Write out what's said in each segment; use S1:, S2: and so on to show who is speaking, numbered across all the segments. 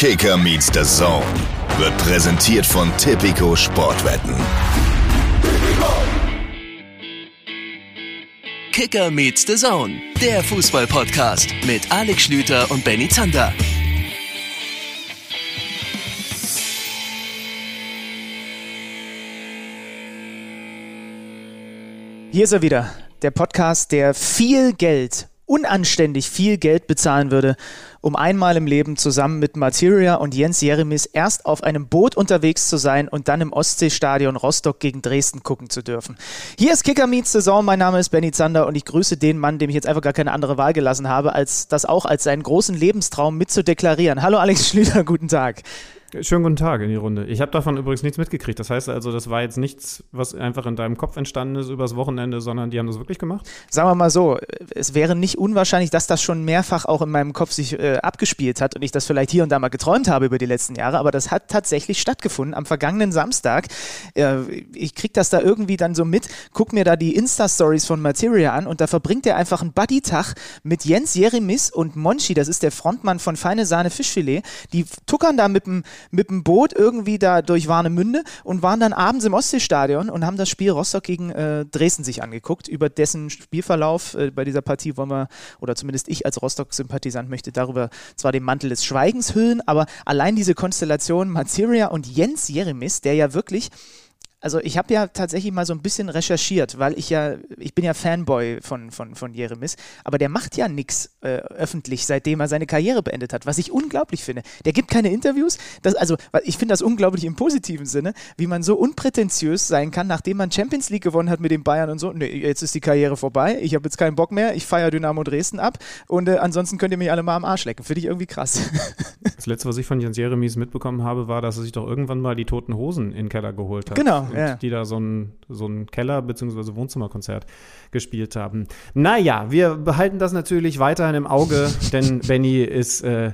S1: Kicker meets the Zone wird präsentiert von Tipico Sportwetten.
S2: Kicker meets the Zone, der Fußball-Podcast mit Alex Schlüter und Benny Zander.
S3: Hier ist er wieder, der Podcast, der viel Geld, unanständig viel Geld bezahlen würde, um einmal im Leben zusammen mit Materia und Jens Jeremis erst auf einem Boot unterwegs zu sein und dann im Ostseestadion Rostock gegen Dresden gucken zu dürfen. Hier ist Kicker Meets Saison, mein Name ist Benny Zander und ich grüße den Mann, dem ich jetzt einfach gar keine andere Wahl gelassen habe, als das auch als seinen großen Lebenstraum mitzudeklarieren. Hallo Alex Schlüter, guten Tag.
S4: Schönen guten Tag in die Runde. Ich habe davon übrigens nichts mitgekriegt. Das heißt also, das war jetzt nichts, was einfach in deinem Kopf entstanden ist übers Wochenende, sondern die haben das wirklich gemacht?
S3: Sagen wir mal so, es wäre nicht unwahrscheinlich, dass das schon mehrfach auch in meinem Kopf sich äh, abgespielt hat und ich das vielleicht hier und da mal geträumt habe über die letzten Jahre, aber das hat tatsächlich stattgefunden am vergangenen Samstag. Äh, ich kriege das da irgendwie dann so mit, guck mir da die Insta-Stories von Materia an und da verbringt er einfach einen Buddy-Tag mit Jens Jeremis und Monchi, das ist der Frontmann von Feine Sahne Fischfilet. Die tuckern da mit dem mit dem Boot irgendwie da durch Warnemünde und waren dann abends im Ostseestadion und haben das Spiel Rostock gegen äh, Dresden sich angeguckt. Über dessen Spielverlauf äh, bei dieser Partie wollen wir, oder zumindest ich als Rostock-Sympathisant möchte darüber zwar den Mantel des Schweigens hüllen, aber allein diese Konstellation Materia und Jens Jeremis, der ja wirklich also ich habe ja tatsächlich mal so ein bisschen recherchiert, weil ich ja, ich bin ja Fanboy von, von, von Jeremis, aber der macht ja nichts äh, öffentlich, seitdem er seine Karriere beendet hat, was ich unglaublich finde. Der gibt keine Interviews, das, also ich finde das unglaublich im positiven Sinne, wie man so unprätentiös sein kann, nachdem man Champions League gewonnen hat mit den Bayern und so, nee, jetzt ist die Karriere vorbei, ich habe jetzt keinen Bock mehr, ich feiere Dynamo Dresden ab und äh, ansonsten könnt ihr mich alle mal am Arsch lecken, finde ich irgendwie krass.
S4: Das letzte, was ich von Jens Jeremis mitbekommen habe, war, dass er sich doch irgendwann mal die Toten Hosen in den Keller geholt hat.
S3: Genau
S4: ja. die da so ein, so ein Keller- bzw. Wohnzimmerkonzert gespielt haben. Naja, wir behalten das natürlich weiterhin im Auge, denn Benny ist äh,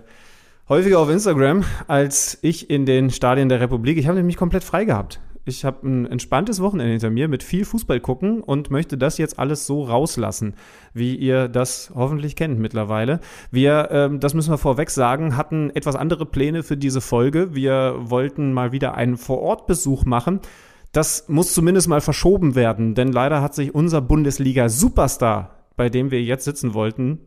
S4: häufiger auf Instagram als ich in den Stadien der Republik. Ich habe nämlich komplett frei gehabt. Ich habe ein entspanntes Wochenende hinter mir mit viel Fußball gucken und möchte das jetzt alles so rauslassen, wie ihr das hoffentlich kennt mittlerweile. Wir, ähm, das müssen wir vorweg sagen, hatten etwas andere Pläne für diese Folge. Wir wollten mal wieder einen Vorortbesuch machen. Das muss zumindest mal verschoben werden, denn leider hat sich unser Bundesliga-Superstar, bei dem wir jetzt sitzen wollten,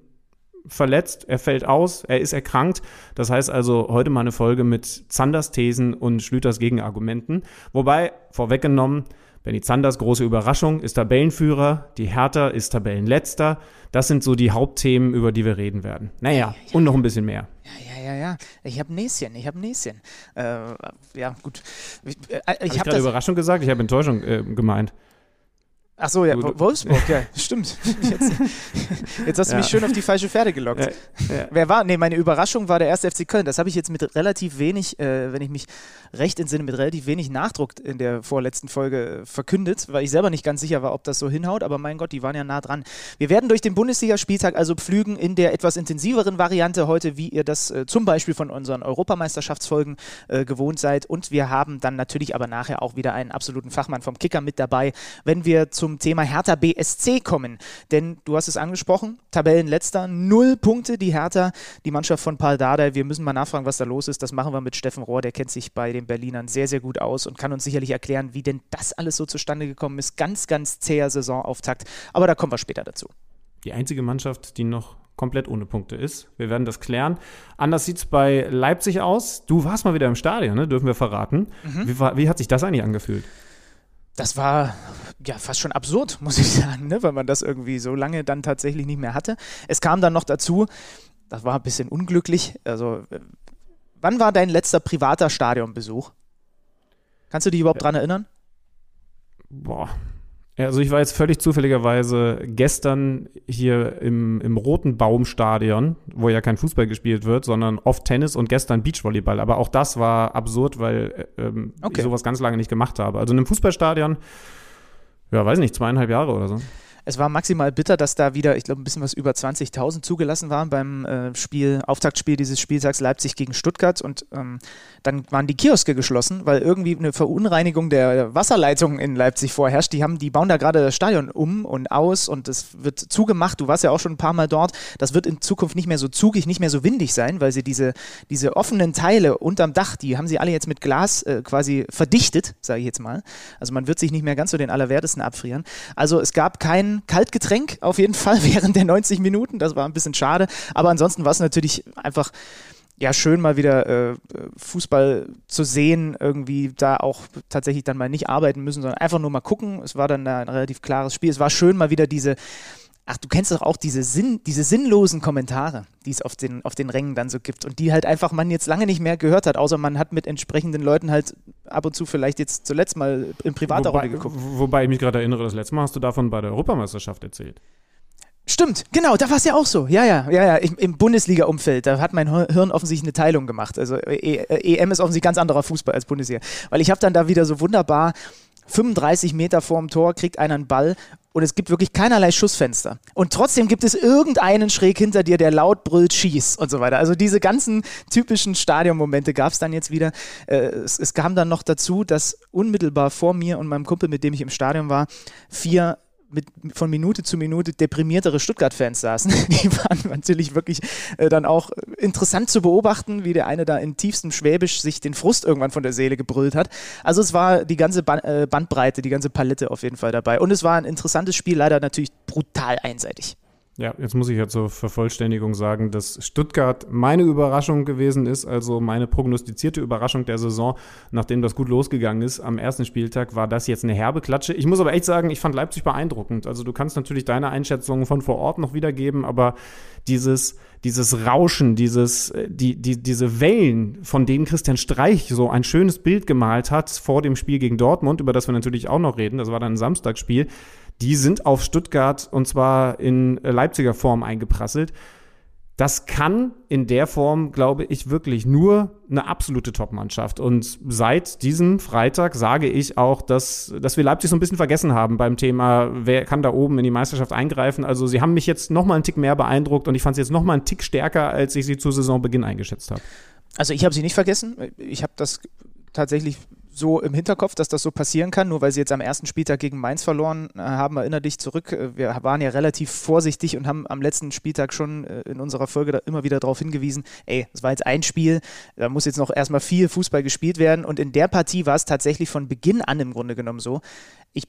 S4: verletzt, er fällt aus, er ist erkrankt. Das heißt also heute mal eine Folge mit Zanders Thesen und Schlüters Gegenargumenten. Wobei, vorweggenommen, Benny Zanders große Überraschung ist Tabellenführer, die Hertha ist Tabellenletzter. Das sind so die Hauptthemen, über die wir reden werden. Naja, und noch ein bisschen mehr.
S3: Ja, ja, ja, ja. Ich habe Näschen, ich habe Näschen. Äh, ja, gut. Ich, äh,
S4: ich habe hab gerade Überraschung gesagt, ich habe Enttäuschung äh, gemeint.
S3: Ach so, ja, Wolfsburg, ja, stimmt. Jetzt, jetzt hast du ja. mich schön auf die falsche Pferde gelockt. Ja, ja. Wer war? Nee, meine Überraschung war der erste FC Köln. Das habe ich jetzt mit relativ wenig, äh, wenn ich mich recht entsinne, mit relativ wenig Nachdruck in der vorletzten Folge verkündet, weil ich selber nicht ganz sicher war, ob das so hinhaut, aber mein Gott, die waren ja nah dran. Wir werden durch den Bundesligaspieltag also pflügen in der etwas intensiveren Variante heute, wie ihr das äh, zum Beispiel von unseren Europameisterschaftsfolgen äh, gewohnt seid. Und wir haben dann natürlich aber nachher auch wieder einen absoluten Fachmann vom Kicker mit dabei, wenn wir zum zum Thema Hertha BSC kommen. Denn du hast es angesprochen, Tabellenletzter, null Punkte, die Hertha, die Mannschaft von Paul Dardai. Wir müssen mal nachfragen, was da los ist. Das machen wir mit Steffen Rohr, der kennt sich bei den Berlinern sehr, sehr gut aus und kann uns sicherlich erklären, wie denn das alles so zustande gekommen ist. Ganz, ganz zäher Saisonauftakt. Aber da kommen wir später dazu.
S4: Die einzige Mannschaft, die noch komplett ohne Punkte ist. Wir werden das klären. Anders sieht es bei Leipzig aus. Du warst mal wieder im Stadion, ne? dürfen wir verraten. Mhm. Wie, wie, hat sich das eigentlich angefühlt?
S3: Das war ja fast schon absurd, muss ich sagen, ne? weil man das irgendwie so lange dann tatsächlich nicht mehr hatte. Es kam dann noch dazu, das war ein bisschen unglücklich. Also, äh, wann war dein letzter privater Stadionbesuch? Kannst du dich überhaupt ja. dran erinnern?
S4: Boah, also ich war jetzt völlig zufälligerweise gestern hier im, im Roten Baumstadion, wo ja kein Fußball gespielt wird, sondern oft Tennis und gestern Beachvolleyball. Aber auch das war absurd, weil äh, ähm, okay. ich sowas ganz lange nicht gemacht habe. Also in einem Fußballstadion, ja, weiß nicht, zweieinhalb Jahre oder so.
S3: Es war maximal bitter, dass da wieder, ich glaube, ein bisschen was über 20.000 zugelassen waren beim äh, Spiel, Auftaktspiel dieses Spieltags Leipzig gegen Stuttgart und ähm, dann waren die Kioske geschlossen, weil irgendwie eine Verunreinigung der Wasserleitung in Leipzig vorherrscht. Die haben, die bauen da gerade das Stadion um und aus und es wird zugemacht. Du warst ja auch schon ein paar Mal dort. Das wird in Zukunft nicht mehr so zugig, nicht mehr so windig sein, weil sie diese, diese offenen Teile unterm Dach, die haben sie alle jetzt mit Glas äh, quasi verdichtet, sage ich jetzt mal. Also man wird sich nicht mehr ganz so den Allerwertesten abfrieren. Also es gab Kaltgetränk auf jeden Fall während der 90 Minuten. Das war ein bisschen schade. Aber ansonsten war es natürlich einfach ja, schön mal wieder äh, Fußball zu sehen, irgendwie da auch tatsächlich dann mal nicht arbeiten müssen, sondern einfach nur mal gucken. Es war dann ein relativ klares Spiel. Es war schön mal wieder diese, ach, du kennst doch auch diese, Sinn, diese sinnlosen Kommentare, die es auf den, auf den Rängen dann so gibt und die halt einfach man jetzt lange nicht mehr gehört hat, außer man hat mit entsprechenden Leuten halt ab und zu vielleicht jetzt zuletzt mal in privater
S4: wobei,
S3: Runde geguckt.
S4: Wobei ich mich gerade erinnere, das letzte Mal hast du davon bei der Europameisterschaft erzählt.
S3: Stimmt, genau, da war es ja auch so. Ja, ja, ja, ja. Im, im Bundesliga-Umfeld, da hat mein Hirn offensichtlich eine Teilung gemacht. Also e EM ist offensichtlich ganz anderer Fußball als Bundesliga. Weil ich habe dann da wieder so wunderbar 35 Meter vorm Tor kriegt einer einen Ball und es gibt wirklich keinerlei Schussfenster. Und trotzdem gibt es irgendeinen schräg hinter dir, der laut brüllt, schieß und so weiter. Also diese ganzen typischen Stadionmomente gab es dann jetzt wieder. Äh, es, es kam dann noch dazu, dass unmittelbar vor mir und meinem Kumpel, mit dem ich im Stadion war, vier mit, von Minute zu Minute deprimiertere Stuttgart-Fans saßen. Die waren natürlich wirklich äh, dann auch interessant zu beobachten, wie der eine da in tiefstem Schwäbisch sich den Frust irgendwann von der Seele gebrüllt hat. Also es war die ganze Ban äh, Bandbreite, die ganze Palette auf jeden Fall dabei. Und es war ein interessantes Spiel, leider natürlich brutal einseitig.
S4: Ja, jetzt muss ich ja zur Vervollständigung sagen, dass Stuttgart meine Überraschung gewesen ist, also meine prognostizierte Überraschung der Saison, nachdem das gut losgegangen ist. Am ersten Spieltag war das jetzt eine herbe Klatsche. Ich muss aber echt sagen, ich fand Leipzig beeindruckend. Also du kannst natürlich deine Einschätzungen von vor Ort noch wiedergeben, aber dieses, dieses Rauschen, dieses, äh, die, die, diese Wellen, von denen Christian Streich so ein schönes Bild gemalt hat vor dem Spiel gegen Dortmund, über das wir natürlich auch noch reden, das war dann ein Samstagsspiel, die sind auf Stuttgart und zwar in Leipziger Form eingeprasselt. Das kann in der Form, glaube ich, wirklich nur eine absolute Top-Mannschaft. Und seit diesem Freitag sage ich auch, dass, dass wir Leipzig so ein bisschen vergessen haben beim Thema, wer kann da oben in die Meisterschaft eingreifen. Also sie haben mich jetzt noch mal einen Tick mehr beeindruckt und ich fand sie jetzt noch mal einen Tick stärker, als ich sie zu Saisonbeginn eingeschätzt habe.
S3: Also ich habe sie nicht vergessen. Ich habe das tatsächlich so im Hinterkopf, dass das so passieren kann, nur weil sie jetzt am ersten Spieltag gegen Mainz verloren äh, haben. Erinnere dich zurück, äh, wir waren ja relativ vorsichtig und haben am letzten Spieltag schon äh, in unserer Folge immer wieder darauf hingewiesen, ey, es war jetzt ein Spiel, da muss jetzt noch erstmal viel Fußball gespielt werden und in der Partie war es tatsächlich von Beginn an im Grunde genommen so. Ich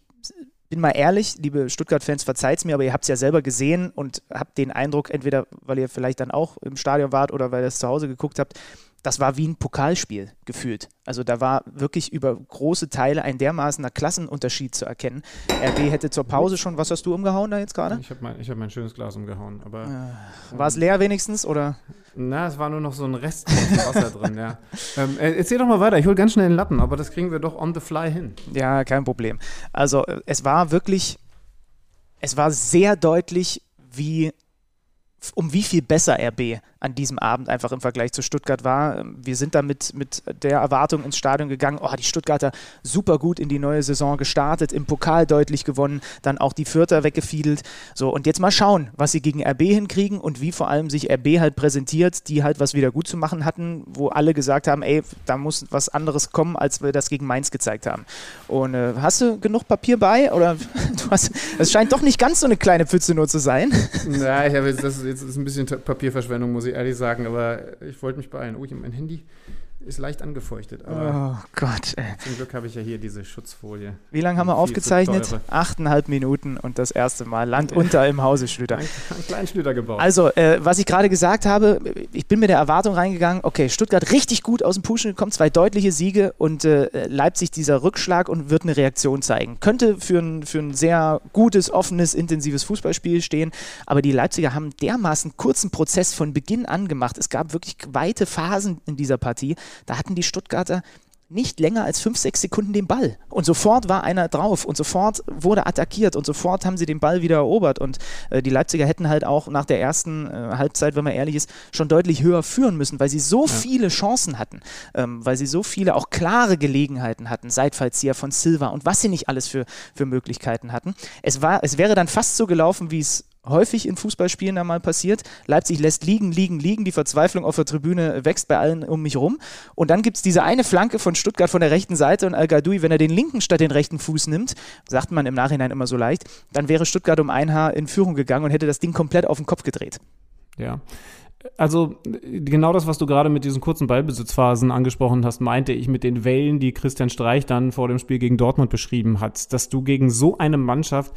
S3: bin mal ehrlich, liebe Stuttgart-Fans, verzeiht es mir, aber ihr habt es ja selber gesehen und habt den Eindruck, entweder weil ihr vielleicht dann auch im Stadion wart oder weil ihr es zu Hause geguckt habt, das war wie ein Pokalspiel gefühlt. Also da war wirklich über große Teile ein dermaßener Klassenunterschied zu erkennen. RB hätte zur Pause schon, was hast du umgehauen da jetzt gerade?
S4: Ich habe mein, hab mein schönes Glas umgehauen. Aber,
S3: äh, war es leer wenigstens oder?
S4: Na, es war nur noch so ein Rest Wasser drin, ja. Ähm, äh, erzähl doch mal weiter, ich hole ganz schnell den Lappen, aber das kriegen wir doch on the fly hin.
S3: Ja, kein Problem. Also äh, es war wirklich, es war sehr deutlich, wie um wie viel besser RB an diesem Abend einfach im Vergleich zu Stuttgart war. Wir sind da mit, mit der Erwartung ins Stadion gegangen, oh, die Stuttgarter super gut in die neue Saison gestartet, im Pokal deutlich gewonnen, dann auch die Vierter weggefiedelt. So, und jetzt mal schauen, was sie gegen RB hinkriegen und wie vor allem sich RB halt präsentiert, die halt was wieder gut zu machen hatten, wo alle gesagt haben, ey, da muss was anderes kommen, als wir das gegen Mainz gezeigt haben. Und äh, hast du genug Papier bei? Oder du hast, es scheint doch nicht ganz so eine kleine Pfütze nur zu sein.
S4: Ja, ich habe jetzt, das, jetzt ist ein bisschen Papierverschwendung, muss ich ehrlich sagen, aber ich wollte mich beeilen. Oh, mein Handy ist leicht angefeuchtet.
S3: oh Gott, ey.
S4: Zum Glück habe ich ja hier diese Schutzfolie.
S3: Wie lange haben wir aufgezeichnet? Achteinhalb Minuten und das erste Mal Land unter im Hause Schlüter.
S4: Ein, einen kleinen Schlüter gebaut.
S3: Also, äh, was ich gerade gesagt habe, ich bin mit der Erwartung reingegangen, okay, Stuttgart richtig gut aus dem Puschen gekommen, zwei deutliche Siege und äh, Leipzig dieser Rückschlag und wird eine Reaktion zeigen. Könnte für ein, für ein sehr gutes, offenes, intensives Fußballspiel stehen, aber die Leipziger haben dermaßen kurzen Prozess von Beginn an gemacht. Es gab wirklich weite Phasen in dieser Partie da hatten die Stuttgarter nicht länger als fünf, sechs Sekunden den Ball. Und sofort war einer drauf und sofort wurde attackiert und sofort haben sie den Ball wieder erobert. Und äh, die Leipziger hätten halt auch nach der ersten äh, Halbzeit, wenn man ehrlich ist, schon deutlich höher führen müssen, weil sie so ja. viele Chancen hatten, ähm, weil sie so viele auch klare Gelegenheiten hatten, Seitfallzieher von Silva und was sie nicht alles für, für Möglichkeiten hatten. Es, war, es wäre dann fast so gelaufen, wie es häufig in Fußballspielen da mal passiert. Leipzig lässt liegen, liegen, liegen. Die Verzweiflung auf der Tribüne wächst bei allen um mich rum. Und dann gibt es diese eine Flanke von Stuttgart von der rechten Seite und Al-Gadoui, wenn er den linken statt den rechten Fuß nimmt, sagt man im Nachhinein immer so leicht, dann wäre Stuttgart um ein Haar in Führung gegangen und hätte das Ding komplett auf den Kopf gedreht.
S4: Ja. Also genau das, was du gerade mit diesen kurzen Ballbesitzphasen angesprochen hast, meinte ich mit den Wellen, die Christian Streich dann vor dem Spiel gegen Dortmund beschrieben hat, dass du gegen so eine Mannschaft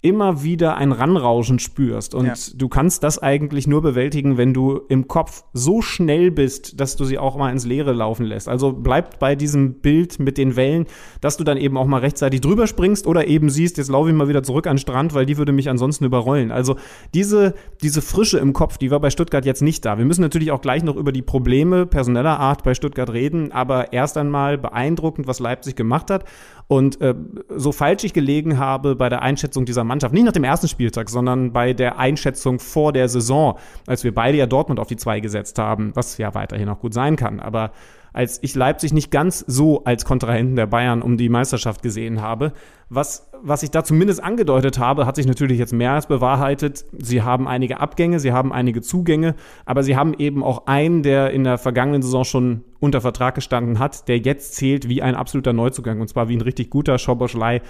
S4: immer wieder ein Ranrauschen spürst. Und ja. du kannst das eigentlich nur bewältigen, wenn du im Kopf so schnell bist, dass du sie auch mal ins Leere laufen lässt. Also bleibt bei diesem Bild mit den Wellen, dass du dann eben auch mal rechtzeitig drüber springst oder eben siehst, jetzt laufe ich mal wieder zurück an den Strand, weil die würde mich ansonsten überrollen. Also diese, diese Frische im Kopf, die war bei Stuttgart jetzt nicht da. Wir müssen natürlich auch gleich noch über die Probleme personeller Art bei Stuttgart reden, aber erst einmal beeindruckend, was Leipzig gemacht hat. Und äh, so falsch ich gelegen habe bei der Einschätzung dieser Mannschaft, nicht nach dem ersten Spieltag, sondern bei der Einschätzung vor der Saison, als wir beide ja Dortmund auf die zwei gesetzt haben, was ja weiterhin auch gut sein kann. Aber als ich Leipzig nicht ganz so als Kontrahenten der Bayern um die Meisterschaft gesehen habe. Was, was ich da zumindest angedeutet habe, hat sich natürlich jetzt mehr als bewahrheitet. Sie haben einige Abgänge, sie haben einige Zugänge, aber sie haben eben auch einen, der in der vergangenen Saison schon unter Vertrag gestanden hat, der jetzt zählt wie ein absoluter Neuzugang und zwar wie ein richtig guter Schoboschlei.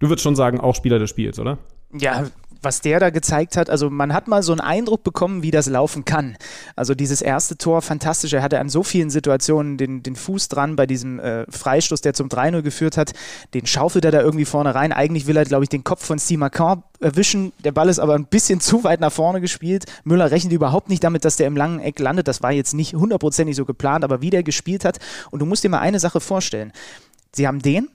S4: Du würdest schon sagen, auch Spieler des Spiels, oder?
S3: Ja, was der da gezeigt hat, also man hat mal so einen Eindruck bekommen, wie das laufen kann. Also dieses erste Tor, fantastisch, er hatte an so vielen Situationen den, den Fuß dran bei diesem äh, Freistoß, der zum 3-0 geführt hat, den schaufelt er da irgendwie vorne rein. Eigentlich will er, glaube ich, den Kopf von Steve McCaw erwischen. Der Ball ist aber ein bisschen zu weit nach vorne gespielt. Müller rechnet überhaupt nicht damit, dass der im langen Eck landet. Das war jetzt nicht hundertprozentig so geplant, aber wie der gespielt hat. Und du musst dir mal eine Sache vorstellen. Sie haben den,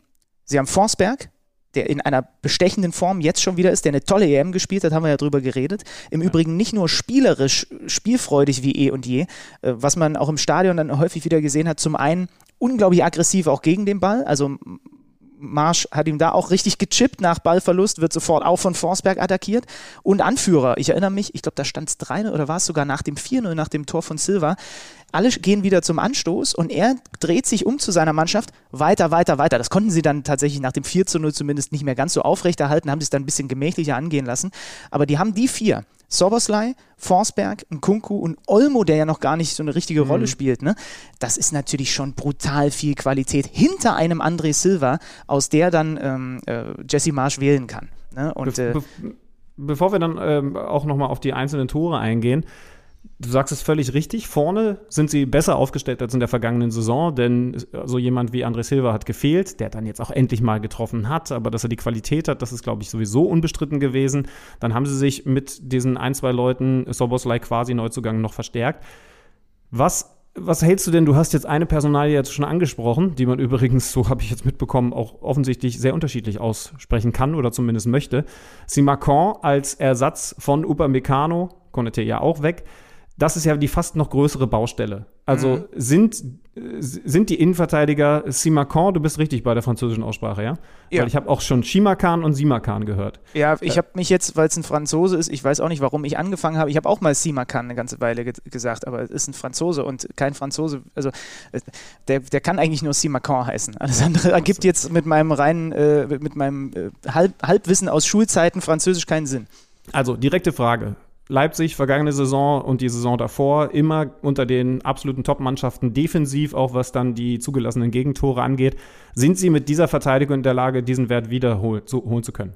S3: sie haben Forsberg, der in einer bestechenden Form jetzt schon wieder ist, der eine tolle EM gespielt hat, haben wir ja drüber geredet. Im ja. Übrigen nicht nur spielerisch, spielfreudig wie eh und je, äh, was man auch im Stadion dann häufig wieder gesehen hat. Zum einen unglaublich aggressiv auch gegen den Ball, also Marsch hat ihm da auch richtig gechippt nach Ballverlust, wird sofort auch von Forsberg attackiert. Und Anführer, ich erinnere mich, ich glaube, da stand es 3 oder war es sogar nach dem 4-0, nach dem Tor von Silva, alle gehen wieder zum Anstoß und er dreht sich um zu seiner Mannschaft weiter, weiter, weiter. Das konnten sie dann tatsächlich nach dem 4 zu 0 zumindest nicht mehr ganz so aufrechterhalten, haben es dann ein bisschen gemächlicher angehen lassen. Aber die haben die vier. Soboslai, Forsberg, Nkunku und Olmo, der ja noch gar nicht so eine richtige mhm. Rolle spielt, ne? das ist natürlich schon brutal viel Qualität hinter einem André Silva, aus der dann ähm, äh, Jesse Marsch wählen kann. Ne? Und,
S4: Be be bevor wir dann ähm, auch nochmal auf die einzelnen Tore eingehen, Du sagst es völlig richtig. Vorne sind sie besser aufgestellt als in der vergangenen Saison, denn so jemand wie André Silva hat gefehlt, der dann jetzt auch endlich mal getroffen hat, aber dass er die Qualität hat, das ist, glaube ich, sowieso unbestritten gewesen. Dann haben sie sich mit diesen ein, zwei Leuten, Soboslai quasi Neuzugang, noch verstärkt. Was, was hältst du denn? Du hast jetzt eine Personalie jetzt schon angesprochen, die man übrigens, so habe ich jetzt mitbekommen, auch offensichtlich sehr unterschiedlich aussprechen kann oder zumindest möchte. Simakon als Ersatz von Upamecano, Konete ja auch weg das ist ja die fast noch größere Baustelle. Also mhm. sind, sind die Innenverteidiger Simacan, du bist richtig bei der französischen Aussprache, ja? ja. Weil ich habe auch schon Chimakan und Simakan gehört.
S3: Ja, ich äh, habe mich jetzt, weil es ein Franzose ist, ich weiß auch nicht, warum ich angefangen habe. Ich habe auch mal Simakan eine ganze Weile ge gesagt, aber es ist ein Franzose und kein Franzose, also äh, der, der kann eigentlich nur Simacan heißen. Alles andere ergibt jetzt mit meinem reinen, äh, mit meinem äh, Halb Halbwissen aus Schulzeiten Französisch keinen Sinn.
S4: Also, direkte Frage. Leipzig vergangene Saison und die Saison davor immer unter den absoluten Top-Mannschaften defensiv, auch was dann die zugelassenen Gegentore angeht. Sind sie mit dieser Verteidigung in der Lage, diesen Wert wiederholen zu, zu können?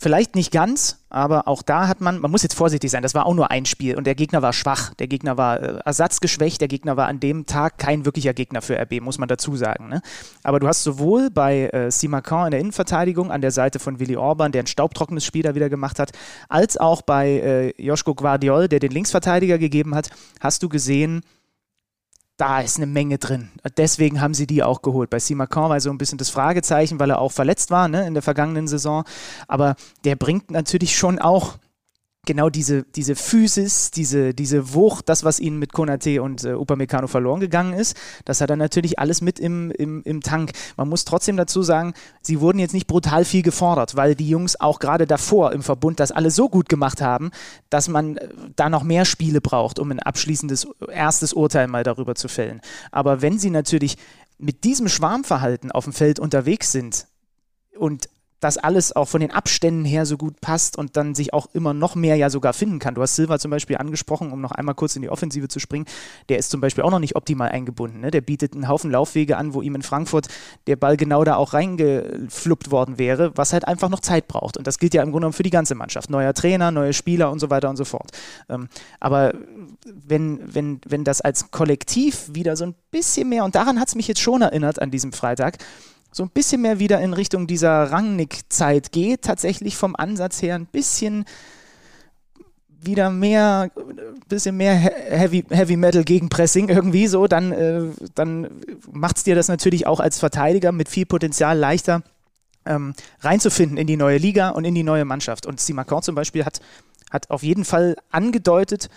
S3: Vielleicht nicht ganz, aber auch da hat man, man muss jetzt vorsichtig sein, das war auch nur ein Spiel und der Gegner war schwach, der Gegner war äh, ersatzgeschwächt, der Gegner war an dem Tag kein wirklicher Gegner für RB, muss man dazu sagen. Ne? Aber du hast sowohl bei äh, Simacan in der Innenverteidigung an der Seite von Willi Orban, der ein staubtrockenes Spiel da wieder gemacht hat, als auch bei äh, Joschko Guardiol, der den Linksverteidiger gegeben hat, hast du gesehen, da ist eine Menge drin. Deswegen haben sie die auch geholt. Bei Simacan war so ein bisschen das Fragezeichen, weil er auch verletzt war ne, in der vergangenen Saison. Aber der bringt natürlich schon auch genau diese, diese Physis, diese, diese Wucht, das, was ihnen mit Konate und äh, Upamecano verloren gegangen ist, das hat er natürlich alles mit im, im, im Tank. Man muss trotzdem dazu sagen, sie wurden jetzt nicht brutal viel gefordert, weil die Jungs auch gerade davor im Verbund das alle so gut gemacht haben, dass man äh, da noch mehr Spiele braucht, um ein abschließendes erstes Urteil mal darüber zu fällen. Aber wenn sie natürlich mit diesem Schwarmverhalten auf dem Feld unterwegs sind und das alles auch von den Abständen her so gut passt und dann sich auch immer noch mehr ja sogar finden kann. Du hast Silva zum Beispiel angesprochen, um noch einmal kurz in die Offensive zu springen. Der ist zum Beispiel auch noch nicht optimal eingebunden. Ne? Der bietet einen Haufen Laufwege an, wo ihm in Frankfurt der Ball genau da auch reingefluppt worden wäre, was halt einfach noch Zeit braucht. Und das gilt ja im Grunde genommen für die ganze Mannschaft. Neuer Trainer, neue Spieler und so weiter und so fort. Ähm, aber wenn, wenn, wenn das als Kollektiv wieder so ein bisschen mehr, und daran hat es mich jetzt schon erinnert an diesem Freitag, so ein bisschen mehr wieder in Richtung dieser Rangnick-Zeit geht, tatsächlich vom Ansatz her ein bisschen wieder mehr, bisschen mehr Heavy, Heavy Metal gegen Pressing irgendwie so, dann, äh, dann macht es dir das natürlich auch als Verteidiger mit viel Potenzial leichter ähm, reinzufinden in die neue Liga und in die neue Mannschaft. Und Simakon zum Beispiel hat, hat auf jeden Fall angedeutet,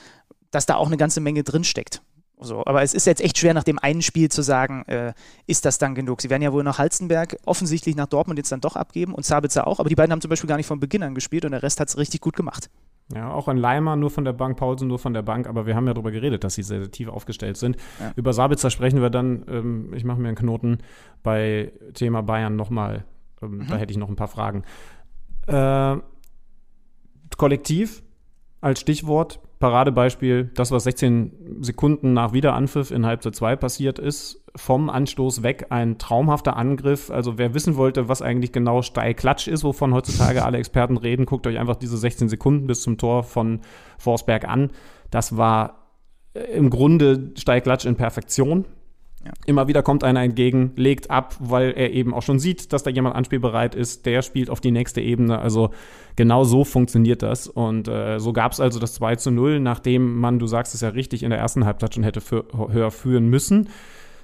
S3: dass da auch eine ganze Menge drinsteckt. So, aber es ist jetzt echt schwer, nach dem einen Spiel zu sagen, äh, ist das dann genug? Sie werden ja wohl nach Halstenberg offensichtlich nach Dortmund jetzt dann doch abgeben und Sabitzer auch, aber die beiden haben zum Beispiel gar nicht von Beginn an gespielt und der Rest hat es richtig gut gemacht.
S4: Ja, auch ein Leimer nur von der Bank, Paulsen nur von der Bank, aber wir haben ja darüber geredet, dass sie sehr, sehr tief aufgestellt sind. Ja. Über Sabitzer sprechen wir dann, ähm, ich mache mir einen Knoten bei Thema Bayern nochmal, ähm, mhm. da hätte ich noch ein paar Fragen. Äh, Kollektiv als Stichwort, Paradebeispiel, das, was 16 Sekunden nach Wiederanpfiff in Halbzeit 2 passiert ist, vom Anstoß weg ein traumhafter Angriff. Also wer wissen wollte, was eigentlich genau Steilklatsch ist, wovon heutzutage alle Experten reden, guckt euch einfach diese 16 Sekunden bis zum Tor von Forsberg an. Das war äh, im Grunde Steilklatsch in Perfektion. Ja. Immer wieder kommt einer entgegen, legt ab, weil er eben auch schon sieht, dass da jemand anspielbereit ist. Der spielt auf die nächste Ebene. Also genau so funktioniert das. Und äh, so gab es also das 2 zu 0, nachdem man, du sagst es ja richtig, in der ersten Halbzeit schon hätte für, höher führen müssen.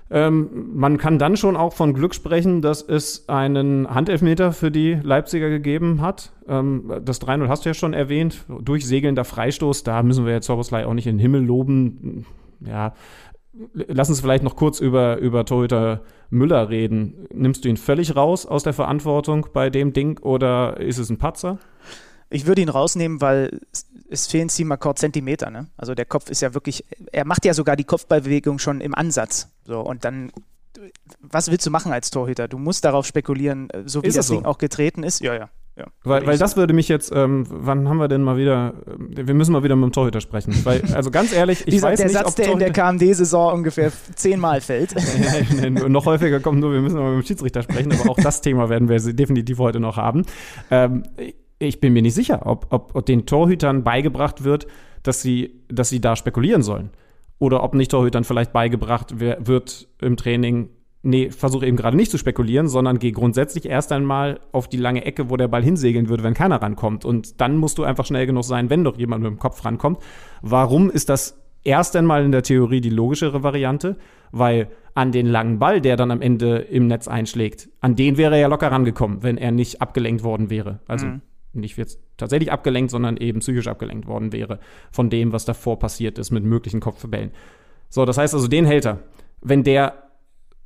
S4: Ähm, man kann dann schon auch von Glück sprechen, dass es einen Handelfmeter für die Leipziger gegeben hat. Ähm, das 3-0 hast du ja schon erwähnt. Durchsegelnder Freistoß, da müssen wir jetzt Soboslai auch nicht in den Himmel loben. Ja, lass uns vielleicht noch kurz über, über Torhüter Müller reden. Nimmst du ihn völlig raus aus der Verantwortung bei dem Ding oder ist es ein Patzer?
S3: Ich würde ihn rausnehmen, weil es fehlen Simakor Zentimeter. Ne? Also der Kopf ist ja wirklich, er macht ja sogar die Kopfballbewegung schon im Ansatz. So, und dann, was willst du machen als Torhüter? Du musst darauf spekulieren, so wie ist das Ding auch getreten ist. Ja, ja. Ja,
S4: weil, weil das würde mich jetzt, ähm, wann haben wir denn mal wieder, äh, wir müssen mal wieder mit dem Torhüter sprechen. Weil, also ganz ehrlich, ich
S3: Dieser,
S4: weiß
S3: der
S4: nicht,
S3: Satz, ob der in der KMD-Saison ungefähr zehnmal fällt.
S4: ja, noch häufiger kommt nur, wir müssen mal mit dem Schiedsrichter sprechen, aber auch das Thema werden wir definitiv heute noch haben. Ähm, ich bin mir nicht sicher, ob, ob, ob den Torhütern beigebracht wird, dass sie, dass sie da spekulieren sollen. Oder ob nicht Torhütern vielleicht beigebracht wird im Training, nee, versuche eben gerade nicht zu spekulieren, sondern gehe grundsätzlich erst einmal auf die lange Ecke, wo der Ball hinsegeln würde, wenn keiner rankommt. Und dann musst du einfach schnell genug sein, wenn doch jemand mit dem Kopf rankommt. Warum ist das erst einmal in der Theorie die logischere Variante? Weil an den langen Ball, der dann am Ende im Netz einschlägt, an den wäre er ja locker rangekommen, wenn er nicht abgelenkt worden wäre. Also mhm. nicht jetzt tatsächlich abgelenkt, sondern eben psychisch abgelenkt worden wäre von dem, was davor passiert ist mit möglichen Kopfverbällen. So, das heißt also, den hält er. Wenn der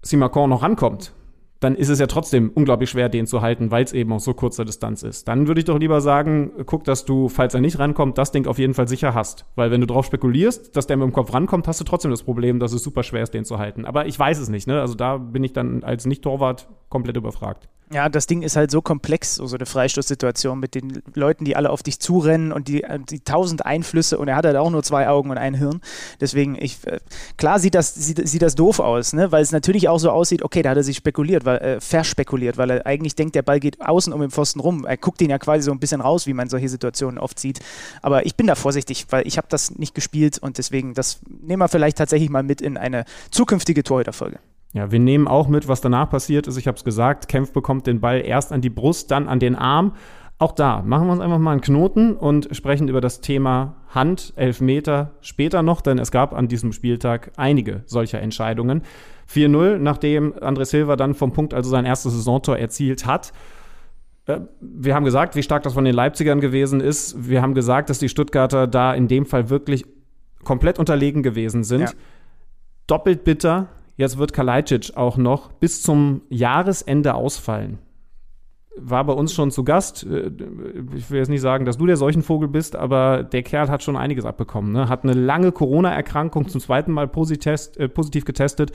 S4: Simacon noch rankommt, dann ist es ja trotzdem unglaublich schwer, den zu halten, weil es eben auf so kurzer Distanz ist. Dann würde ich doch lieber sagen, guck, dass du, falls er nicht rankommt, das Ding auf jeden Fall sicher hast. Weil wenn du darauf spekulierst, dass der mit dem Kopf rankommt, hast du trotzdem das Problem, dass es super schwer ist, den zu halten. Aber ich weiß es nicht, ne? Also da bin ich dann als Nicht-Torwart komplett überfragt.
S3: Ja, das Ding ist halt so komplex, so eine Freistoßsituation mit den Leuten, die alle auf dich zurennen und die, die tausend Einflüsse und er hat halt auch nur zwei Augen und ein Hirn. Deswegen, ich, äh, klar sieht das, sieht, sieht das doof aus, ne? weil es natürlich auch so aussieht, okay, da hat er sich spekuliert, weil, äh, verspekuliert, weil er eigentlich denkt, der Ball geht außen um den Pfosten rum. Er guckt den ja quasi so ein bisschen raus, wie man solche Situationen oft sieht. Aber ich bin da vorsichtig, weil ich habe das nicht gespielt und deswegen, das nehmen wir vielleicht tatsächlich mal mit in eine zukünftige Torhüterfolge.
S4: Ja, wir nehmen auch mit, was danach passiert ist. Ich habe es gesagt, Kempf bekommt den Ball erst an die Brust, dann an den Arm. Auch da machen wir uns einfach mal einen Knoten und sprechen über das Thema Hand, Elfmeter später noch, denn es gab an diesem Spieltag einige solcher Entscheidungen. 4-0, nachdem André Silva dann vom Punkt also sein erstes Saisontor erzielt hat. Äh, wir haben gesagt, wie stark das von den Leipzigern gewesen ist. Wir haben gesagt, dass die Stuttgarter da in dem Fall wirklich komplett unterlegen gewesen sind. Ja. Doppelt bitter. Jetzt wird Kalajdzic auch noch bis zum Jahresende ausfallen war bei uns schon zu Gast. Äh, ich will jetzt nicht sagen, dass du der Seuchenvogel bist, aber der Kerl hat schon einiges abbekommen. Ne? Hat eine lange Corona-Erkrankung zum zweiten Mal positiv, äh, positiv getestet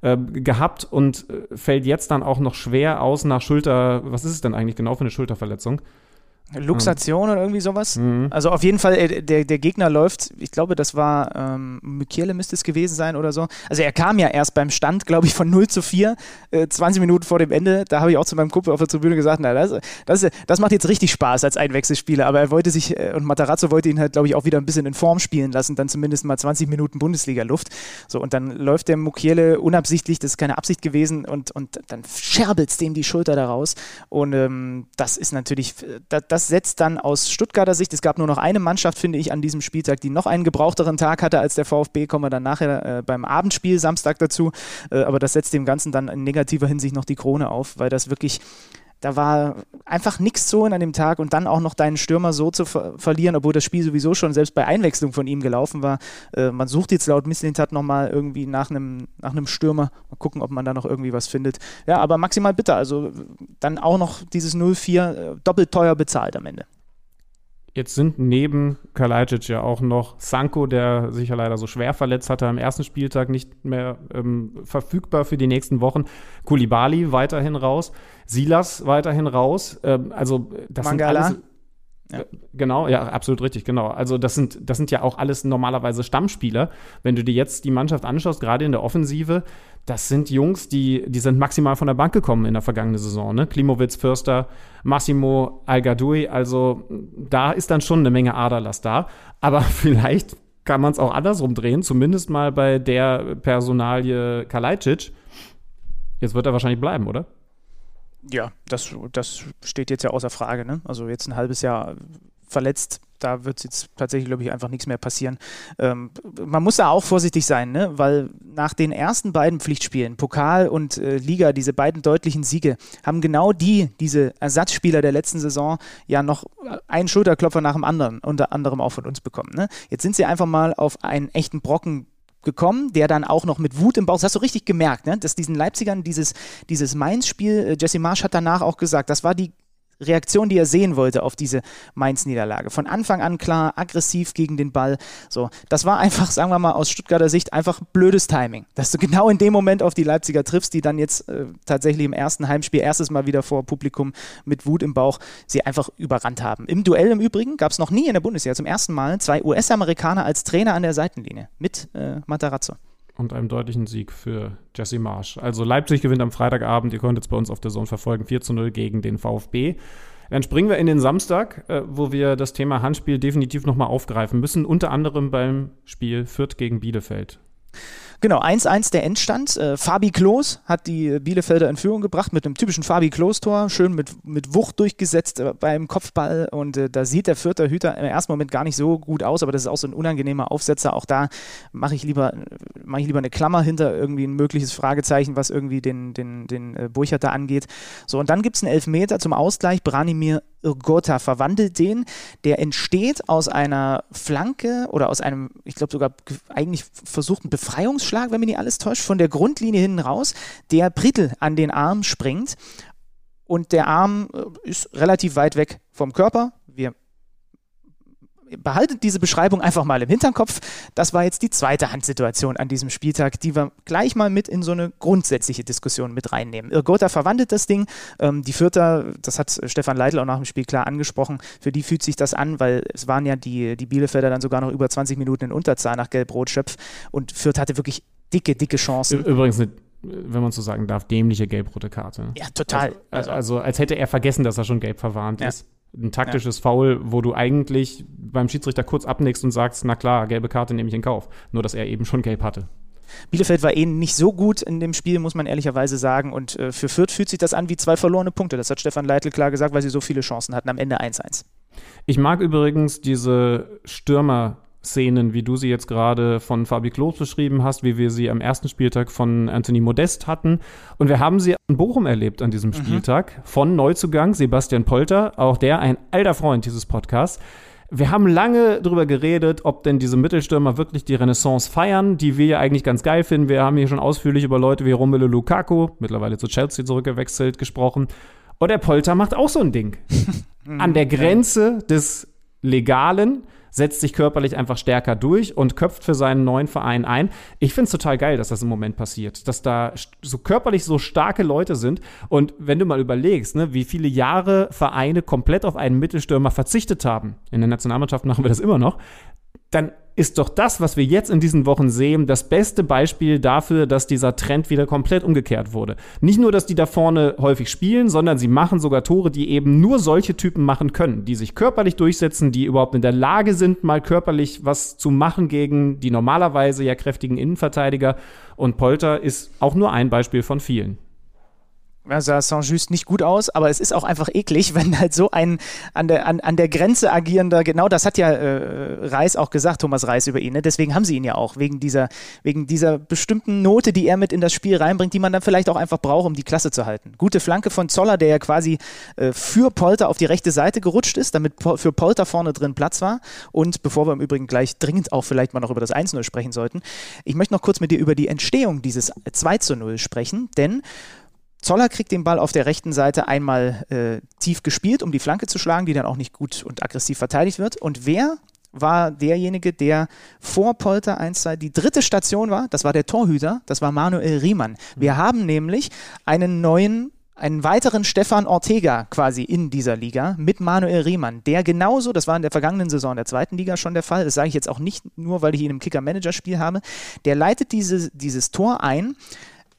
S4: äh, gehabt und äh, fällt jetzt dann auch noch schwer aus nach Schulter. Was ist es denn eigentlich genau für eine Schulterverletzung?
S3: Luxation oder irgendwie sowas. Mhm. Also auf jeden Fall, äh, der, der Gegner läuft, ich glaube, das war ähm, Mykiele müsste es gewesen sein oder so. Also er kam ja erst beim Stand, glaube ich, von 0 zu 4, äh, 20 Minuten vor dem Ende. Da habe ich auch zu meinem Kumpel auf der Tribüne gesagt, na, das, das, das macht jetzt richtig Spaß als Einwechselspieler. Aber er wollte sich, äh, und Matarazzo wollte ihn halt, glaube ich, auch wieder ein bisschen in Form spielen lassen, dann zumindest mal 20 Minuten Bundesliga-Luft. So, und dann läuft der Mukiele unabsichtlich, das ist keine Absicht gewesen, und, und dann scherbelt es dem die Schulter da raus. Und ähm, das ist natürlich, äh, das, das setzt dann aus Stuttgarter Sicht, es gab nur noch eine Mannschaft, finde ich, an diesem Spieltag, die noch einen gebrauchteren Tag hatte als der VfB, kommen wir dann nachher äh, beim Abendspiel Samstag dazu, äh, aber das setzt dem Ganzen dann in negativer Hinsicht noch die Krone auf, weil das wirklich da war einfach nichts zu an dem Tag und dann auch noch deinen Stürmer so zu ver verlieren, obwohl das Spiel sowieso schon selbst bei Einwechslung von ihm gelaufen war. Äh, man sucht jetzt laut Misslintat nochmal irgendwie nach einem nach Stürmer. Mal gucken, ob man da noch irgendwie was findet. Ja, aber maximal bitter. Also dann auch noch dieses 0-4 äh, doppelt teuer bezahlt am Ende.
S4: Jetzt sind neben Kalajdzic ja auch noch Sanko, der sich ja leider so schwer verletzt hatte am ersten Spieltag, nicht mehr ähm, verfügbar für die nächsten Wochen. Kulibali weiterhin raus, Silas weiterhin raus. Ähm, also das Mangala. sind alles ja. Genau, ja, absolut richtig, genau. Also das sind, das sind ja auch alles normalerweise Stammspieler. Wenn du dir jetzt die Mannschaft anschaust, gerade in der Offensive, das sind Jungs, die, die sind maximal von der Bank gekommen in der vergangenen Saison. Ne? Klimowitz, Förster, Massimo Algadoui. Also da ist dann schon eine Menge Aderlass da. Aber vielleicht kann man es auch andersrum drehen, zumindest mal bei der Personalie Kalajdzic. Jetzt wird er wahrscheinlich bleiben, oder?
S3: Ja, das, das steht jetzt ja außer Frage. Ne? Also jetzt ein halbes Jahr verletzt, da wird jetzt tatsächlich, glaube ich, einfach nichts mehr passieren. Ähm, man muss da auch vorsichtig sein, ne? weil nach den ersten beiden Pflichtspielen, Pokal und äh, Liga, diese beiden deutlichen Siege, haben genau die, diese Ersatzspieler der letzten Saison, ja noch einen Schulterklopfer nach dem anderen, unter anderem auch von uns bekommen. Ne? Jetzt sind sie einfach mal auf einen echten Brocken gekommen, der dann auch noch mit Wut im Bauch, das hast du richtig gemerkt, ne? dass diesen Leipzigern dieses, dieses Mainz-Spiel, äh, Jesse Marsch hat danach auch gesagt, das war die Reaktion, die er sehen wollte auf diese Mainz-Niederlage. Von Anfang an klar, aggressiv gegen den Ball. So, das war einfach, sagen wir mal, aus Stuttgarter Sicht einfach blödes Timing, dass du genau in dem Moment auf die Leipziger triffst, die dann jetzt äh, tatsächlich im ersten Heimspiel erstes Mal wieder vor Publikum mit Wut im Bauch sie einfach überrannt haben. Im Duell im Übrigen gab es noch nie in der Bundesliga zum ersten Mal zwei US-Amerikaner als Trainer an der Seitenlinie mit äh, Matarazzo
S4: und einem deutlichen Sieg für Jesse Marsch. Also Leipzig gewinnt am Freitagabend, ihr könnt es bei uns auf der Zone verfolgen, 4 zu 0 gegen den VfB. Dann springen wir in den Samstag, äh, wo wir das Thema Handspiel definitiv nochmal aufgreifen müssen, unter anderem beim Spiel Fürth gegen Bielefeld.
S3: Genau, 1-1 der Endstand. Äh, Fabi Klos hat die Bielefelder in Führung gebracht mit einem typischen Fabi Klos-Tor. Schön mit, mit Wucht durchgesetzt äh, beim Kopfball. Und äh, da sieht der vierte Hüter im ersten Moment gar nicht so gut aus, aber das ist auch so ein unangenehmer Aufsetzer. Auch da mache ich, lieber, mach ich lieber eine Klammer hinter irgendwie ein mögliches Fragezeichen, was irgendwie den, den, den äh, Burchert da angeht. So, und dann gibt es einen Elfmeter zum Ausgleich. Branimir Irgota verwandelt den. Der entsteht aus einer Flanke oder aus einem, ich glaube sogar eigentlich versuchten Befreiungsschlag, wenn mich nicht alles täuscht, von der Grundlinie hinten raus, der Brittel an den Arm springt. Und der Arm äh, ist relativ weit weg vom Körper. Wir behaltet diese Beschreibung einfach mal im Hinterkopf. Das war jetzt die zweite Handsituation an diesem Spieltag, die wir gleich mal mit in so eine grundsätzliche Diskussion mit reinnehmen. Irgota verwandelt das Ding. Ähm, die Vierter, das hat Stefan Leitl auch nach dem Spiel klar angesprochen, für die fühlt sich das an, weil es waren ja die, die Bielefelder dann sogar noch über 20 Minuten in Unterzahl nach Gelb-Rot-Schöpf und Fürth hatte wirklich dicke, dicke Chancen.
S4: Übrigens eine wenn man so sagen darf, dämliche gelb-rote Karte.
S3: Ja, total.
S4: Also, also, als hätte er vergessen, dass er schon gelb verwarnt ja. ist ein taktisches ja. Foul, wo du eigentlich beim Schiedsrichter kurz abnickst und sagst, na klar, gelbe Karte nehme ich in Kauf. Nur, dass er eben schon gelb hatte.
S3: Bielefeld war eh nicht so gut in dem Spiel, muss man ehrlicherweise sagen. Und äh, für Fürth fühlt sich das an wie zwei verlorene Punkte. Das hat Stefan Leitl klar gesagt, weil sie so viele Chancen hatten. Am Ende 1-1.
S4: Ich mag übrigens diese Stürmer- Szenen, wie du sie jetzt gerade von Fabi Klos beschrieben hast, wie wir sie am ersten Spieltag von Anthony Modest hatten. Und wir haben sie in Bochum erlebt an diesem mhm. Spieltag von Neuzugang Sebastian Polter, auch der ein alter Freund dieses Podcasts. Wir haben lange darüber geredet, ob denn diese Mittelstürmer wirklich die Renaissance feiern, die wir ja eigentlich ganz geil finden. Wir haben hier schon ausführlich über Leute wie Romelu Lukaku, mittlerweile zu Chelsea zurückgewechselt, gesprochen. Und der Polter macht auch so ein Ding. An der Grenze des Legalen setzt sich körperlich einfach stärker durch und köpft für seinen neuen Verein ein. Ich finde es total geil, dass das im Moment passiert, dass da so körperlich so starke Leute sind. Und wenn du mal überlegst, ne, wie viele Jahre Vereine komplett auf einen Mittelstürmer verzichtet haben, in der Nationalmannschaft machen wir das immer noch, dann ist doch das, was wir jetzt in diesen Wochen sehen, das beste Beispiel dafür, dass dieser Trend wieder komplett umgekehrt wurde. Nicht nur, dass die da vorne häufig spielen, sondern sie machen sogar Tore, die eben nur solche Typen machen können, die sich körperlich durchsetzen, die überhaupt in der Lage sind, mal körperlich was zu machen gegen die normalerweise ja kräftigen Innenverteidiger. Und Polter ist auch nur ein Beispiel von vielen
S3: sah Saint-Just nicht gut aus, aber es ist auch einfach eklig, wenn halt so ein an der, an, an der Grenze agierender, genau das hat ja äh, Reis auch gesagt, Thomas Reis über ihn, ne? deswegen haben sie ihn ja auch, wegen dieser, wegen dieser bestimmten Note, die er mit in das Spiel reinbringt, die man dann vielleicht auch einfach braucht, um die Klasse zu halten. Gute Flanke von Zoller, der ja quasi äh, für Polter auf die rechte Seite gerutscht ist, damit po für Polter vorne drin Platz war und bevor wir im Übrigen gleich dringend auch vielleicht mal noch über das 1-0 sprechen sollten, ich möchte noch kurz mit dir über die Entstehung dieses 2-0 sprechen, denn Zoller kriegt den Ball auf der rechten Seite einmal äh, tief gespielt, um die Flanke zu schlagen, die dann auch nicht gut und aggressiv verteidigt wird. Und wer war derjenige, der vor Polter 1 die dritte Station war? Das war der Torhüter, das war Manuel Riemann. Wir mhm. haben nämlich einen neuen einen weiteren Stefan Ortega quasi in dieser Liga mit Manuel Riemann, der genauso, das war in der vergangenen Saison der zweiten Liga schon der Fall, das sage ich jetzt auch nicht nur, weil ich ihn im Kicker-Manager-Spiel habe, der leitet diese, dieses Tor ein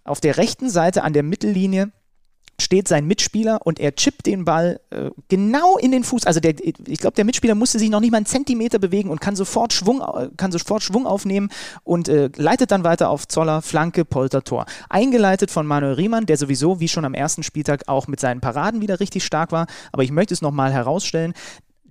S3: auf der rechten Seite an der Mittellinie steht sein Mitspieler und er chippt den Ball äh, genau in den Fuß. Also der, ich glaube, der Mitspieler musste sich noch nicht mal einen Zentimeter bewegen und kann sofort Schwung, kann sofort Schwung aufnehmen und äh, leitet dann weiter auf Zoller, Flanke, Polter, Tor. Eingeleitet von Manuel Riemann, der sowieso wie schon am ersten Spieltag auch mit seinen Paraden wieder richtig stark war. Aber ich möchte es nochmal herausstellen,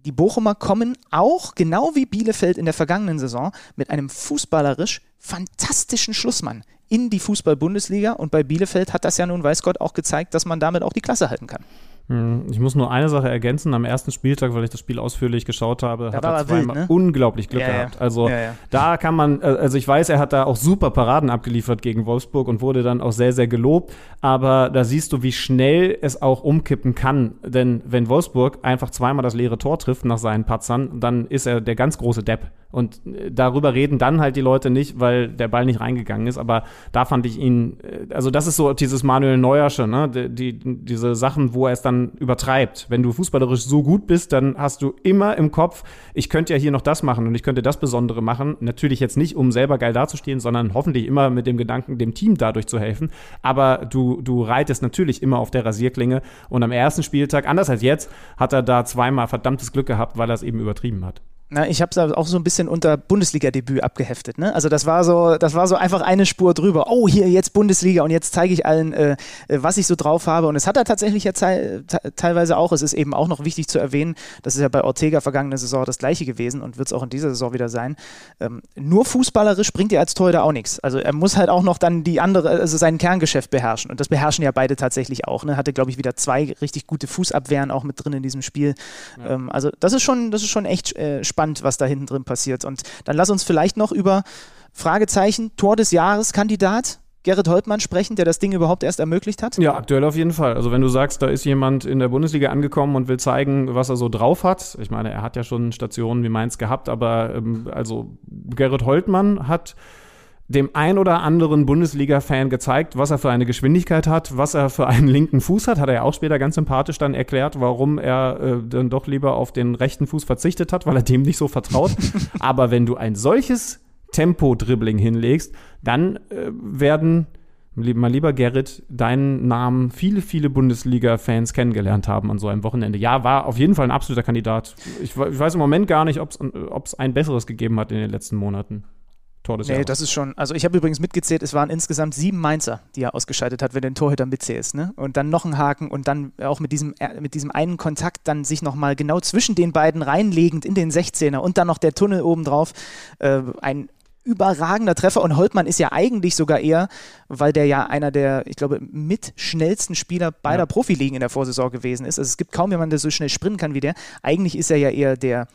S3: die Bochumer kommen auch, genau wie Bielefeld in der vergangenen Saison, mit einem fußballerisch fantastischen Schlussmann in die Fußball-Bundesliga. Und bei Bielefeld hat das ja nun, weiß Gott, auch gezeigt, dass man damit auch die Klasse halten kann.
S4: Hm, ich muss nur eine Sache ergänzen. Am ersten Spieltag, weil ich das Spiel ausführlich geschaut habe, da hat er zweimal ne? unglaublich Glück ja, gehabt. Also ja, ja. da kann man, äh, also ich weiß, er hat da auch super Paraden abgeliefert gegen Wolfsburg und wurde dann auch sehr, sehr gelobt. Aber da siehst du, wie schnell es auch umkippen kann. Denn wenn Wolfsburg einfach zweimal das leere Tor trifft nach seinen Patzern, dann ist er der ganz große Depp. Und äh, darüber reden dann halt die Leute nicht, weil der Ball nicht reingegangen ist. Aber da fand ich ihn, äh, also das ist so dieses Manuel Neuersche, ne? Die, die, diese Sachen, wo er es dann übertreibt. Wenn du fußballerisch so gut bist, dann hast du immer im Kopf, ich könnte ja hier noch das machen und ich könnte das Besondere machen. Natürlich jetzt nicht, um selber geil dazustehen, sondern hoffentlich immer mit dem Gedanken, dem Team dadurch zu helfen. Aber du, du reitest natürlich immer auf der Rasierklinge. Und am ersten Spieltag, anders als jetzt, hat er da zweimal verdammtes Glück gehabt, weil er es eben übertrieben hat.
S3: Na, ich habe es auch so ein bisschen unter Bundesliga-Debüt abgeheftet. Ne? Also das war so, das war so einfach eine Spur drüber. Oh, hier jetzt Bundesliga und jetzt zeige ich allen, äh, äh, was ich so drauf habe. Und es hat er tatsächlich ja teilweise auch. Es ist eben auch noch wichtig zu erwähnen, das ist ja bei Ortega vergangene Saison das gleiche gewesen und wird es auch in dieser Saison wieder sein. Ähm, nur fußballerisch bringt er als Torhüter auch nichts. Also er muss halt auch noch dann die andere, also sein Kerngeschäft beherrschen. Und das beherrschen ja beide tatsächlich auch. Ne? Hatte, glaube ich, wieder zwei richtig gute Fußabwehren auch mit drin in diesem Spiel. Ja. Ähm, also das ist schon, das ist schon echt äh, spannend spannend, was da hinten drin passiert. Und dann lass uns vielleicht noch über Fragezeichen, Tor des Jahres Kandidat. Gerrit Holtmann sprechen, der das Ding überhaupt erst ermöglicht hat?
S4: Ja, aktuell auf jeden Fall. Also wenn du sagst, da ist jemand in der Bundesliga angekommen und will zeigen, was er so drauf hat. Ich meine, er hat ja schon Stationen wie Mainz gehabt, aber ähm, also Gerrit Holtmann hat dem ein oder anderen Bundesliga-Fan gezeigt, was er für eine Geschwindigkeit hat, was er für einen linken Fuß hat. Hat er ja auch später ganz sympathisch dann erklärt, warum er äh, dann doch lieber auf den rechten Fuß verzichtet hat, weil er dem nicht so vertraut. Aber wenn du ein solches Tempo-Dribbling hinlegst, dann äh, werden mein lieber Gerrit, deinen Namen viele, viele Bundesliga-Fans kennengelernt haben an so einem Wochenende. Ja, war auf jeden Fall ein absoluter Kandidat. Ich, ich weiß im Moment gar nicht, ob es ein besseres gegeben hat in den letzten Monaten. Tor des
S3: Nee,
S4: Jahres.
S3: das ist schon, also ich habe übrigens mitgezählt, es waren insgesamt sieben Mainzer, die er ausgeschaltet hat, wenn du den Torhüter mitzählst. Ne? Und dann noch ein Haken und dann auch mit diesem, äh, mit diesem einen Kontakt dann sich nochmal genau zwischen den beiden reinlegend in den 16er und dann noch der Tunnel obendrauf. Äh, ein überragender Treffer und Holtmann ist ja eigentlich sogar eher, weil der ja einer der, ich glaube, mit schnellsten Spieler beider
S4: Ja.
S3: Profiligen in der Vorsaison gewesen ist. Also es gibt kaum jemanden, der so schnell sprinten kann wie der. Eigentlich ist er ja eher der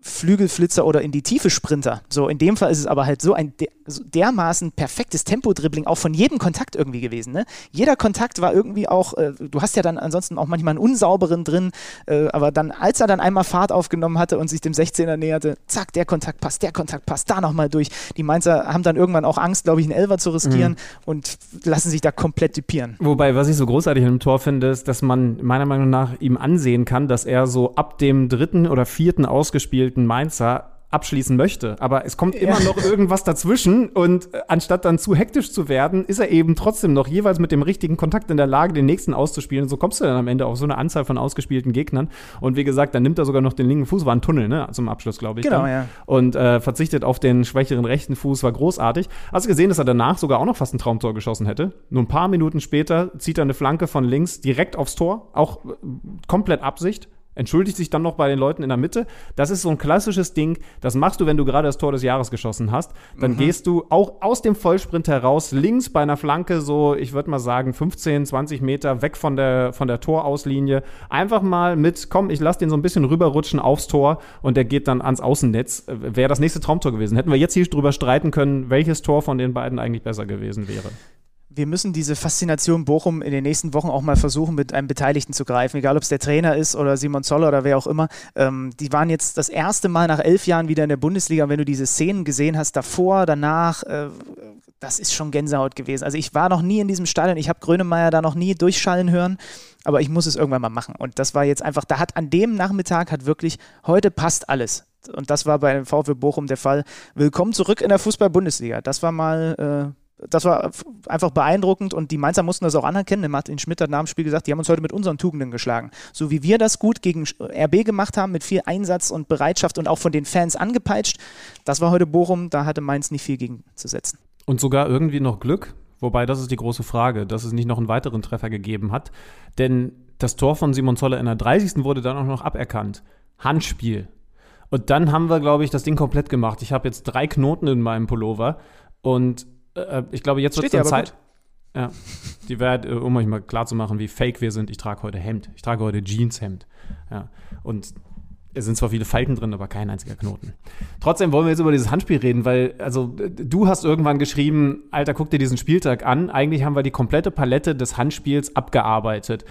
S3: Flügelflitzer oder in die Tiefe Sprinter. So, in dem Fall ist es aber halt so ein der, so dermaßen perfektes Tempo-Dribbling auch von jedem Kontakt irgendwie gewesen. Ne? Jeder Kontakt war irgendwie auch, äh, du hast ja dann ansonsten auch manchmal einen unsauberen drin, äh, aber dann, als er dann einmal Fahrt aufgenommen hatte und sich dem 16er näherte, zack, der Kontakt passt, der Kontakt passt, da nochmal durch. Die Mainzer haben dann irgendwann auch Angst, glaube ich, einen Elfer zu riskieren und lassen sich da komplett typieren.
S4: Wobei, was ich so großartig an dem Tor finde, ist, dass man meiner Meinung nach ihm ansehen kann, dass er so ab dem dritten oder vierten ausgespielten Mainzer abschließen möchte. Aber es kommt immer noch irgendwas dazwischen und äh, anstatt dann zu hektisch zu werden, ist er eben trotzdem noch jeweils mit dem richtigen Kontakt in der Lage, den nächsten auszuspielen. Und so kommst du dann am Ende auf so eine Anzahl von ausgespielten Gegnern. Und wie gesagt, dann nimmt er sogar noch den linken Fuß, war ein Tunnel, ne, zum Abschluss, glaube ich.
S3: Genau,
S4: dann.
S3: ja.
S4: Und äh, verzichtet auf den schwächeren rechten Fuß, war großartig. Hast du gesehen, dass er danach sogar auch noch fast ein Traumtor geschossen hätte? Nur ein paar Minuten später zieht er eine Flanke von links direkt aufs Tor, auch äh, komplett Absicht. Entschuldigt sich dann noch bei den Leuten in der Mitte. Das ist so ein klassisches Ding. Das machst du, wenn du gerade das Tor des Jahres geschossen hast. Dann gehst du auch aus dem Vollsprint heraus, links bei einer Flanke, so, ich würde mal sagen, 15, 20 Meter weg von der, von der Torauslinie. Einfach mal mit, komm, ich lass den so ein bisschen rüberrutschen aufs Tor und der geht dann ans Außennetz. Wäre das nächste Traumtor gewesen. Hätten wir jetzt hier drüber streiten können, welches Tor von den beiden eigentlich besser gewesen wäre.
S3: Wir müssen diese Faszination Bochum in den nächsten Wochen auch mal versuchen, mit einem Beteiligten zu greifen, egal ob es der Trainer ist oder Simon Zoller oder wer auch immer. Ähm, die waren jetzt das erste Mal nach elf Jahren wieder in der Bundesliga. Und wenn du diese Szenen gesehen hast, davor, danach, äh, das ist schon Gänsehaut gewesen. Also ich war noch nie in diesem Stadion, ich habe Grönemeyer da noch nie durchschallen hören, aber ich muss es irgendwann mal machen. Und das war jetzt einfach, da hat an dem Nachmittag hat wirklich, heute passt alles. Und das war bei dem VfB Bochum der Fall. Willkommen zurück in der Fußball-Bundesliga. Das war mal äh, das war einfach beeindruckend und die Mainzer mussten das auch anerkennen. Martin Schmidt hat nach dem Spiel gesagt, die haben uns heute mit unseren Tugenden geschlagen. So wie wir das gut gegen RB gemacht haben, mit viel Einsatz und Bereitschaft und auch von den Fans angepeitscht, das war heute Bochum, da hatte Mainz nicht viel gegen zu setzen.
S4: Und sogar irgendwie noch Glück. Wobei, das ist die große Frage, dass es nicht noch einen weiteren Treffer gegeben hat. Denn das Tor von Simon Zoller in der 30. wurde dann auch noch aberkannt. Handspiel. Und dann haben wir, glaube ich, das Ding komplett gemacht. Ich habe jetzt drei Knoten in meinem Pullover. Und äh, ich glaube, jetzt wird es dann Zeit. Ja, die Wert, um euch mal klar zu machen, wie fake wir sind. Ich trage heute Hemd. Ich trage heute Jeanshemd. Ja, und es sind zwar viele Falten drin, aber kein einziger Knoten. Trotzdem wollen wir jetzt über dieses Handspiel reden, weil, also, du hast irgendwann geschrieben, Alter, guck dir diesen Spieltag an. Eigentlich haben wir die komplette Palette des Handspiels abgearbeitet.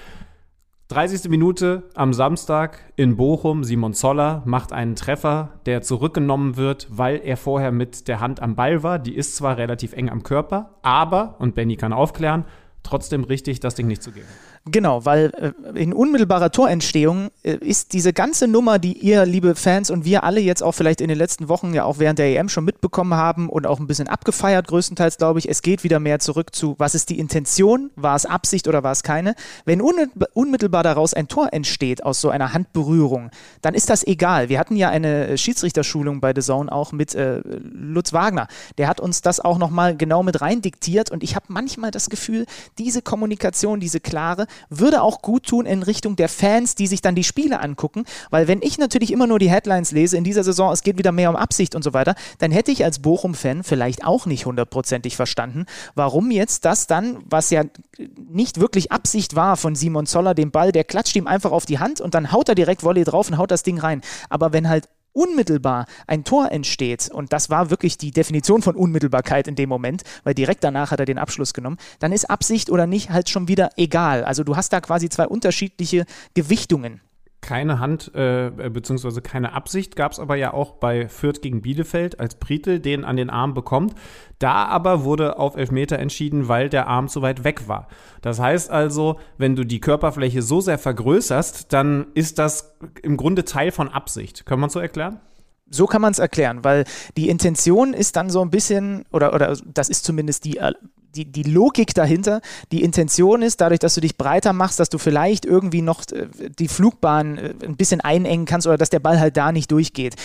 S4: 30. Minute am Samstag in Bochum. Simon Zoller macht einen Treffer, der zurückgenommen wird, weil er vorher mit der Hand am Ball war. Die ist zwar relativ eng am Körper, aber, und Benny kann aufklären, trotzdem richtig, das Ding nicht zu geben.
S3: Genau, weil äh, in unmittelbarer Torentstehung äh, ist diese ganze Nummer, die ihr, liebe Fans und wir alle jetzt auch vielleicht in den letzten Wochen ja auch während der EM schon mitbekommen haben und auch ein bisschen abgefeiert, größtenteils glaube ich, es geht wieder mehr zurück zu, was ist die Intention, war es Absicht oder war es keine. Wenn unmittelbar, daraus ein Tor entsteht aus so einer Handberührung, dann ist das egal. Wir hatten ja eine Schiedsrichterschulung bei The Zone auch mit äh, Lutz Wagner. Der hat uns das auch nochmal genau mit rein diktiert und ich habe manchmal das Gefühl, diese Kommunikation, diese klare, würde auch gut tun in Richtung der Fans, die sich dann die Spiele angucken, weil wenn ich natürlich immer nur die Headlines lese, in dieser Saison, es geht wieder mehr um Absicht und so weiter, dann hätte ich als Bochum-Fan vielleicht auch nicht hundertprozentig verstanden, warum jetzt das dann, was ja nicht wirklich Absicht war von Simon Zoller, den Ball, der klatscht ihm einfach auf die Hand und dann haut er direkt Volley drauf und haut das Ding rein. Aber wenn halt unmittelbar ein Tor entsteht, und das war wirklich die Definition von Unmittelbarkeit in dem Moment, weil direkt danach hat er den Abschluss genommen, dann ist Absicht oder nicht halt schon wieder egal. Also du hast da quasi zwei unterschiedliche Gewichtungen.
S4: Keine Hand, äh, beziehungsweise keine Absicht gab es aber ja auch bei Fürth gegen Bielefeld, als Britel den an den Arm bekommt. Da aber wurde auf Elfmeter entschieden, weil der Arm zu weit weg war. Das heißt also, wenn du die Körperfläche so sehr vergrößerst, dann ist das im Grunde Teil von Absicht. Kann man so erklären?
S3: So kann man es erklären, weil die Intention ist dann so ein bisschen, oder, oder das ist zumindest die, äh, die, die Logik dahinter. Die Intention ist, dadurch, dass du dich breiter machst, dass du vielleicht irgendwie noch äh, die Flugbahn äh, ein bisschen einengen kannst oder dass der Ball halt da nicht durchgeht.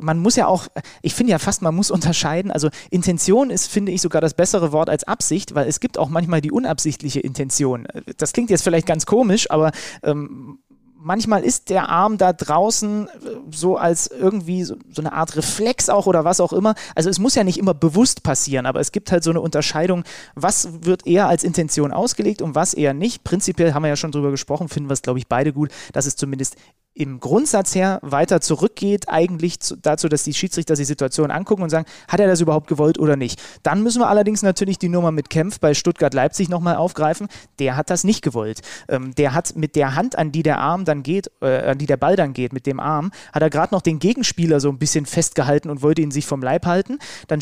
S3: Man muss ja auch, ich finde ja fast, man muss unterscheiden. Also Intention ist, finde ich, sogar das bessere Wort als Absicht, weil es gibt auch manchmal die unabsichtliche Intention. Das klingt jetzt vielleicht ganz komisch, aber ähm, manchmal ist der Arm da draußen äh, so als irgendwie so, so, eine Art Reflex auch oder was auch immer. Also es muss ja nicht immer bewusst passieren, aber es gibt halt so eine Unterscheidung, was wird eher als Intention ausgelegt und was eher nicht. Prinzipiell haben wir ja schon drüber gesprochen, finden wir es, glaube ich, beide gut, dass es zumindest im Grundsatz her weiter zurückgeht, eigentlich zu, dazu, dass die Schiedsrichter die Situation angucken und sagen, hat er das überhaupt gewollt oder nicht. Dann müssen wir allerdings natürlich die Nummer mit Kempf bei Stuttgart-Leipzig nochmal aufgreifen. Der hat das nicht gewollt. Ähm, der hat mit der Hand, an die der Arm dann geht, äh, an die der Ball dann geht, mit dem Arm, hat er gerade noch den Gegenspieler so ein bisschen festgehalten und wollte ihn sich vom Leib halten. Dann,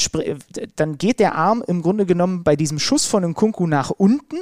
S3: dann geht der Arm im Grunde genommen bei diesem Schuss von Nkunku nach unten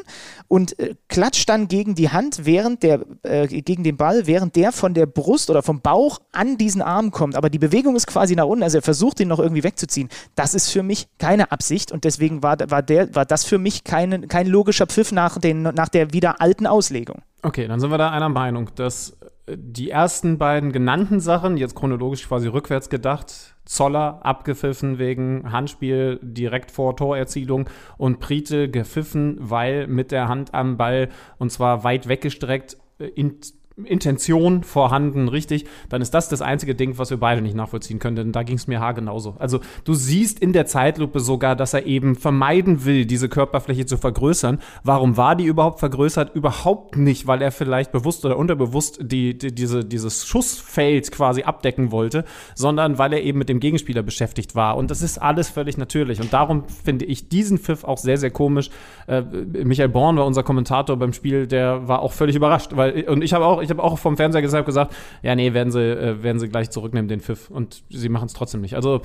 S3: und äh, klatscht dann gegen die Hand, während der, äh, gegen den Ball, während der von der der Brust oder vom Bauch an diesen Arm kommt, aber die Bewegung ist quasi nach unten, also er versucht ihn noch irgendwie wegzuziehen. Das ist für mich keine Absicht und deswegen war, war, der, war das für mich keine, kein logischer Pfiff nach, den, nach der wieder alten Auslegung.
S4: Okay, dann sind wir da einer Meinung, dass äh, die ersten beiden genannten Sachen, jetzt chronologisch quasi rückwärts gedacht, Zoller abgepfiffen wegen Handspiel direkt vor Torerzielung und Priete gepfiffen, weil mit der Hand am Ball und zwar weit weggestreckt äh, in Intention vorhanden, richtig, dann ist das das einzige Ding, was wir beide nicht nachvollziehen können, denn da ging es mir haargenauso. Also du siehst in der Zeitlupe sogar, dass er eben vermeiden will, diese Körperfläche zu vergrößern. Warum war die überhaupt vergrößert? Überhaupt nicht, weil er vielleicht bewusst oder unterbewusst die, die, diese, dieses Schussfeld quasi abdecken wollte, sondern weil er eben mit dem Gegenspieler beschäftigt war. Und das ist alles völlig natürlich. Und darum finde ich diesen Pfiff auch sehr, sehr komisch. Äh, Michael Born war unser Kommentator beim Spiel, der war auch völlig überrascht, weil, und ich habe auch ich habe auch vom Fernseher gesagt, gesagt, ja, nee, werden sie, äh, werden sie gleich zurücknehmen, den Pfiff. Und sie machen es trotzdem nicht. Also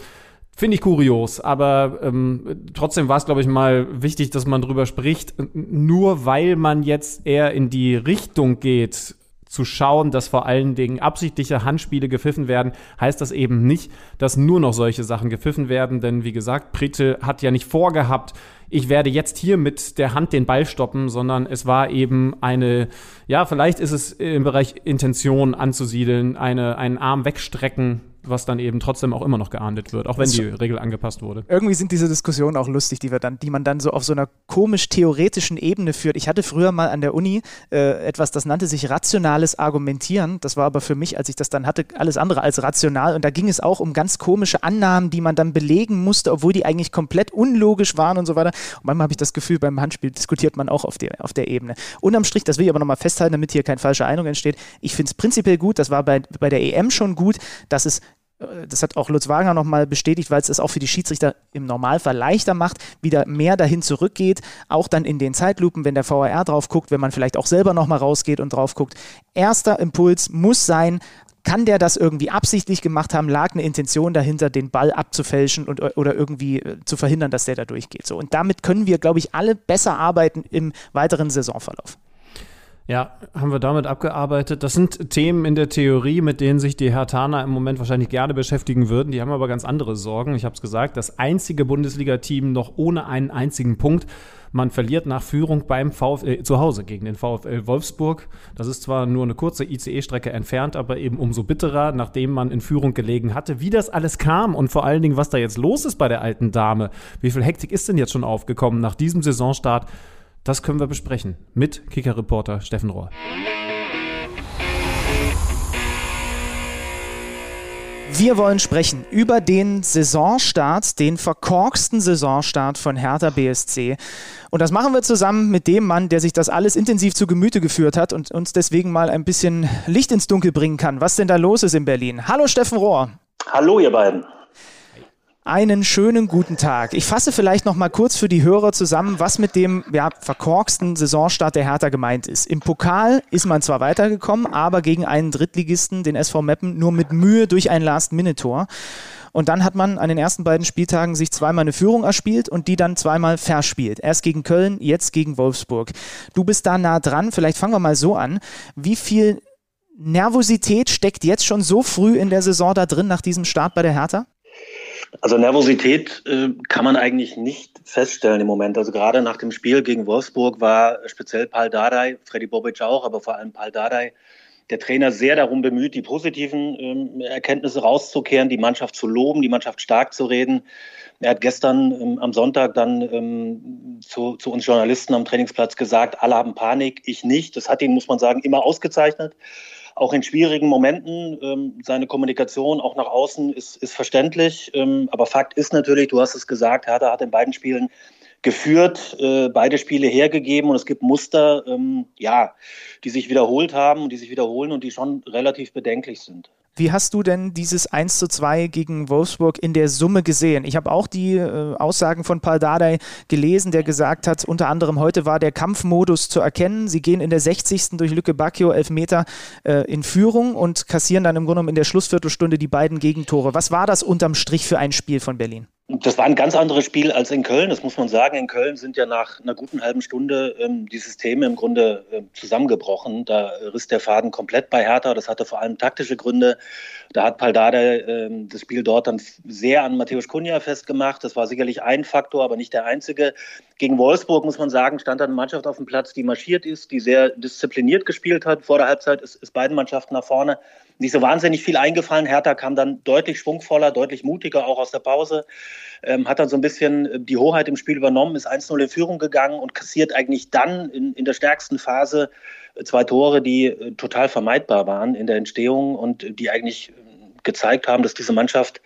S4: Finde ich kurios, aber ähm, trotzdem war es, glaube ich, mal wichtig, dass man drüber spricht. Nur weil man jetzt eher in die Richtung geht, zu schauen, dass vor allen Dingen absichtliche Handspiele gepfiffen werden, heißt das eben nicht, dass nur noch solche Sachen gepfiffen werden. Denn wie gesagt, Pritte hat ja nicht vorgehabt, ich werde jetzt hier mit der Hand den Ball stoppen, sondern es war eben eine, ja, vielleicht ist es im Bereich Intention anzusiedeln, eine, einen Arm wegstrecken, was dann eben trotzdem auch immer noch geahndet wird, auch wenn die Regel angepasst wurde.
S3: Irgendwie sind diese Diskussionen auch lustig, die wir dann, die man dann so auf so einer komisch theoretischen Ebene führt. Ich hatte früher mal an der Uni äh, etwas, das nannte sich rationales Argumentieren. Das war aber für mich, als ich das dann hatte, alles andere als rational. Und da ging es auch um ganz komische Annahmen, die man dann belegen musste, obwohl die eigentlich komplett unlogisch waren und so weiter. Und manchmal habe ich das Gefühl, beim Handspiel diskutiert man auch auf der, auf der Ebene. Unterm Strich, das will ich aber nochmal festhalten, damit hier keine falsche Eindruck entsteht. Ich finde es prinzipiell gut, das war bei, bei der EM schon gut, dass es das hat auch Lutz Wagner nochmal bestätigt, weil es das auch für die Schiedsrichter im Normalfall leichter macht, wieder mehr dahin zurückgeht, auch dann in den Zeitlupen, wenn der VAR drauf guckt, wenn man vielleicht auch selber nochmal rausgeht und drauf guckt. Erster Impuls muss sein, kann der das irgendwie absichtlich gemacht haben? Lag eine Intention dahinter, den Ball abzufälschen und, oder irgendwie äh, zu verhindern, dass der da durchgeht? So, und damit können wir, glaube ich, alle besser arbeiten im weiteren Saisonverlauf.
S4: Ja, haben wir damit abgearbeitet. Das sind Themen in der Theorie, mit denen sich die Hertaner im Moment wahrscheinlich gerne beschäftigen würden. Die haben aber ganz andere Sorgen. Ich habe es gesagt, das einzige Bundesliga-Team noch ohne einen einzigen Punkt. Man verliert nach Führung beim VfL äh, zu Hause gegen den VfL Wolfsburg. Das ist zwar nur eine kurze ICE-Strecke entfernt, aber eben umso bitterer, nachdem man in Führung gelegen hatte. Wie das alles kam und vor allen Dingen, was da jetzt los ist bei der alten Dame. Wie viel Hektik ist denn jetzt schon aufgekommen nach diesem Saisonstart? Das können wir besprechen mit Kicker-Reporter Steffen Rohr.
S3: Wir wollen sprechen über den Saisonstart, den verkorksten Saisonstart von Hertha BSC. Und das machen wir zusammen mit dem Mann, der sich das alles intensiv zu Gemüte geführt hat und uns deswegen mal ein bisschen Licht ins Dunkel bringen kann, was denn da los ist in Berlin. Hallo Steffen Rohr.
S5: Hallo ihr beiden.
S3: Einen schönen guten Tag. Ich fasse vielleicht noch mal kurz für die Hörer zusammen, was mit dem ja, verkorksten Saisonstart der Hertha gemeint ist. Im Pokal ist man zwar weitergekommen, aber gegen einen Drittligisten, den SV Meppen, nur mit Mühe durch ein Last-Minute-Tor. Und dann hat man an den ersten beiden Spieltagen sich zweimal eine Führung erspielt und die dann zweimal verspielt. Erst gegen Köln, jetzt gegen Wolfsburg. Du bist da nah dran. Vielleicht fangen wir mal so an. Wie viel Nervosität steckt jetzt schon so früh in der Saison da drin nach diesem Start bei der Hertha?
S5: Also Nervosität äh, kann man eigentlich nicht feststellen im Moment. Also gerade nach dem Spiel gegen Wolfsburg war speziell Paul Dardai, Freddy Bobic auch, aber vor allem Paul Dardai, der Trainer sehr darum bemüht, die positiven ähm, Erkenntnisse rauszukehren, die Mannschaft zu loben, die Mannschaft stark zu reden. Er hat gestern ähm, am Sonntag dann ähm, zu, zu uns Journalisten am Trainingsplatz gesagt, alle haben Panik, ich nicht. Das hat ihn, muss man sagen, immer ausgezeichnet auch in schwierigen Momenten. Ähm, seine Kommunikation auch nach außen ist, ist verständlich. Ähm, aber Fakt ist natürlich, du hast es gesagt, Hertha hat in beiden Spielen geführt, äh, beide Spiele hergegeben und es gibt Muster, ähm, ja, die sich wiederholt haben und die sich wiederholen und die schon relativ bedenklich sind.
S3: Wie hast du denn dieses 1 zu 2 gegen Wolfsburg in der Summe gesehen? Ich habe auch die äh, Aussagen von Paul Dardai gelesen, der gesagt hat, unter anderem heute war der Kampfmodus zu erkennen. Sie gehen in der 60. durch Lücke Bacchio elf Meter äh, in Führung und kassieren dann im Grunde genommen in der Schlussviertelstunde die beiden Gegentore. Was war das unterm Strich für ein Spiel von Berlin?
S5: Das war ein ganz anderes Spiel als in Köln, das muss man sagen. In Köln sind ja nach einer guten halben Stunde ähm, die Systeme im Grunde äh, zusammengebrochen. Da riss der Faden komplett bei Hertha. Das hatte vor allem taktische Gründe. Da hat Paldade äh, das Spiel dort dann sehr an Matthäus Kunja festgemacht. Das war sicherlich ein Faktor, aber nicht der einzige. Gegen Wolfsburg, muss man sagen, stand dann eine Mannschaft auf dem Platz, die marschiert ist, die sehr diszipliniert gespielt hat. Vor der Halbzeit ist, ist beiden Mannschaften nach vorne nicht so wahnsinnig viel eingefallen. Hertha kam dann deutlich schwungvoller, deutlich mutiger auch aus der Pause, ähm, hat dann so ein bisschen äh, die Hoheit im Spiel übernommen, ist 1-0 in Führung gegangen und kassiert eigentlich dann in, in der stärksten Phase zwei Tore, die äh, total vermeidbar waren in der Entstehung und die eigentlich gezeigt haben, dass diese Mannschaft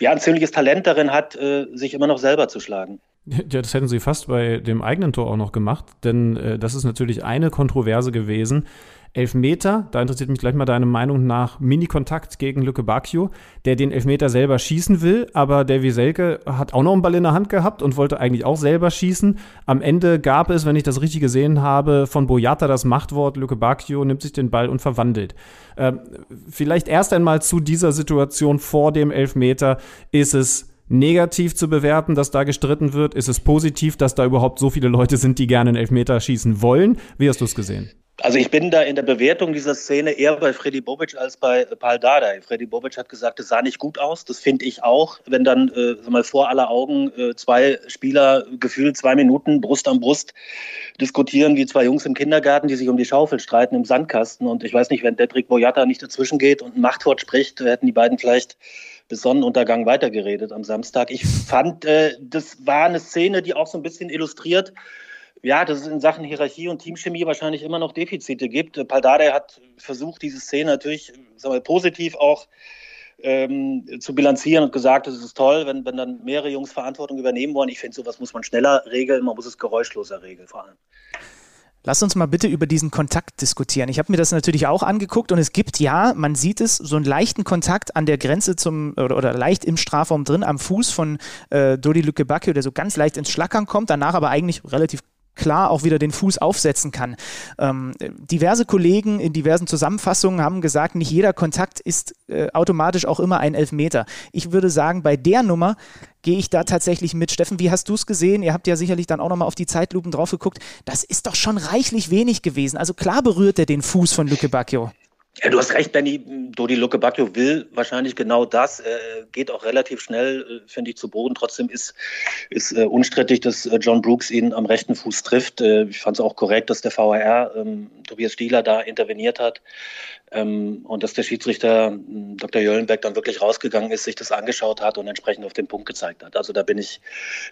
S5: ja ein ziemliches Talent darin hat, sich immer noch selber zu schlagen.
S4: Ja, das hätten sie fast bei dem eigenen Tor auch noch gemacht, denn äh, das ist natürlich eine Kontroverse gewesen. Elfmeter, da interessiert mich gleich mal deine Meinung nach Mini-Kontakt gegen Lücke Bacchio, der den Elfmeter selber schießen will, aber der Wieselke hat auch noch einen Ball in der Hand gehabt und wollte eigentlich auch selber schießen. Am Ende gab es, wenn ich das richtig gesehen habe, von Boyata das Machtwort, Lücke Bacchio nimmt sich den Ball und verwandelt. Ähm, vielleicht erst einmal zu dieser Situation vor dem Elfmeter. Ist es negativ zu bewerten, dass da gestritten wird? Ist es positiv, dass da überhaupt so viele Leute sind, die gerne einen Elfmeter schießen wollen? Wie hast du es gesehen?
S5: Also ich bin da in der Bewertung dieser Szene eher bei Freddy Bobic als bei Paul Dardai. Freddy Bobic hat gesagt, es sah nicht gut aus. Das finde ich auch. Wenn dann äh, mal vor aller Augen äh, zwei Spieler gefühlt zwei Minuten Brust an Brust diskutieren wie zwei Jungs im Kindergarten, die sich um die Schaufel streiten im Sandkasten. Und ich weiß nicht, wenn Dedrick Boyata nicht dazwischen geht und ein Machtwort spricht, hätten die beiden vielleicht bis Sonnenuntergang weitergeredet am Samstag. Ich fand, äh, das war eine Szene, die auch so ein bisschen illustriert, ja, dass es in Sachen Hierarchie und Teamchemie wahrscheinlich immer noch Defizite gibt. Paldade hat versucht, diese Szene natürlich sagen positiv auch ähm, zu bilanzieren und gesagt, es ist toll, wenn, wenn dann mehrere Jungs Verantwortung übernehmen wollen. Ich finde, sowas muss man schneller regeln, man muss es geräuschloser regeln vor allem.
S3: Lass uns mal bitte über diesen Kontakt diskutieren. Ich habe mir das natürlich auch angeguckt und es gibt ja, man sieht es, so einen leichten Kontakt an der Grenze zum oder, oder leicht im Strafraum drin am Fuß von äh, Dodi Lücke Bacchio, der so ganz leicht ins Schlackern kommt, danach aber eigentlich relativ klar auch wieder den Fuß aufsetzen kann. Ähm, diverse Kollegen in diversen Zusammenfassungen haben gesagt, nicht jeder Kontakt ist äh, automatisch auch immer ein Elfmeter. Ich würde sagen, bei der Nummer gehe ich da tatsächlich mit. Steffen, wie hast du es gesehen? Ihr habt ja sicherlich dann auch nochmal auf die Zeitlupen drauf geguckt. Das ist doch schon reichlich wenig gewesen. Also klar berührt er den Fuß von Luke Bacchio.
S5: Ja, du hast recht, Benny. Dodi Luke Bacchio will wahrscheinlich genau das. Äh, geht auch relativ schnell, äh, finde ich, zu Boden. Trotzdem ist, ist äh, unstrittig, dass äh, John Brooks ihn am rechten Fuß trifft. Äh, ich fand es auch korrekt, dass der VAR ähm, Tobias Stieler da interveniert hat. Ähm, und dass der Schiedsrichter hm, Dr. Jöllenberg dann wirklich rausgegangen ist, sich das angeschaut hat und entsprechend auf den Punkt gezeigt hat. Also da bin ich,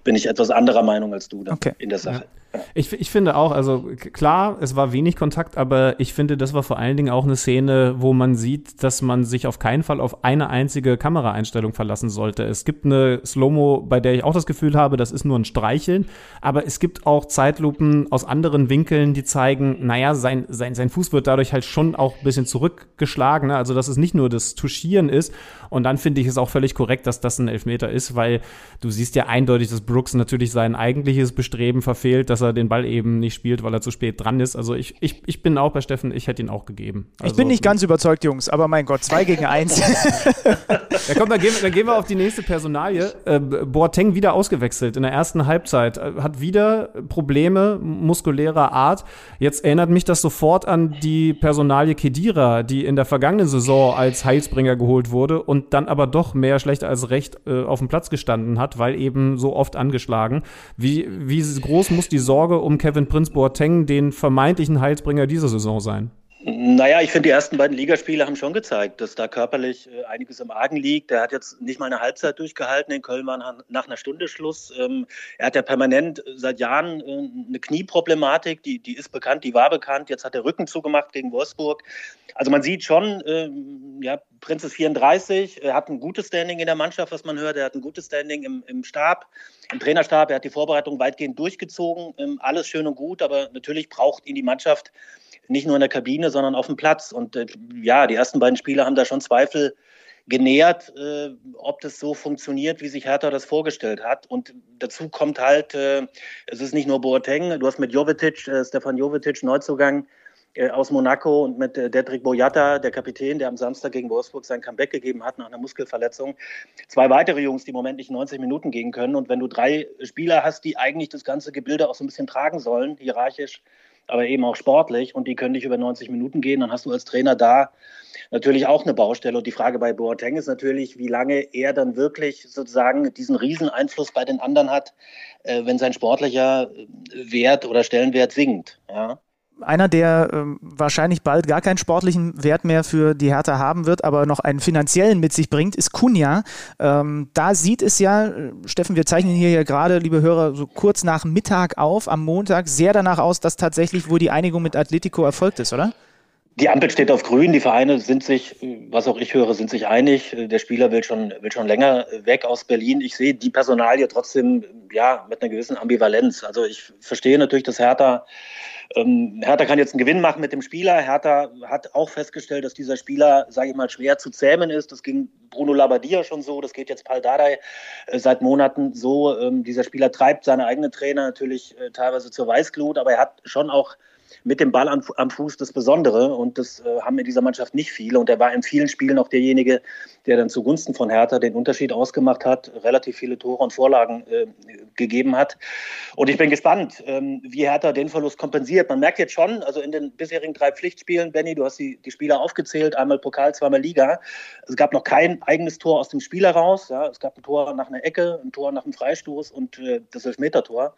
S5: bin ich etwas anderer Meinung als du okay. in der Sache. Ja.
S4: Ich, ich finde auch, also klar, es war wenig Kontakt, aber ich finde, das war vor allen Dingen auch eine Szene, wo man sieht, dass man sich auf keinen Fall auf eine einzige Kameraeinstellung verlassen sollte. Es gibt eine Slow-Mo, bei der ich auch das Gefühl habe, das ist nur ein Streicheln, aber es gibt auch Zeitlupen aus anderen Winkeln, die zeigen, naja, sein, sein, sein Fuß wird dadurch halt schon auch ein bisschen zurückgeschlagen, ne? also dass es nicht nur das Touchieren ist. Und dann finde ich es auch völlig korrekt, dass das ein Elfmeter ist, weil du siehst ja eindeutig, dass Brooks natürlich sein eigentliches Bestreben verfehlt, dass er den Ball eben nicht spielt, weil er zu spät dran ist. Also ich, ich, ich bin auch bei Steffen, ich hätte ihn auch gegeben.
S3: Also, ich bin nicht ganz überzeugt, Jungs, aber mein Gott, zwei gegen eins.
S4: ja komm, dann gehen, dann gehen wir auf die nächste Personalie. Äh, Boateng wieder ausgewechselt in der ersten Halbzeit. Äh, hat wieder Probleme muskulärer Art. Jetzt erinnert mich das sofort an die Personalie Kedira, die in der vergangenen Saison als Heilsbringer geholt wurde und dann aber doch mehr schlecht als recht äh, auf dem Platz gestanden hat, weil eben so oft angeschlagen. Wie, wie groß muss die Sorge um Kevin Prince Boateng, den vermeintlichen Heilsbringer dieser Saison sein?
S5: Naja, ich finde, die ersten beiden Ligaspiele haben schon gezeigt, dass da körperlich äh, einiges im Argen liegt. Er hat jetzt nicht mal eine Halbzeit durchgehalten. In Köln war nach, einer Stunde Schluss. Ähm, er hat ja permanent äh, seit Jahren äh, eine Knieproblematik, die, die ist bekannt, die war bekannt. Jetzt hat er Rücken zugemacht gegen Wolfsburg. Also man sieht schon, ähm, ja, Prinz ist 34, er hat ein gutes Standing in der Mannschaft, was man hört. Er hat ein gutes Standing im, im Stab, im Trainerstab. Er hat die Vorbereitung weitgehend durchgezogen. Ähm, alles schön und gut, aber natürlich braucht ihn die Mannschaft nicht nur in der Kabine, sondern auf dem Platz. Und äh, ja, die ersten beiden Spiele haben da schon Zweifel genährt, äh, ob das so funktioniert, wie sich Hertha das vorgestellt hat. Und dazu kommt halt, äh, es ist nicht nur Boateng, du hast mit Jovetic, äh, Stefan Jovetic, Neuzugang aus Monaco und mit äh, Dedrick Boyata, der Kapitän, der am Samstag gegen Wolfsburg sein Comeback gegeben hat nach einer Muskelverletzung. Zwei weitere Jungs, die im Moment nicht 90 Minuten gehen können. Und wenn du drei Spieler hast, die eigentlich das ganze Gebilde auch so ein bisschen tragen sollen, hierarchisch, aber eben auch sportlich und die können nicht über 90 Minuten gehen, dann hast du als Trainer da natürlich auch eine Baustelle. Und die Frage bei Boateng ist natürlich, wie lange er dann wirklich sozusagen diesen Rieseneinfluss bei den anderen hat, äh, wenn sein sportlicher Wert oder Stellenwert sinkt. Ja
S3: einer, der ähm, wahrscheinlich bald gar keinen sportlichen Wert mehr für die Hertha haben wird, aber noch einen finanziellen mit sich bringt, ist Kunja. Ähm, da sieht es ja, äh, Steffen, wir zeichnen hier ja gerade, liebe Hörer, so kurz nach Mittag auf, am Montag, sehr danach aus, dass tatsächlich wohl die Einigung mit Atletico erfolgt ist, oder?
S5: Die Ampel steht auf grün, die Vereine sind sich, was auch ich höre, sind sich einig. Der Spieler will schon, will schon länger weg aus Berlin. Ich sehe die Personalie trotzdem ja, mit einer gewissen Ambivalenz. Also ich verstehe natürlich, dass Hertha ähm, Hertha kann jetzt einen Gewinn machen mit dem Spieler. Hertha hat auch festgestellt, dass dieser Spieler, sage ich mal, schwer zu zähmen ist. Das ging Bruno Labbadia schon so, das geht jetzt Paul Dardai äh, seit Monaten so. Ähm, dieser Spieler treibt seine eigenen Trainer natürlich äh, teilweise zur Weißglut, aber er hat schon auch mit dem Ball am, am Fuß das Besondere und das äh, haben in dieser Mannschaft nicht viele und er war in vielen Spielen auch derjenige, der dann zugunsten von Hertha den Unterschied ausgemacht hat, relativ viele Tore und Vorlagen äh, gegeben hat. Und ich bin gespannt, ähm, wie Hertha den Verlust kompensiert. Man merkt jetzt schon, also in den bisherigen drei Pflichtspielen, Benny, du hast die, die Spieler aufgezählt, einmal Pokal, zweimal Liga. Es gab noch kein eigenes Tor aus dem Spiel heraus. Ja. Es gab ein Tor nach einer Ecke, ein Tor nach einem Freistoß und äh, das Elfmetertor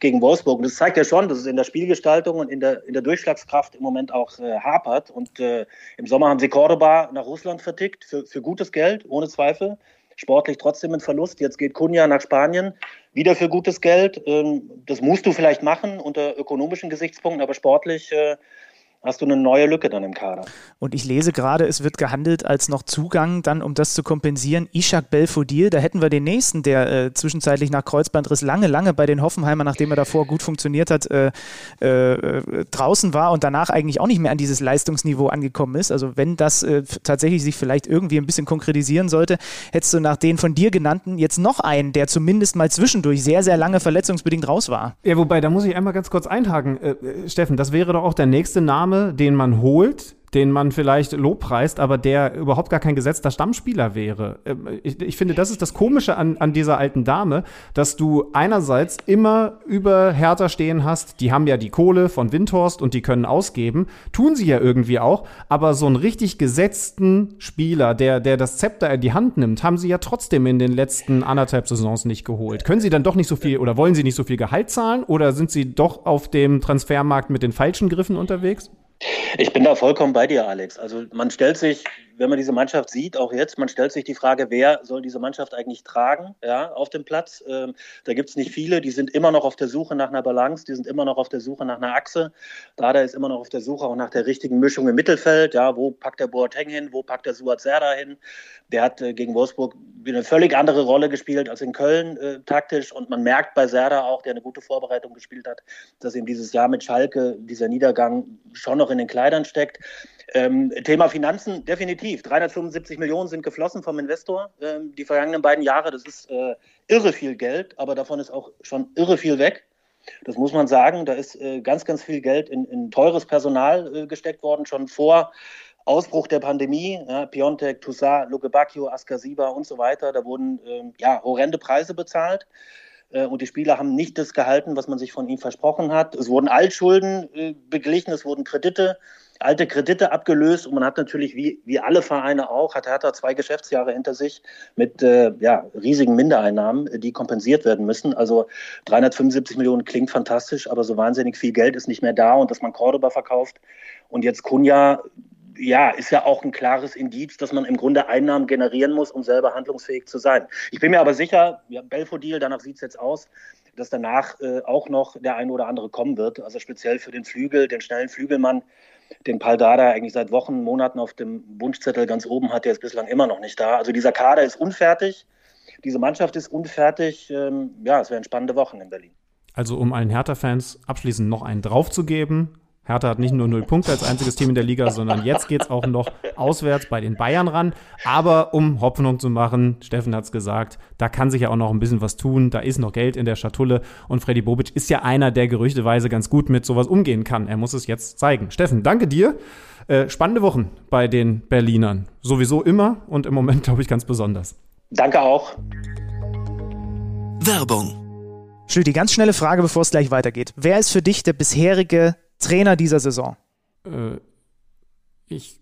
S5: gegen Wolfsburg. Und das zeigt ja schon, dass es in der Spielgestaltung und in der, in der Durchschlagskraft im Moment auch äh, hapert. Und äh, im Sommer haben sie Cordoba nach Russland vertickt für, für gute gutes Geld, ohne Zweifel. Sportlich trotzdem ein Verlust. Jetzt geht Kunja nach Spanien, wieder für gutes Geld. Ähm, das musst du vielleicht machen unter ökonomischen Gesichtspunkten, aber sportlich äh, hast du eine neue Lücke dann im Kader.
S3: Und ich lese gerade, es wird gehandelt als noch Zugang, dann um das zu kompensieren, Ishak Belfodil, da hätten wir den nächsten, der äh, zwischenzeitlich nach Kreuzbandriss lange, lange bei den Hoffenheimer, nachdem er davor gut funktioniert hat, äh, äh, draußen war und danach eigentlich auch nicht mehr an dieses Leistungsniveau angekommen ist. Also wenn das äh, tatsächlich sich vielleicht irgendwie ein bisschen konkretisieren sollte, hättest du nach den von dir genannten jetzt noch einen, der zumindest mal zwischendurch sehr, sehr lange verletzungsbedingt raus war.
S4: Ja, wobei, da muss ich einmal ganz kurz einhaken. Äh, äh, Steffen, das wäre doch auch der nächste Name, Name, den man holt, den man vielleicht lobpreist, aber der überhaupt gar kein gesetzter Stammspieler wäre. Ähm, ich, ich, finde, das ist das Komische an, an dieser alten Dame, dass du einerseits immer über Hertha stehen hast, die haben ja die Kohle von Windhorst und die können ausgeben, tun sie ja irgendwie auch, aber so einen richtig gesetzten Spieler, der, der das Zepter in die Hand nimmt, haben sie ja trotzdem in den letzten anderthalb Saisons nicht geholt. Können sie dann doch nicht so viel oder wollen sie nicht so viel Gehalt zahlen oder sind sie doch auf dem Transfermarkt mit den falschen Griffen unterwegs?
S5: Ich bin da vollkommen bei dir, Alex. Also man stellt sich wenn man diese Mannschaft sieht, auch jetzt, man stellt sich die Frage, wer soll diese Mannschaft eigentlich tragen ja, auf dem Platz? Ähm, da gibt es nicht viele, die sind immer noch auf der Suche nach einer Balance, die sind immer noch auf der Suche nach einer Achse. Dada ist immer noch auf der Suche auch nach der richtigen Mischung im Mittelfeld. Ja, wo packt der Boateng hin, wo packt der Suat Serda hin? Der hat äh, gegen Wolfsburg eine völlig andere Rolle gespielt als in Köln äh, taktisch und man merkt bei Serda auch, der eine gute Vorbereitung gespielt hat, dass ihm dieses Jahr mit Schalke dieser Niedergang schon noch in den Kleidern steckt. Ähm, Thema Finanzen, definitiv. 375 Millionen sind geflossen vom Investor ähm, die vergangenen beiden Jahre. Das ist äh, irre viel Geld, aber davon ist auch schon irre viel weg. Das muss man sagen. Da ist äh, ganz, ganz viel Geld in, in teures Personal äh, gesteckt worden, schon vor Ausbruch der Pandemie. Ja, Piontek, Toussaint, Luke Bacchio, Askasiba und so weiter. Da wurden ähm, ja, horrende Preise bezahlt äh, und die Spieler haben nicht das gehalten, was man sich von ihnen versprochen hat. Es wurden Altschulden äh, beglichen, es wurden Kredite alte Kredite abgelöst und man hat natürlich, wie, wie alle Vereine auch, hat Hertha zwei Geschäftsjahre hinter sich mit äh, ja, riesigen Mindereinnahmen, die kompensiert werden müssen. Also 375 Millionen klingt fantastisch, aber so wahnsinnig viel Geld ist nicht mehr da und dass man Cordoba verkauft und jetzt Kunja, ja, ist ja auch ein klares Indiz, dass man im Grunde Einnahmen generieren muss, um selber handlungsfähig zu sein. Ich bin mir aber sicher, ja, Belfodil, danach sieht es jetzt aus, dass danach äh, auch noch der eine oder andere kommen wird. Also speziell für den Flügel, den schnellen Flügelmann, den Paldada eigentlich seit Wochen, Monaten auf dem Wunschzettel ganz oben hat, der ist bislang immer noch nicht da. Also dieser Kader ist unfertig, diese Mannschaft ist unfertig. Ähm, ja, es wären spannende Wochen in Berlin.
S4: Also um allen Hertha-Fans abschließend noch einen draufzugeben, Hertha hat nicht nur null Punkte als einziges Team in der Liga, sondern jetzt geht es auch noch auswärts bei den Bayern ran. Aber um Hoffnung zu machen, Steffen hat es gesagt, da kann sich ja auch noch ein bisschen was tun. Da ist noch Geld in der Schatulle. Und Freddy Bobic ist ja einer, der gerüchteweise ganz gut mit sowas umgehen kann. Er muss es jetzt zeigen. Steffen, danke dir. Äh, spannende Wochen bei den Berlinern. Sowieso immer und im Moment, glaube ich, ganz besonders.
S5: Danke auch.
S2: Werbung.
S3: Schlüti, ganz schnelle Frage, bevor es gleich weitergeht. Wer ist für dich der bisherige Trainer dieser Saison?
S4: Äh, ich,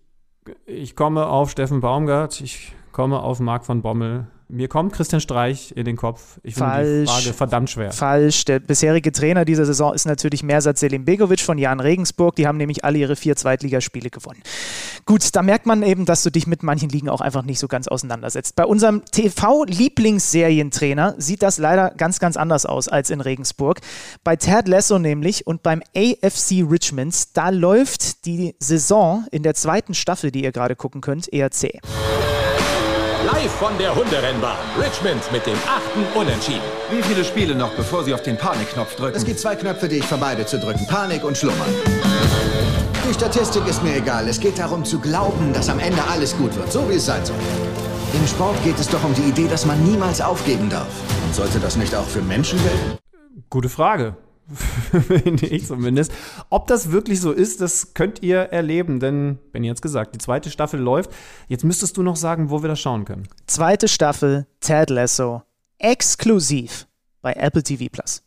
S4: ich komme auf Steffen Baumgart, ich komme auf Marc von Bommel, mir kommt Christian Streich in den Kopf. Ich finde die Frage verdammt schwer.
S3: Falsch. Der bisherige Trainer dieser Saison ist natürlich Mersat Selim Begovic von Jan Regensburg. Die haben nämlich alle ihre vier Zweitligaspiele gewonnen. Gut, da merkt man eben, dass du dich mit manchen Ligen auch einfach nicht so ganz auseinandersetzt. Bei unserem TV-Lieblingsserientrainer sieht das leider ganz, ganz anders aus als in Regensburg. Bei Ted Lasso nämlich und beim AFC Richmond, da läuft die Saison in der zweiten Staffel, die ihr gerade gucken könnt, eher zäh.
S6: Live von der Hunderennbahn. Richmond mit dem achten Unentschieden.
S7: Wie viele Spiele noch, bevor Sie auf den Panikknopf drücken?
S8: Es gibt zwei Knöpfe, die ich vermeide zu drücken. Panik und Schlummern. Die Statistik ist mir egal. Es geht darum zu glauben, dass am Ende alles gut wird, so wie es sein soll. Im Sport geht es doch um die Idee, dass man niemals aufgeben darf. Und sollte das nicht auch für Menschen gelten?
S4: Gute Frage. finde ich zumindest. Ob das wirklich so ist, das könnt ihr erleben, denn, hat es gesagt, die zweite Staffel läuft. Jetzt müsstest du noch sagen, wo wir das schauen können.
S3: Zweite Staffel, Ted Lasso, exklusiv bei Apple TV Plus.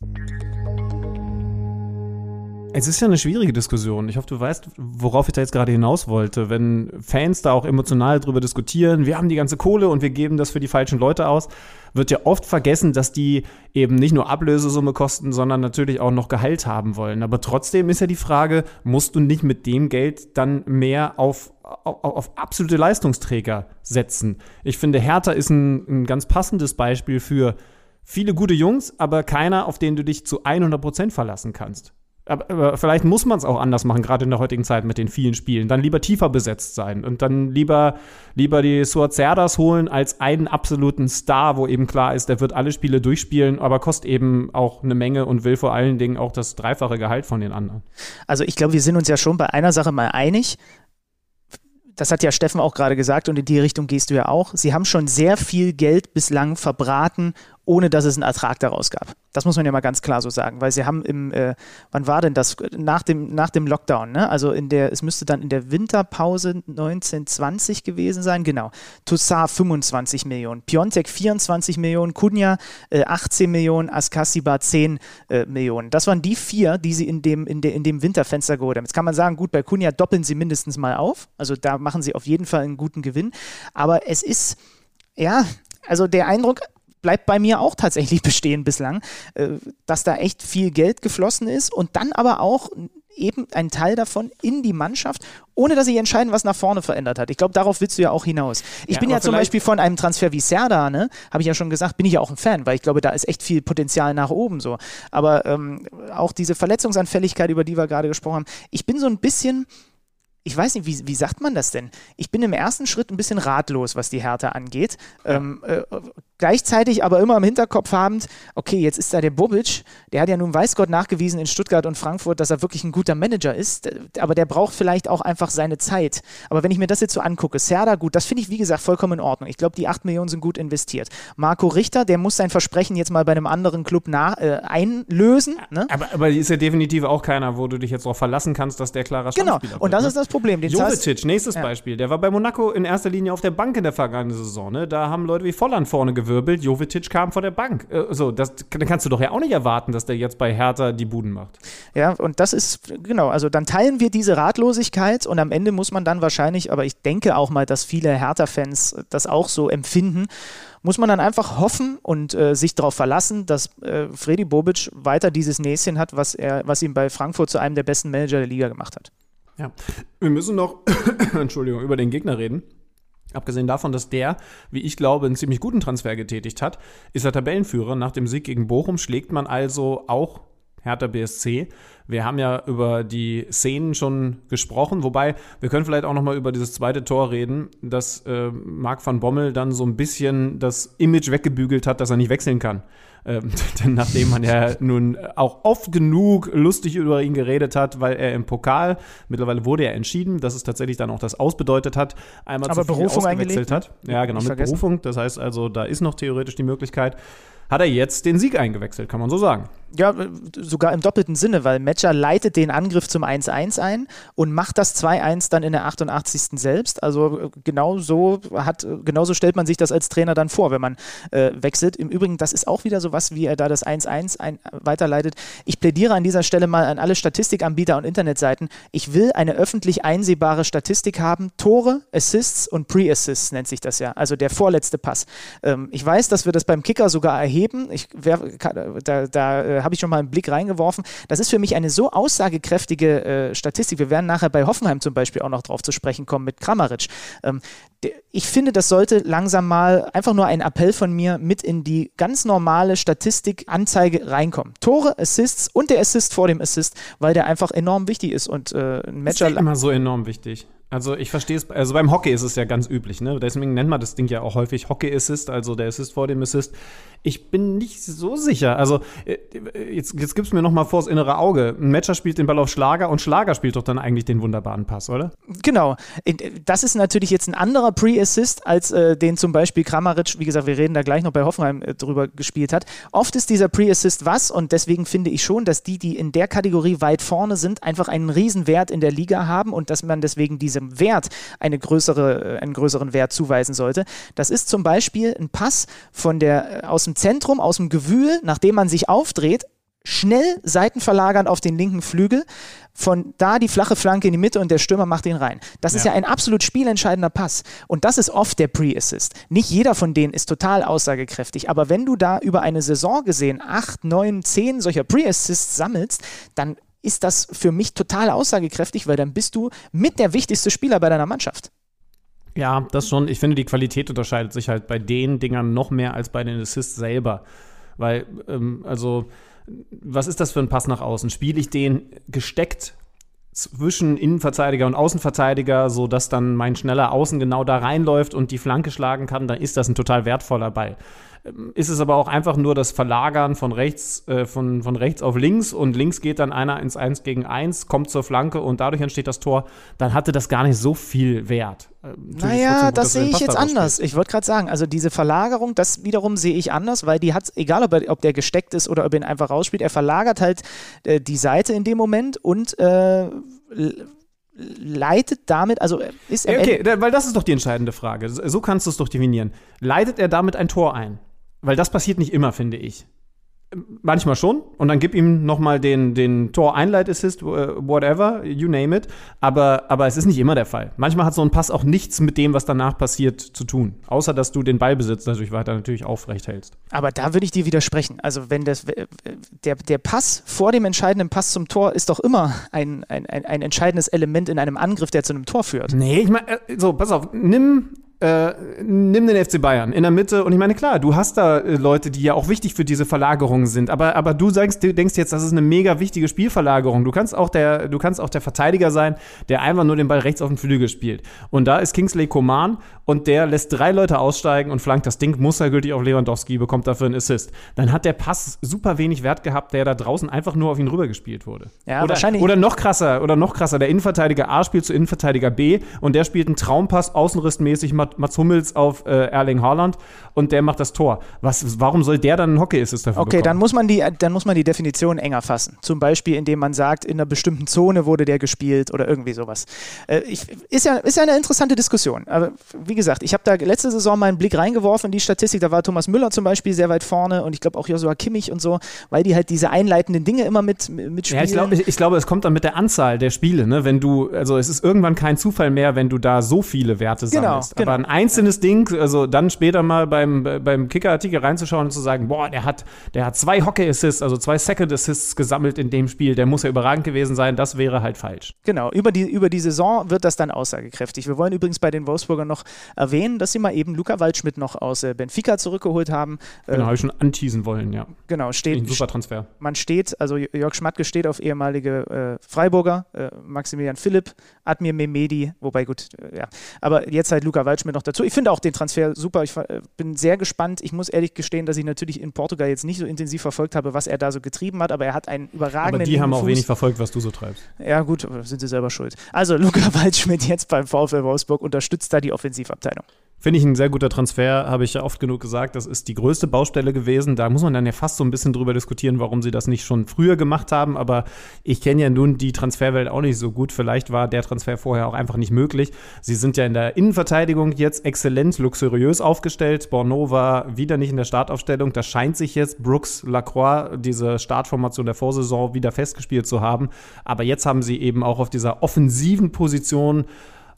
S4: Es ist ja eine schwierige Diskussion. Ich hoffe, du weißt, worauf ich da jetzt gerade hinaus wollte. Wenn Fans da auch emotional drüber diskutieren, wir haben die ganze Kohle und wir geben das für die falschen Leute aus, wird ja oft vergessen, dass die eben nicht nur Ablösesumme kosten, sondern natürlich auch noch Gehalt haben wollen. Aber trotzdem ist ja die Frage, musst du nicht mit dem Geld dann mehr auf, auf, auf absolute Leistungsträger setzen? Ich finde, Hertha ist ein, ein ganz passendes Beispiel für viele gute Jungs, aber keiner, auf den du dich zu 100 Prozent verlassen kannst. Aber, aber, vielleicht muss man es auch anders machen, gerade in der heutigen Zeit mit den vielen Spielen. Dann lieber tiefer besetzt sein und dann lieber, lieber die Suazerdas holen als einen absoluten Star, wo eben klar ist, der wird alle Spiele durchspielen, aber kostet eben auch eine Menge und will vor allen Dingen auch das dreifache Gehalt von den anderen.
S3: Also ich glaube, wir sind uns ja schon bei einer Sache mal einig. Das hat ja Steffen auch gerade gesagt und in die Richtung gehst du ja auch. Sie haben schon sehr viel Geld bislang verbraten, ohne dass es einen Ertrag daraus gab. Das muss man ja mal ganz klar so sagen, weil sie haben im, äh, wann war denn das? Nach dem, nach dem Lockdown, ne? Also in der, es müsste dann in der Winterpause 1920 gewesen sein, genau. Toussaint 25 Millionen, Piontek 24 Millionen, Kunja äh, 18 Millionen, Askasiba 10 äh, Millionen. Das waren die vier, die sie in dem, in, de, in dem Winterfenster geholt haben. Jetzt kann man sagen, gut, bei Kunja doppeln sie mindestens mal auf. Also da machen sie auf jeden Fall einen guten Gewinn. Aber es ist, ja, also der Eindruck, bleibt bei mir auch tatsächlich bestehen bislang, äh, dass da echt viel Geld geflossen ist und dann aber auch eben ein Teil davon in die Mannschaft, ohne dass sich entscheiden, was nach vorne verändert hat. Ich glaube, darauf willst du ja auch hinaus. Ich ja, bin ja zum Beispiel von einem Transfer wie Serda, ne, habe ich ja schon gesagt, bin ich ja auch ein Fan, weil ich glaube, da ist echt viel Potenzial nach oben so. Aber ähm, auch diese Verletzungsanfälligkeit, über die wir gerade gesprochen haben, ich bin so ein bisschen ich weiß nicht, wie, wie sagt man das denn? Ich bin im ersten Schritt ein bisschen ratlos, was die Härte angeht. Ähm, äh, gleichzeitig aber immer im Hinterkopf habend, okay, jetzt ist da der Bobic, der hat ja nun weiß Gott nachgewiesen in Stuttgart und Frankfurt, dass er wirklich ein guter Manager ist, aber der braucht vielleicht auch einfach seine Zeit. Aber wenn ich mir das jetzt so angucke, Serda, gut, das finde ich wie gesagt vollkommen in Ordnung. Ich glaube, die 8 Millionen sind gut investiert. Marco Richter, der muss sein Versprechen jetzt mal bei einem anderen Club nach, äh, einlösen. Ne?
S4: Aber, aber ist ja definitiv auch keiner, wo du dich jetzt darauf verlassen kannst, dass der klarer
S3: Genau, und das ist das Problem. Den zahlst-
S4: Jovetic, nächstes
S3: Ja.
S4: Beispiel. Der war bei Monaco in erster Linie auf der Bank in der vergangenen Saison. Ne? Da haben Leute wie Volland vorne gewirbelt. Jovetic kam von der Bank. Äh, so, das dann kannst du doch ja auch nicht erwarten, dass der jetzt bei Hertha die Buden macht.
S3: Ja, und das ist, genau, also dann teilen wir diese Ratlosigkeit und am Ende muss man dann wahrscheinlich, aber ich denke auch mal, dass viele Hertha-Fans das auch so empfinden, muss man dann einfach hoffen und äh, sich darauf verlassen, dass äh, Freddy Bobic weiter dieses Näschen hat, was, er, was ihn bei Frankfurt zu einem der besten Manager der Liga gemacht hat.
S4: Ja. Wir müssen noch, Entschuldigung, über den Gegner reden. Abgesehen davon, dass der, wie ich glaube, einen ziemlich guten Transfer getätigt hat, ist er Tabellenführer. Nach dem Sieg gegen Bochum schlägt man also auch Hertha BSC. Wir haben ja über die Szenen schon gesprochen, wobei wir können vielleicht auch noch mal über dieses zweite Tor reden, dass äh, Marc van Bommel dann so ein bisschen das Image weggebügelt hat, dass er nicht wechseln kann. Ähm, denn nachdem man ja nun auch oft genug lustig über ihn geredet hat, weil er im Pokal, mittlerweile wurde er entschieden, dass es tatsächlich dann auch das ausbedeutet hat, einmal
S3: Aber
S4: zu viel
S3: Berufung
S4: ausgewechselt hat. Ja, genau, mit
S3: vergessen.
S4: Berufung. Das heißt also, da ist noch theoretisch die Möglichkeit. Hat er jetzt den Sieg eingewechselt, kann man so sagen.
S3: Ja, äh, sogar im doppelten Sinne, weil Metscher leitet den Angriff zum 1-1 ein und macht das 2-1 dann in der 88. selbst. Also äh, genau so hat, äh, genauso stellt man sich das als Trainer dann vor, wenn man äh, wechselt. Im Übrigen, das ist auch wieder so was, wie er da das 1-1 ein, weiterleitet. Ich plädiere an dieser Stelle mal an alle Statistikanbieter und Internetseiten. Ich will eine öffentlich einsehbare Statistik haben. Tore, Assists und Pre-Assists nennt sich das ja. Also der vorletzte Pass. Ähm, ich weiß, dass wir das beim Kicker sogar erheben. Ich, wer, da da habe ich schon mal einen Blick reingeworfen. Das ist für mich eine so aussagekräftige äh, Statistik. Wir werden nachher bei Hoffenheim zum Beispiel auch noch drauf zu sprechen kommen mit Kramaric. Ähm, ich finde, das sollte langsam mal einfach nur ein Appell von mir mit in die ganz normale Statistikanzeige reinkommen. Tore, Assists und der Assist vor dem Assist, weil der einfach enorm wichtig ist und äh, ein
S4: Ist
S3: Matcher.
S4: ja immer so enorm wichtig. Also ich verstehe es, also beim Hockey ist es ja ganz üblich, ne? Deswegen nennt man das Ding ja auch häufig Hockey Assist, also der Assist vor dem Assist. Ich bin nicht so sicher. Also äh, jetzt, jetzt gib's mir noch mal vors innere Auge. Ein Matcher spielt den Ball auf Schlager und Schlager spielt doch dann eigentlich den wunderbaren Pass, oder?
S3: Genau. Das ist natürlich jetzt ein anderer Pre-Assist, als äh, den zum Beispiel Kramaric, wie gesagt, wir reden da gleich noch bei Hoffenheim äh, drüber gespielt hat. Oft ist dieser Pre-Assist was und deswegen finde ich schon, dass die, die in der Kategorie weit vorne sind, einfach einen Riesenwert in der Liga haben und dass man deswegen diesem Wert eine größere, äh, einen größeren Wert zuweisen sollte. Das ist zum Beispiel ein Pass von der, äh, aus dem Zentrum, aus dem Gewühl, nachdem man sich aufdreht, schnell seitenverlagernd auf den linken Flügel, von da die flache Flanke in die Mitte und der Stürmer macht ihn rein. Das ist ja ein absolut spielentscheidender Pass. Und das ist oft der Pre-Assist. Nicht jeder von denen ist total aussagekräftig, aber wenn du da über eine Saison gesehen acht, neun, zehn solcher Pre-Assists sammelst, dann ist das für mich total aussagekräftig, weil dann bist du mit der wichtigste Spieler bei deiner Mannschaft.
S4: Ja, das schon. Ich finde, die Qualität unterscheidet sich halt bei den Dingern noch mehr als bei den Assists selber. Weil, ähm, also, was ist das für ein Pass nach außen? Spiele ich den gesteckt zwischen Innenverteidiger und Außenverteidiger, so dass dann mein schneller Außen genau da reinläuft und die Flanke schlagen kann, dann ist das ein total wertvoller Ball. Ist es aber auch einfach nur das Verlagern von rechts, äh, von, von rechts auf links und links geht dann einer ins 1 gegen 1, kommt zur Flanke und dadurch entsteht das Tor, dann hatte das gar nicht so viel Wert. Ähm, natürlich
S3: Naja,
S4: gut,
S3: das sehe ich jetzt anders. Ich wollte gerade sagen, also diese Verlagerung, das wiederum sehe ich anders, weil die hat, egal ob, er, ob der gesteckt ist oder ob er ihn einfach rausspielt, er verlagert halt äh, die Seite in dem Moment und äh, leitet damit, also äh, ist
S4: Ja, okay,
S3: Ende-
S4: weil das ist doch die entscheidende Frage. So kannst du es doch definieren. Leitet er damit ein Tor ein? Weil das passiert nicht immer, finde ich. Manchmal schon. Und dann gib ihm nochmal den, den Tor-Einleit-Assist, äh, whatever, you name it. Aber, aber es ist nicht immer der Fall. Manchmal hat so ein Pass auch nichts mit dem, was danach passiert, zu tun. Außer, dass du den Ballbesitz natürlich weiter natürlich aufrecht hältst.
S3: Aber da würde ich dir widersprechen. Also wenn das der, der Pass vor dem entscheidenden Pass zum Tor ist doch immer ein, ein, ein, ein entscheidendes Element in einem Angriff, der zu einem Tor führt.
S4: Nee, ich meine, äh, so, pass auf, nimm, äh, nimm den FC Bayern in der Mitte und ich meine, klar, du hast da äh, Leute, die ja auch wichtig für diese Verlagerungen sind, aber, aber du sagst, du denkst jetzt, das ist eine mega wichtige Spielverlagerung. Du kannst auch der, du kannst auch der Verteidiger sein, der einfach nur den Ball rechts auf den Flügel spielt. Und da ist Kingsley Coman und der lässt drei Leute aussteigen und flankt das Ding mustergültig auf Lewandowski, bekommt dafür einen Assist. Dann hat der Pass super wenig Wert gehabt, der da draußen einfach nur auf ihn rübergespielt wurde.
S3: Ja,
S4: oder,
S3: wahrscheinlich-
S4: Oder noch krasser, oder noch krasser, der Innenverteidiger A spielt zu Innenverteidiger B und der spielt einen Traumpass außenrissmäßig mal Mats Hummels auf äh, Erling Haaland und der macht das Tor. Was, warum soll der dann einen Hockey-Assist dafür
S3: Okay,
S4: bekommen?
S3: dann muss, man die, dann muss man die Definition enger fassen. Zum Beispiel, indem man sagt, in einer bestimmten Zone wurde der gespielt oder irgendwie sowas. Äh, ich, ist, ja, ist ja eine interessante Diskussion. Aber wie gesagt, ich habe da letzte Saison mal einen Blick reingeworfen in die Statistik. Da war Thomas Müller zum Beispiel sehr weit vorne und ich glaube auch Joshua Kimmich und so, weil die halt diese einleitenden Dinge immer mit, mitspielen.
S4: Ja, ich glaube, ich, ich glaube, es kommt dann mit der Anzahl der Spiele, ne? Wenn du, also es ist irgendwann kein Zufall mehr, wenn du da so viele Werte
S3: Genau,
S4: sammelst.
S3: genau.
S4: Aber ein einzelnes Ding, also dann später mal beim, beim Kicker-Artikel reinzuschauen und zu sagen, boah, der hat, der hat zwei Hockey-Assists, also zwei Second-Assists gesammelt in dem Spiel, der muss ja überragend gewesen sein, das wäre halt falsch.
S3: Genau, über die, über die Saison wird das dann aussagekräftig. Wir wollen übrigens bei den Wolfsburgern noch erwähnen, dass sie mal eben Luca Waldschmidt noch aus äh, Benfica zurückgeholt haben. Äh,
S4: Genau, habe ich schon anteasen wollen, ja.
S3: genau, steht,
S4: Ein super Transfer.
S3: man steht, also Jörg Schmatke steht auf ehemalige äh, Freiburger, äh, Maximilian Philipp, Admir Mehmedi, wobei gut, äh, ja. Aber jetzt halt Luca Waldschmidt noch dazu. Ich finde auch den Transfer super. Ich äh, bin sehr gespannt. Ich muss ehrlich gestehen, dass ich natürlich in Portugal jetzt nicht so intensiv verfolgt habe, was er da so getrieben hat, aber er hat einen überragenden
S4: Aber die haben
S3: linken
S4: auch
S3: Fuß.
S4: wenig verfolgt, was du so treibst.
S3: Ja, gut, sind sie selber schuld. Also, Luca Waldschmidt jetzt beim VfL Wolfsburg unterstützt da die Offensivabteilung.
S4: Finde ich ein sehr guter Transfer, habe ich ja oft genug gesagt. Das ist die größte Baustelle gewesen. Da muss man dann ja fast so ein bisschen drüber diskutieren, warum sie das nicht schon früher gemacht haben. Aber ich kenne ja nun die Transferwelt auch nicht so gut. Vielleicht war der Transfer vorher auch einfach nicht möglich. Sie sind ja in der Innenverteidigung jetzt exzellent, luxuriös aufgestellt. Borneau war wieder nicht in der Startaufstellung. Da scheint sich jetzt Brooks Lacroix, diese Startformation der Vorsaison, wieder festgespielt zu haben. Aber jetzt haben sie eben auch auf dieser offensiven Position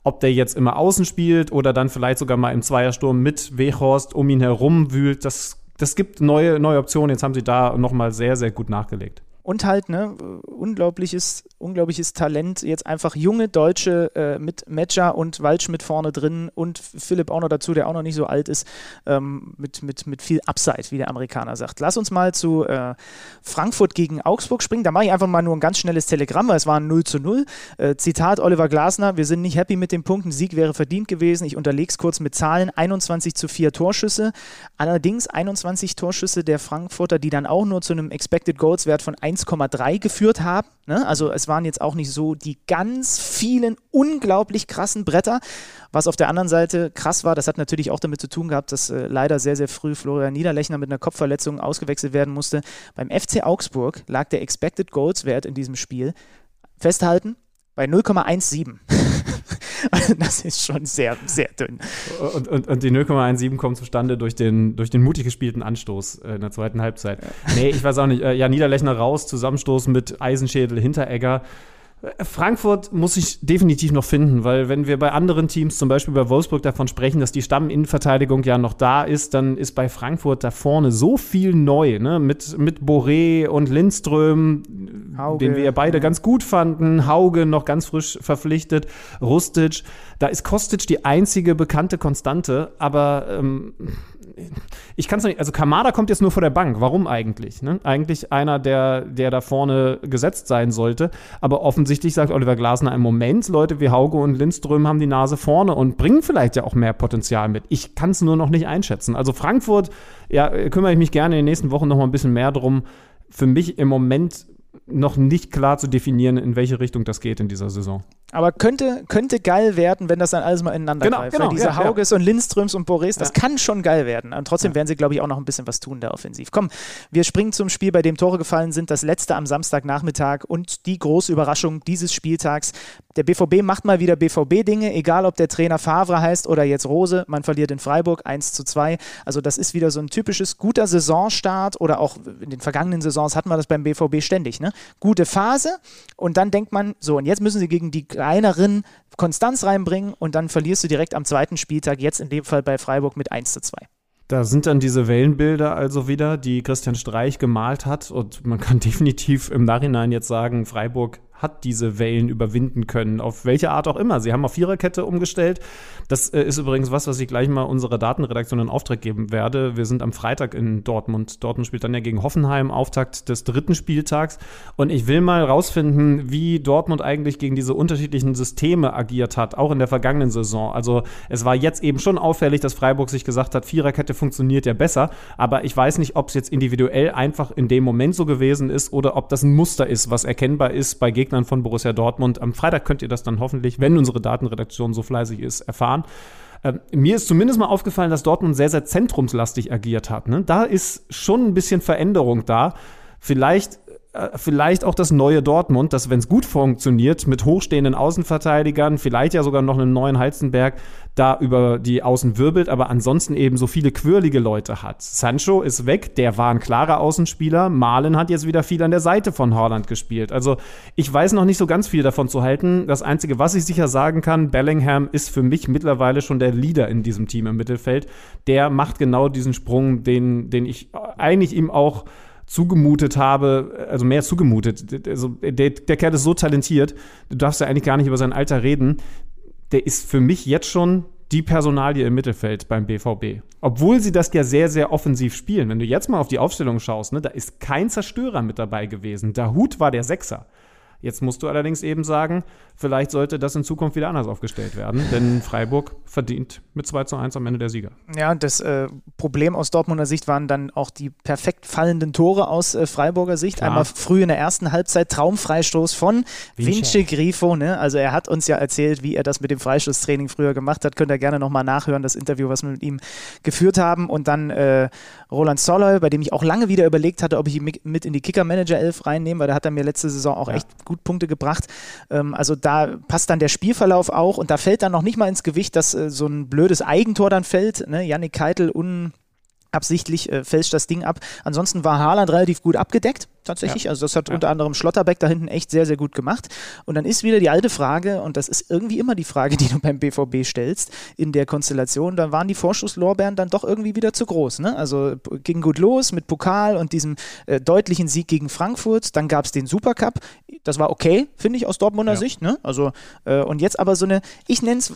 S4: ob der jetzt immer außen spielt oder dann vielleicht sogar mal im Zweiersturm mit Wechhorst um ihn herum wühlt, das, das gibt neue, neue Optionen. Jetzt haben sie da nochmal sehr, sehr gut nachgelegt.
S3: Und halt, ne, unglaubliches, unglaubliches Talent. Jetzt einfach junge Deutsche äh, mit Metscher und Waldschmidt vorne drin und Philipp auch noch dazu, der auch noch nicht so alt ist, ähm, mit, mit, mit viel Upside, wie der Amerikaner sagt. Lass uns mal zu äh, Frankfurt gegen Augsburg springen. Da mache ich einfach mal nur ein ganz schnelles Telegramm, weil es war ein 0 zu 0. Äh, Zitat Oliver Glasner, wir sind nicht happy mit dem Punkt, ein Sieg wäre verdient gewesen. Ich unterlege es kurz mit Zahlen, 21 zu 4 Torschüsse. Allerdings 21 Torschüsse der Frankfurter, die dann auch nur zu einem Expected Goals Wert von 1,3 geführt haben. Ne? Also es waren jetzt auch nicht so die ganz vielen unglaublich krassen Bretter. Was auf der anderen Seite krass war, das hat natürlich auch damit zu tun gehabt, dass äh, leider sehr, sehr früh Florian Niederlechner mit einer Kopfverletzung ausgewechselt werden musste. Beim FC Augsburg lag der Expected Goals Wert in diesem Spiel, festhalten, bei 0,17. Also das ist schon sehr, sehr dünn.
S4: Und, und, und die 0,17 kommt zustande durch den, durch den mutig gespielten Anstoß äh, in der zweiten Halbzeit. Nee, ich weiß auch nicht. Äh, ja, Niederlechner raus, Zusammenstoß mit Eisenschädel, Hinteregger. Frankfurt muss ich definitiv noch finden, weil wenn wir bei anderen Teams, zum Beispiel bei Wolfsburg, davon sprechen, dass die Stamminnenverteidigung ja noch da ist, dann ist bei Frankfurt da vorne so viel neu, ne? Mit, mit Boré und Lindström,
S3: Hauge,
S4: den wir ja beide
S3: ja.
S4: ganz gut fanden, Hauge noch ganz frisch verpflichtet, Rustic. Da ist Kostic die einzige bekannte Konstante, aber ähm, ich kann es nicht, also Kamada kommt jetzt nur vor der Bank. Warum eigentlich? Ne? Eigentlich einer, der, der da vorne gesetzt sein sollte. Aber offensichtlich sagt Oliver Glasner im Moment, Leute wie Hauge und Lindström haben die Nase vorne und bringen vielleicht ja auch mehr Potenzial mit. Ich kann es nur noch nicht einschätzen. Also Frankfurt, ja, kümmere ich mich gerne in den nächsten Wochen noch mal ein bisschen mehr drum. Für mich im Moment noch nicht klar zu definieren, in welche Richtung das geht in dieser Saison.
S3: Aber könnte, könnte geil werden, wenn das dann alles mal ineinander
S4: Genau,
S3: greift.
S4: genau,
S3: Weil diese
S4: ja, ja.
S3: Hauges und Lindströms und Boris, das
S4: Ja.
S3: kann schon geil werden. Und trotzdem werden sie, glaube ich, auch noch ein bisschen was tun da offensiv. Komm, wir springen zum Spiel, bei dem Tore gefallen sind, das letzte am Samstagnachmittag und die große Überraschung dieses Spieltags. Der BVB macht mal wieder BVB-Dinge, egal ob der Trainer Favre heißt oder jetzt Rose. Man verliert in Freiburg 1 zu 2. Also das ist wieder so ein typisches guter Saisonstart oder auch in den vergangenen Saisons hatten wir das beim BVB ständig. Ne? Gute Phase und dann denkt man, so und jetzt müssen sie gegen die kleineren Konstanz reinbringen und dann verlierst du direkt am zweiten Spieltag, jetzt in dem Fall bei Freiburg mit 1 zu 2.
S4: Da sind dann diese Wellenbilder also wieder, die Christian Streich gemalt hat. Und man kann definitiv im Nachhinein jetzt sagen, Freiburg hat diese Wellen überwinden können, auf welche Art auch immer. Sie haben auf Viererkette umgestellt. Das äh, ist übrigens was, was ich gleich mal unserer Datenredaktion in Auftrag geben werde. Wir sind am Freitag in Dortmund. Dortmund spielt dann ja gegen Hoffenheim, Auftakt des dritten Spieltags. Und ich will mal rausfinden, wie Dortmund eigentlich gegen diese unterschiedlichen Systeme agiert hat, auch in der vergangenen Saison. Also es war jetzt eben schon auffällig, dass Freiburg sich gesagt hat, Viererkette funktioniert ja besser. Aber ich weiß nicht, ob es jetzt individuell einfach in dem Moment so gewesen ist oder ob das ein Muster ist, was erkennbar ist bei Gegnern von Borussia Dortmund. Am Freitag könnt ihr das dann hoffentlich, wenn unsere Datenredaktion so fleißig ist, erfahren. Ähm, mir ist zumindest mal aufgefallen, dass Dortmund sehr, sehr zentrumslastig agiert hat. Ne? Da ist schon ein bisschen Veränderung da. Vielleicht vielleicht auch das neue Dortmund, das, wenn es gut funktioniert, mit hochstehenden Außenverteidigern, vielleicht ja sogar noch einem neuen Heizenberg, da über die Außen wirbelt, aber ansonsten eben so viele quirlige Leute hat. Sancho ist weg, der war ein klarer Außenspieler. Malen hat jetzt wieder viel an der Seite von Haaland gespielt. Also ich weiß noch nicht so ganz viel davon zu halten. Das Einzige, was ich sicher sagen kann, Bellingham ist für mich mittlerweile schon der Leader in diesem Team im Mittelfeld. Der macht genau diesen Sprung, den, den ich eigentlich ihm auch zugemutet habe, also mehr zugemutet. Also der, der Kerl ist so talentiert, du darfst ja eigentlich gar nicht über sein Alter reden. Der ist für mich jetzt schon die Personalie im Mittelfeld beim BVB. Obwohl sie das ja sehr, sehr offensiv spielen. Wenn du jetzt mal auf die Aufstellung schaust, ne, da ist kein Zerstörer mit dabei gewesen. Dahut war der Sechser. Jetzt musst du allerdings eben sagen, vielleicht sollte das in Zukunft wieder anders aufgestellt werden, denn Freiburg verdient mit 2 zu 1 am Ende der Sieger.
S3: Ja, das äh, Problem aus Dortmunder Sicht waren dann auch die perfekt fallenden Tore aus äh, Freiburger Sicht. Klar. Einmal früh in der ersten Halbzeit Traumfreistoß von Vince Grifo. Ne? Also er hat uns ja erzählt, wie er das mit dem Freistoßtraining früher gemacht hat. Könnt ihr gerne nochmal nachhören, das Interview, was wir mit ihm geführt haben. Und dann äh, Roland Soloy, bei dem ich auch lange wieder überlegt hatte, ob ich ihn mit in die Kicker-Manager-Elf reinnehme, weil da hat er mir letzte Saison auch ja. echt gut Punkte gebracht. Ähm, also da passt dann der Spielverlauf auch und da fällt dann noch nicht mal ins Gewicht, dass äh, so ein blödes Eigentor dann fällt. Ne? Yannick Keitel un absichtlich äh, fälscht das Ding ab. Ansonsten war Haaland relativ gut abgedeckt, tatsächlich. Ja. Also das hat ja. unter anderem Schlotterbeck da hinten echt sehr, sehr gut gemacht. Und dann ist wieder die alte Frage, und das ist irgendwie immer die Frage, die du beim BVB stellst, in der Konstellation, da waren die Vorschusslorbeeren dann doch irgendwie wieder zu groß. Ne? Also ging gut los mit Pokal und diesem äh, deutlichen Sieg gegen Frankfurt. Dann gab es den Supercup. Das war okay, finde ich, aus Dortmunder ja. Sicht. Ne? Also, äh, und jetzt aber so eine, ich nenne es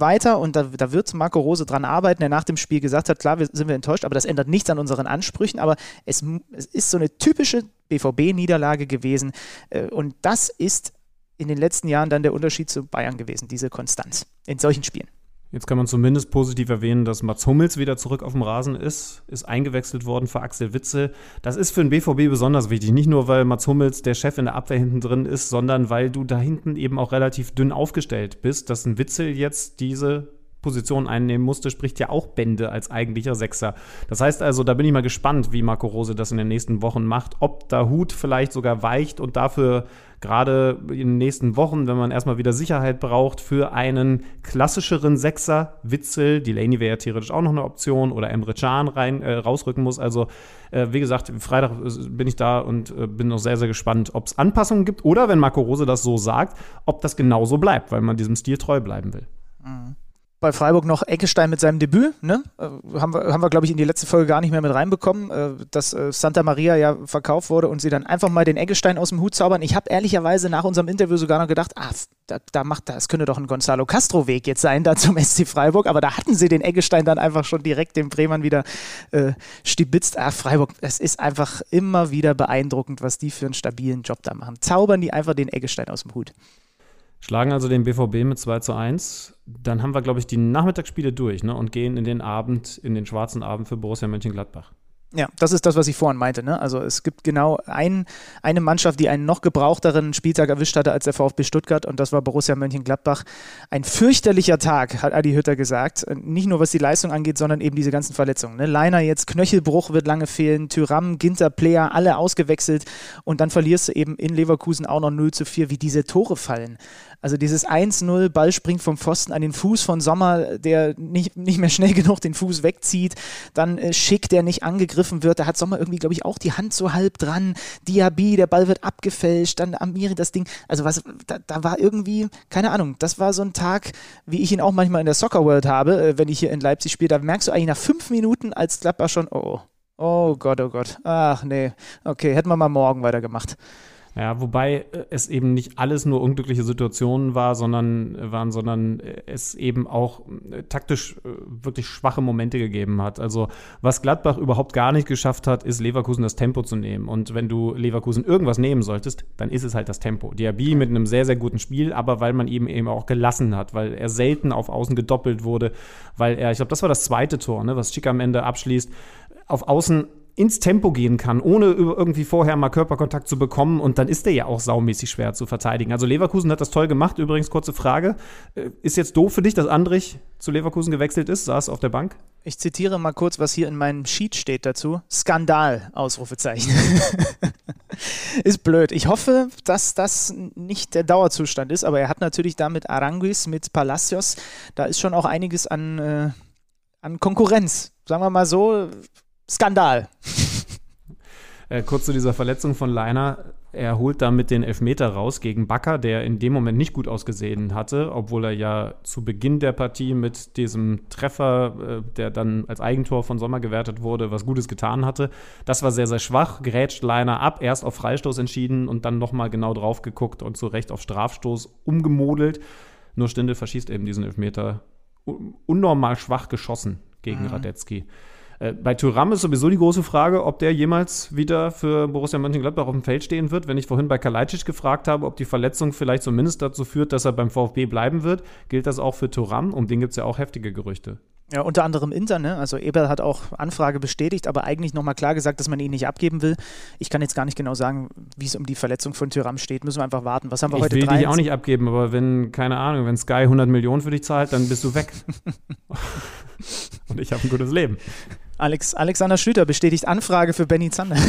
S3: weiter und da, da wird Marco Rose dran arbeiten, der nach dem Spiel gesagt hat, klar, wir, sind wir enttäuscht, aber das ändert nichts an unseren Ansprüchen, aber es, es ist so eine typische BVB-Niederlage gewesen äh, und das ist in den letzten Jahren dann der Unterschied zu Bayern gewesen, diese Konstanz in solchen Spielen.
S4: Jetzt kann man zumindest positiv erwähnen, dass Mats Hummels wieder zurück auf dem Rasen ist, ist eingewechselt worden für Axel Witze. Das ist für den BVB besonders wichtig. Nicht nur, weil Mats Hummels der Chef in der Abwehr hinten drin ist, sondern weil du da hinten eben auch relativ dünn aufgestellt bist, dass ein Witzel jetzt diese Position einnehmen musste, spricht ja auch Bände als eigentlicher Sechser. Das heißt also, da bin ich mal gespannt, wie Marco Rose das in den nächsten Wochen macht, ob da Hut vielleicht sogar weicht und dafür gerade in den nächsten Wochen, wenn man erstmal wieder Sicherheit braucht, für einen klassischeren Sechser, Witzel, Delaney wäre ja theoretisch auch noch eine Option, oder Emre Can rein, äh, rausrücken muss. Also, äh, wie gesagt, Freitag äh, bin ich da und äh, bin noch sehr, sehr gespannt, ob es Anpassungen gibt oder, wenn Marco Rose das so sagt, ob das genauso bleibt, weil man diesem Stil treu bleiben will.
S3: Bei Freiburg noch Eckestein mit seinem Debüt. Ne? Äh, haben wir, haben wir glaube ich, in die letzte Folge gar nicht mehr mit reinbekommen, äh, dass äh, Santa Maria ja verkauft wurde und sie dann einfach mal den Eckestein aus dem Hut zaubern. Ich habe ehrlicherweise nach unserem Interview sogar noch gedacht, ah, da, da macht das könnte doch ein Gonzalo Castro-Weg jetzt sein, da zum SC Freiburg. Aber da hatten sie den Eckestein dann einfach schon direkt dem Bremern wieder äh, stibitzt. Ah, Freiburg, es ist einfach immer wieder beeindruckend, was die für einen stabilen Job da machen. Zaubern die einfach den Eckestein aus dem Hut.
S4: Schlagen also den BVB mit 2 zu 1. Dann haben wir, glaube ich, die Nachmittagsspiele durch ne, und gehen in den Abend, in den schwarzen Abend für Borussia Mönchengladbach.
S3: Ja, das ist das, was ich vorhin meinte. Ne? Also es gibt genau ein, eine Mannschaft, die einen noch gebrauchteren Spieltag erwischt hatte als der VfB Stuttgart und das war Borussia Mönchengladbach. Ein fürchterlicher Tag, hat Adi Hütter gesagt. Nicht nur was die Leistung angeht, sondern eben diese ganzen Verletzungen. Ne? Leiner jetzt, Knöchelbruch wird lange fehlen, Tyram, Ginter, Player, alle ausgewechselt und dann verlierst du eben in Leverkusen auch noch 0 zu 4, wie diese Tore fallen. Also dieses 1-0, Ball springt vom Pfosten an den Fuß von Sommer, der nicht, nicht mehr schnell genug den Fuß wegzieht. Dann äh, Schick, der nicht angegriffen wird. Da hat Sommer irgendwie, glaube ich, auch die Hand so halb dran. Diaby, der Ball wird abgefälscht. Dann Amiri, das Ding. Also was, da, da war irgendwie, keine Ahnung, das war so ein Tag, wie ich ihn auch manchmal in der Soccer World habe, äh, wenn ich hier in Leipzig spiele. Da merkst du eigentlich nach fünf Minuten als Gladbach schon, oh, oh. Oh Gott, oh Gott. Ach nee. Okay, hätten wir mal morgen weitergemacht.
S4: Ja, wobei äh, es eben nicht alles nur unglückliche Situationen war, sondern äh, waren, sondern äh, es eben auch taktisch wirklich schwache Momente gegeben hat. Also was Gladbach überhaupt gar nicht geschafft hat, ist Leverkusen das Tempo zu nehmen. Und wenn du Leverkusen irgendwas nehmen solltest, dann ist es halt das Tempo. Diaby mit einem sehr, sehr guten Spiel, aber weil man ihm eben auch gelassen hat, weil er selten auf Außen gedoppelt wurde, weil er, ich glaube, das war das zweite Tor, ne, was Schick am Ende abschließt. Auf Außen ins Tempo gehen kann, ohne irgendwie vorher mal Körperkontakt zu bekommen. Und dann ist der ja auch saumäßig schwer zu verteidigen. Also Leverkusen hat das toll gemacht. Übrigens, kurze Frage. Äh, ist jetzt doof für dich, dass Andrich zu Leverkusen gewechselt ist? Saß auf der Bank?
S3: Ich zitiere mal kurz, was hier in meinem Sheet steht dazu. Skandal, Ausrufezeichen. ist blöd. Ich hoffe, dass das nicht der Dauerzustand ist, aber er hat natürlich da mit Aranguis, mit Palacios, da ist schon auch einiges an, äh, an Konkurrenz. Sagen wir mal so, Skandal.
S4: Äh, kurz zu dieser Verletzung von Leiner. Er holt damit den Elfmeter raus gegen Bakker, der in dem Moment nicht gut ausgesehen hatte, obwohl er ja zu Beginn der Partie mit diesem Treffer, äh, der dann als Eigentor von Sommer gewertet wurde, was Gutes getan hatte. Das war sehr, sehr schwach. Grätscht Leiner ab, erst auf Freistoß entschieden und dann nochmal genau drauf geguckt und zu Recht auf Strafstoß umgemodelt. Nur Stindel verschießt eben diesen Elfmeter unnormal schwach geschossen gegen mhm. Radetzky. Äh, bei Thuram ist sowieso die große Frage, ob der jemals wieder für Borussia Mönchengladbach auf dem Feld stehen wird. Wenn ich vorhin bei Kalajdzic gefragt habe, ob die Verletzung vielleicht zumindest dazu führt, dass er beim VfB bleiben wird, gilt das auch für Thuram. Um den gibt es ja auch heftige Gerüchte.
S3: Ja, unter anderem Inter, ne? Also Eberl hat auch Anfrage bestätigt, aber eigentlich nochmal klar gesagt, dass man ihn nicht abgeben will. Ich kann jetzt gar nicht genau sagen, wie es um die Verletzung von Thuram steht. Müssen wir einfach warten. Was haben wir
S4: ich
S3: heute?
S4: Ich will dich auch nicht abgeben, aber wenn, keine Ahnung, wenn Sky 100 Millionen für dich zahlt, dann bist du weg. Und ich habe ein gutes Leben.
S3: Alex, Alexander Schlüter bestätigt Anfrage für Benny Zander.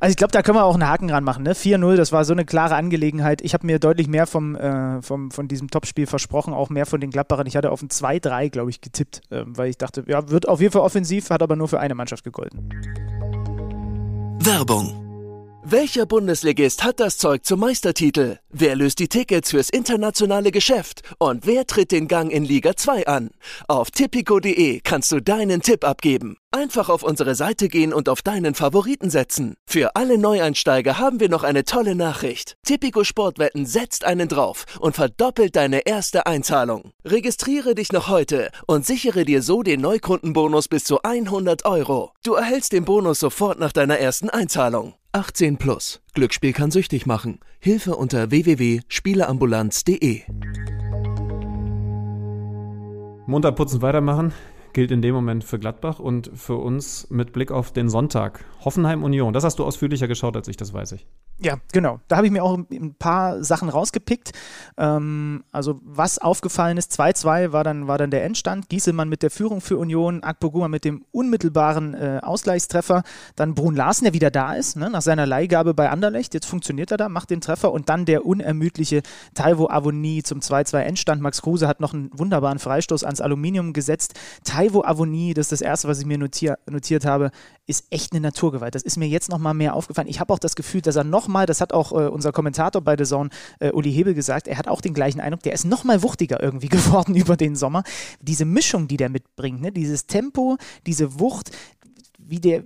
S3: also ich glaube, da können wir auch einen Haken dran machen. Ne? 4-0, das war so eine klare Angelegenheit. Ich habe mir deutlich mehr vom, äh, vom, von diesem Topspiel versprochen, auch mehr von den Gladbachern. Ich hatte auf ein 2-3, glaube ich, getippt, äh, weil ich dachte, ja, wird auf jeden Fall offensiv, hat aber nur für eine Mannschaft gegolten.
S2: Werbung welcher Bundesligist hat das Zeug zum Meistertitel? Wer löst die Tickets fürs internationale Geschäft? Und wer tritt den Gang in Liga 2 an? Auf tipico.de kannst du deinen Tipp abgeben. Einfach auf unsere Seite gehen und auf deinen Favoriten setzen. Für alle Neueinsteiger haben wir noch eine tolle Nachricht. Tipico Sportwetten setzt einen drauf und verdoppelt deine erste Einzahlung. Registriere dich noch heute und sichere dir so den Neukundenbonus bis zu 100 Euro. Du erhältst den Bonus sofort nach deiner ersten Einzahlung. 18 plus. Glücksspiel kann süchtig machen. Hilfe unter www.spieleambulanz.de.
S4: Munter putzen weitermachen gilt in dem Moment für Gladbach und für uns mit Blick auf den Sonntag. Hoffenheim Union. Das hast du ausführlicher geschaut als ich, das weiß ich.
S3: Ja, genau. Da habe ich mir auch ein paar Sachen rausgepickt. Ähm, also was aufgefallen ist, 2-2 war dann, war dann der Endstand. Gieselmann mit der Führung für Union, Akpoguma mit dem unmittelbaren äh, Ausgleichstreffer. Dann Brun Larsen, der wieder da ist, ne, nach seiner Leihgabe bei Anderlecht. Jetzt funktioniert er da, macht den Treffer. Und dann der unermüdliche Taiwo Avoni zum 2-2 Endstand. Max Kruse hat noch einen wunderbaren Freistoß ans Aluminium gesetzt. Taiwo Avoni, das ist das Erste, was ich mir notier, notiert habe, ist echt eine Naturgewalt. Das ist mir jetzt noch mal mehr aufgefallen. Ich habe auch das Gefühl, dass er noch mal, das hat auch äh, unser Kommentator bei The Zone, äh, Uli Hebel, gesagt, er hat auch den gleichen Eindruck, der ist noch mal wuchtiger irgendwie geworden über den Sommer. Diese Mischung, die der mitbringt, ne? dieses Tempo, diese Wucht, wie der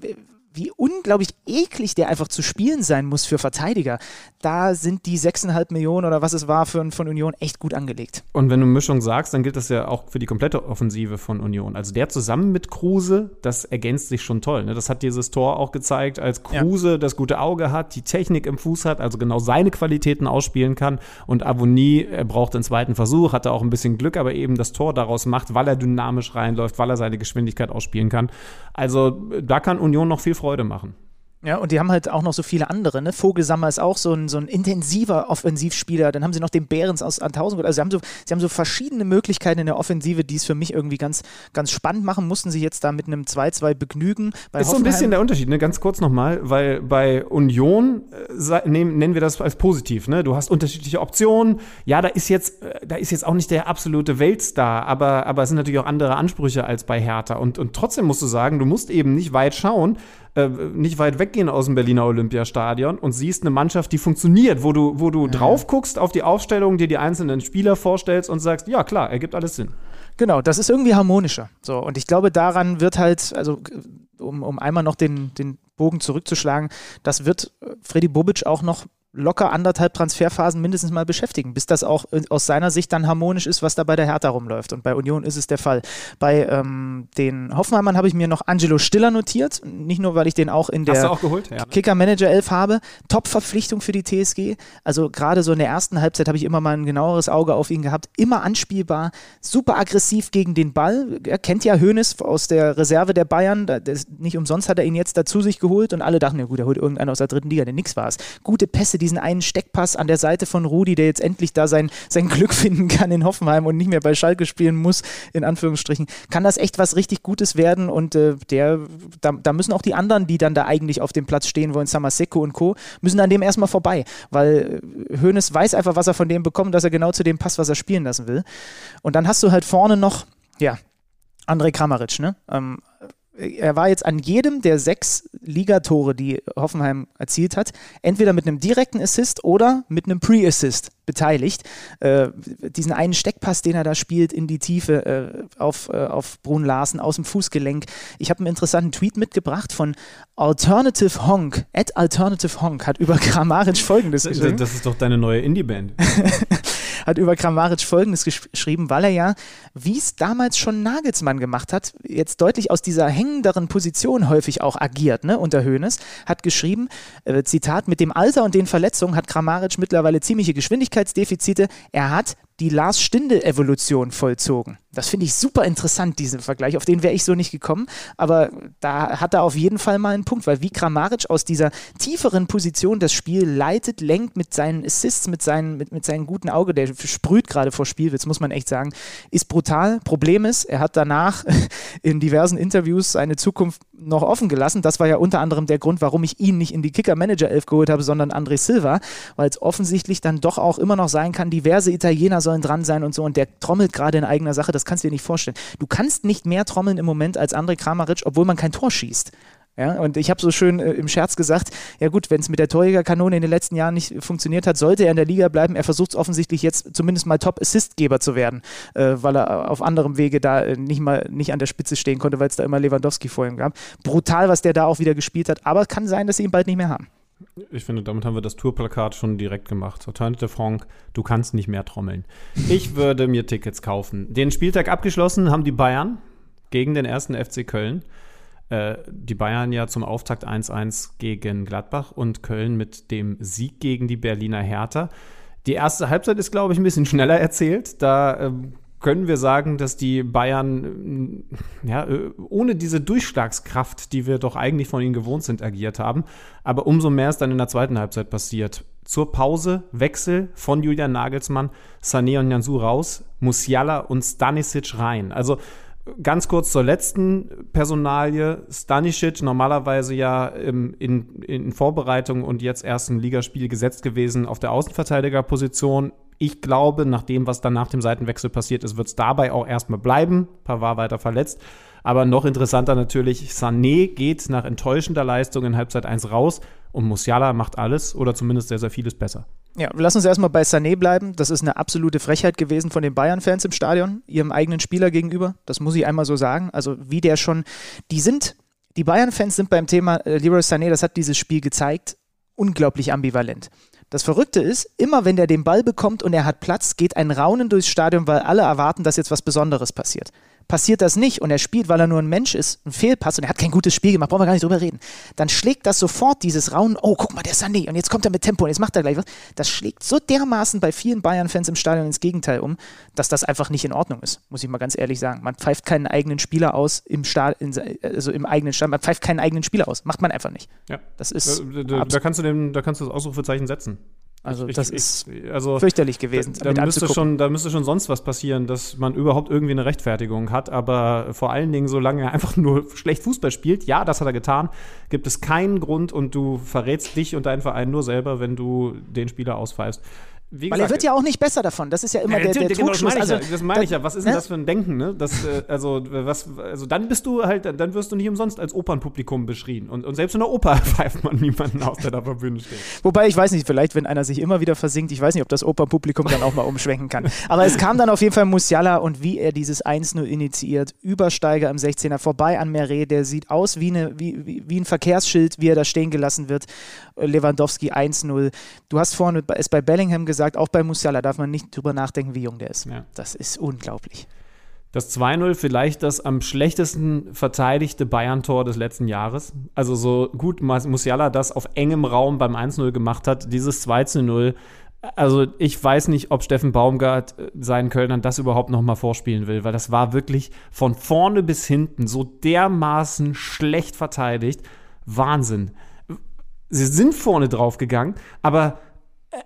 S3: wie unglaublich eklig der einfach zu spielen sein muss für Verteidiger. Da sind die 6,5 Millionen oder was es war für, von Union echt gut angelegt.
S4: Und wenn du Mischung sagst, dann gilt das ja auch für die komplette Offensive von Union. Also der zusammen mit Kruse, das ergänzt sich schon toll. Ne? Das hat dieses Tor auch gezeigt, als Kruse ja. das gute Auge hat, die Technik im Fuß hat, also genau seine Qualitäten ausspielen kann. Und Avonie, braucht den zweiten Versuch, hatte auch ein bisschen Glück, aber eben das Tor daraus macht, weil er dynamisch reinläuft, weil er seine Geschwindigkeit ausspielen kann. Also da kann Union noch viel Freude machen.
S3: Ja, und die haben halt auch noch so viele andere. Ne? Vogelsammer ist auch so ein, so ein intensiver Offensivspieler. Dann haben sie noch den Behrens aus Antausend. Also sie haben, so, sie haben so verschiedene Möglichkeiten in der Offensive, die es für mich irgendwie ganz, ganz spannend machen. Mussten sie jetzt da mit einem 2-2 begnügen.
S4: Bei ist Hoffenheim so ein bisschen der Unterschied, ne? ganz kurz nochmal, weil bei Union äh, nehmen, nennen wir das als positiv. Ne? Du hast unterschiedliche Optionen. Ja, da ist jetzt, äh, da ist jetzt auch nicht der absolute Weltstar, aber, aber es sind natürlich auch andere Ansprüche als bei Hertha. Und, und trotzdem musst du sagen, du musst eben nicht weit schauen, äh, nicht weit weggehen aus dem Berliner Olympiastadion und siehst eine Mannschaft, die funktioniert, wo du, wo du mhm. drauf guckst auf die Aufstellung, dir die einzelnen Spieler vorstellst und sagst, ja klar, ergibt alles Sinn.
S3: Genau, das ist irgendwie harmonischer. So, und ich glaube, daran wird halt, also um, um einmal noch den, den Bogen zurückzuschlagen, das wird Freddy Bobic auch noch locker anderthalb Transferphasen mindestens mal beschäftigen, bis das auch äh, aus seiner Sicht dann harmonisch ist, was da bei der Hertha rumläuft. Und bei Union ist es der Fall. Bei ähm, den Hoffenheimern habe ich mir noch Angelo Stiller notiert. Nicht nur, weil ich den auch in der
S4: ja, ne?
S3: Kicker-Manager 11 habe. Top-Verpflichtung für die TSG. Also gerade so in der ersten Halbzeit habe ich immer mal ein genaueres Auge auf ihn gehabt. Immer anspielbar, super aggressiv gegen den Ball. Er kennt ja Hoeneß aus der Reserve der Bayern. nicht umsonst hat er ihn jetzt dazu sich geholt und alle dachten, ja gut, er holt irgendeinen aus der dritten Liga, der nix war es. Gute Pässe, diesen einen Steckpass an der Seite von Rudi, der jetzt endlich da sein, sein Glück finden kann in Hoffenheim und nicht mehr bei Schalke spielen muss, in Anführungsstrichen, kann das echt was richtig Gutes werden und äh, der, da, da, müssen auch die anderen, die dann da eigentlich auf dem Platz stehen wollen, Samaseko und Co., müssen an dem erstmal vorbei, weil äh, Hoeneß weiß einfach, was er von dem bekommt, dass er genau zu dem passt, was er spielen lassen will. Und dann hast du halt vorne noch, ja, André Kramaric, ne? Ähm, er war jetzt an jedem der sechs Ligatore, die Hoffenheim erzielt hat, entweder mit einem direkten Assist oder mit einem Pre-Assist beteiligt. Äh, diesen einen Steckpass, den er da spielt in die Tiefe äh, auf, äh, auf Brun Larsen aus dem Fußgelenk. Ich habe einen interessanten Tweet mitgebracht von Alternative Honk. At Alternative Honk hat über Kramaric folgendes geschrieben.
S4: Das ist doch deine neue Indie-Band.
S3: hat über Kramaric folgendes geschrieben, weil er ja, wie es damals schon Nagelsmann gemacht hat, jetzt deutlich aus dieser hängenderen Position häufig auch agiert, ne, unter Hoeneß, hat geschrieben, äh, Zitat, mit dem Alter und den Verletzungen hat Kramaric mittlerweile ziemliche Geschwindigkeitsdefizite. Er hat die Lars Stindl-Evolution vollzogen. Das finde ich super interessant, diesen Vergleich. Auf den wäre ich so nicht gekommen. Aber da hat er auf jeden Fall mal einen Punkt, weil wie Kramaric aus dieser tieferen Position das Spiel leitet, lenkt mit seinen Assists, mit, seinen, mit, mit seinem guten Auge, der sprüht gerade vor Spielwitz, muss man echt sagen, ist brutal. Problem ist, er hat danach in diversen Interviews seine Zukunft noch offen gelassen. Das war ja unter anderem der Grund, warum ich ihn nicht in die Kicker-Manager-Elf geholt habe, sondern André Silva, weil es offensichtlich dann doch auch immer noch sein kann, diverse Italiener sollen dran sein und so und der trommelt gerade in eigener Sache. Das kannst du dir nicht vorstellen. Du kannst nicht mehr trommeln im Moment als André Kramaric, obwohl man kein Tor schießt. Ja, und ich habe so schön äh, im Scherz gesagt, ja gut, wenn es mit der Torjägerkanone in den letzten Jahren nicht funktioniert hat, sollte er in der Liga bleiben. Er versucht es offensichtlich jetzt zumindest mal Top-Assistgeber zu werden, äh, weil er auf anderem Wege da äh, nicht mal nicht an der Spitze stehen konnte, weil es da immer Lewandowski vor ihm gab. Brutal, was der da auch wieder gespielt hat, aber es kann sein, dass sie ihn bald nicht mehr haben.
S4: Ich finde, damit haben wir das Tourplakat schon direkt gemacht. Alternative Frank, du kannst nicht mehr trommeln. Ich würde mir Tickets kaufen. Den Spieltag abgeschlossen haben die Bayern gegen den ersten FC Köln. Äh, die Bayern ja zum Auftakt 1-1 gegen Gladbach und Köln mit dem Sieg gegen die Berliner Hertha. Die erste Halbzeit ist, glaube ich, ein bisschen schneller erzählt. Da ähm, können wir sagen, dass die Bayern ja, äh, ohne diese Durchschlagskraft, die wir doch eigentlich von ihnen gewohnt sind, agiert haben. Aber umso mehr ist dann in der zweiten Halbzeit passiert. Zur Pause Wechsel von Julian Nagelsmann, Sané und Jansu raus, Musiala und Stanisic rein. Also Ganz kurz zur letzten Personalie. Stanisic, normalerweise ja in, in Vorbereitung und jetzt erst im Ligaspiel gesetzt gewesen auf der Außenverteidigerposition. Ich glaube, nach dem, was dann nach dem Seitenwechsel passiert ist, wird es dabei auch erstmal bleiben. Pavard weiter verletzt. Aber noch interessanter natürlich, Sané geht nach enttäuschender Leistung in Halbzeit 1 raus und Musiala macht alles oder zumindest sehr, sehr vieles besser.
S3: Ja, lass uns erstmal bei Sané bleiben. Das ist eine absolute Frechheit gewesen von den Bayern-Fans im Stadion, ihrem eigenen Spieler gegenüber. Das muss ich einmal so sagen. Also, wie der schon, die sind, die Bayern-Fans sind beim Thema äh, Leroy Sané, das hat dieses Spiel gezeigt, unglaublich ambivalent. Das Verrückte ist, immer wenn der den Ball bekommt und er hat Platz, geht ein Raunen durchs Stadion, weil alle erwarten, dass jetzt was Besonderes passiert passiert das nicht und er spielt, weil er nur ein Mensch ist, ein Fehlpass und er hat kein gutes Spiel gemacht, brauchen wir gar nicht drüber reden, dann schlägt das sofort dieses Raunen, oh, guck mal, der Sané und jetzt kommt er mit Tempo und jetzt macht er gleich was. Das schlägt so dermaßen bei vielen Bayern-Fans im Stadion ins Gegenteil um, dass das einfach nicht in Ordnung ist, muss ich mal ganz ehrlich sagen. Man pfeift keinen eigenen Spieler aus im Stadion, also im eigenen Stadion, man pfeift keinen eigenen Spieler aus, macht man einfach nicht.
S4: Ja. Das ist da, da, da kannst du dem, da kannst du das Ausrufezeichen setzen.
S3: Also ich, das ich, ist also, fürchterlich gewesen.
S4: Da, da müsste schon, da müsste schon sonst was passieren, dass man überhaupt irgendwie eine Rechtfertigung hat. Aber vor allen Dingen, solange er einfach nur schlecht Fußball spielt, ja, das hat er getan, gibt es keinen Grund und du verrätst dich und deinen Verein nur selber, wenn du den Spieler auspfeifst. Wie
S3: Weil er wird ja auch nicht besser davon. Das ist ja immer
S4: Ja,
S3: der, der
S4: natürlich, genau, das
S3: Trugschluss.
S4: meine ich,
S3: Also,
S4: ja. das meine ich ja. Was ist denn
S3: ne?
S4: das für ein Denken, ne? Das, äh, also, was, also dann bist du halt, dann wirst du nicht umsonst als Opernpublikum beschrien. Und, und selbst in der Oper pfeift man niemanden aus, der da auf der Bühne steht.
S3: Wobei, ich weiß nicht, vielleicht, wenn einer sich immer wieder versinkt, ich weiß nicht, ob das Opernpublikum dann auch mal umschwenken kann. Aber es kam dann auf jeden Fall Musiala und wie er dieses 1-0 initiiert, Übersteiger im 16er, vorbei an Meret, der sieht aus wie, eine, wie, wie, ein Verkehrsschild, wie er da stehen gelassen wird. Lewandowski 1-0. Du hast vorne es bei Bellingham gesagt, auch bei Musiala darf man nicht drüber nachdenken, wie jung der ist.
S4: Ja.
S3: Das ist unglaublich.
S4: Das 2-0 vielleicht das am schlechtesten verteidigte Bayern-Tor des letzten Jahres. Also so gut Musiala das auf engem Raum beim 1-0 gemacht hat, dieses 2-0. Also ich weiß nicht, ob Steffen Baumgart äh, seinen Kölnern das überhaupt noch mal vorspielen will, weil das war wirklich von vorne bis hinten so dermaßen schlecht verteidigt. Wahnsinn. Sie sind vorne drauf gegangen, aber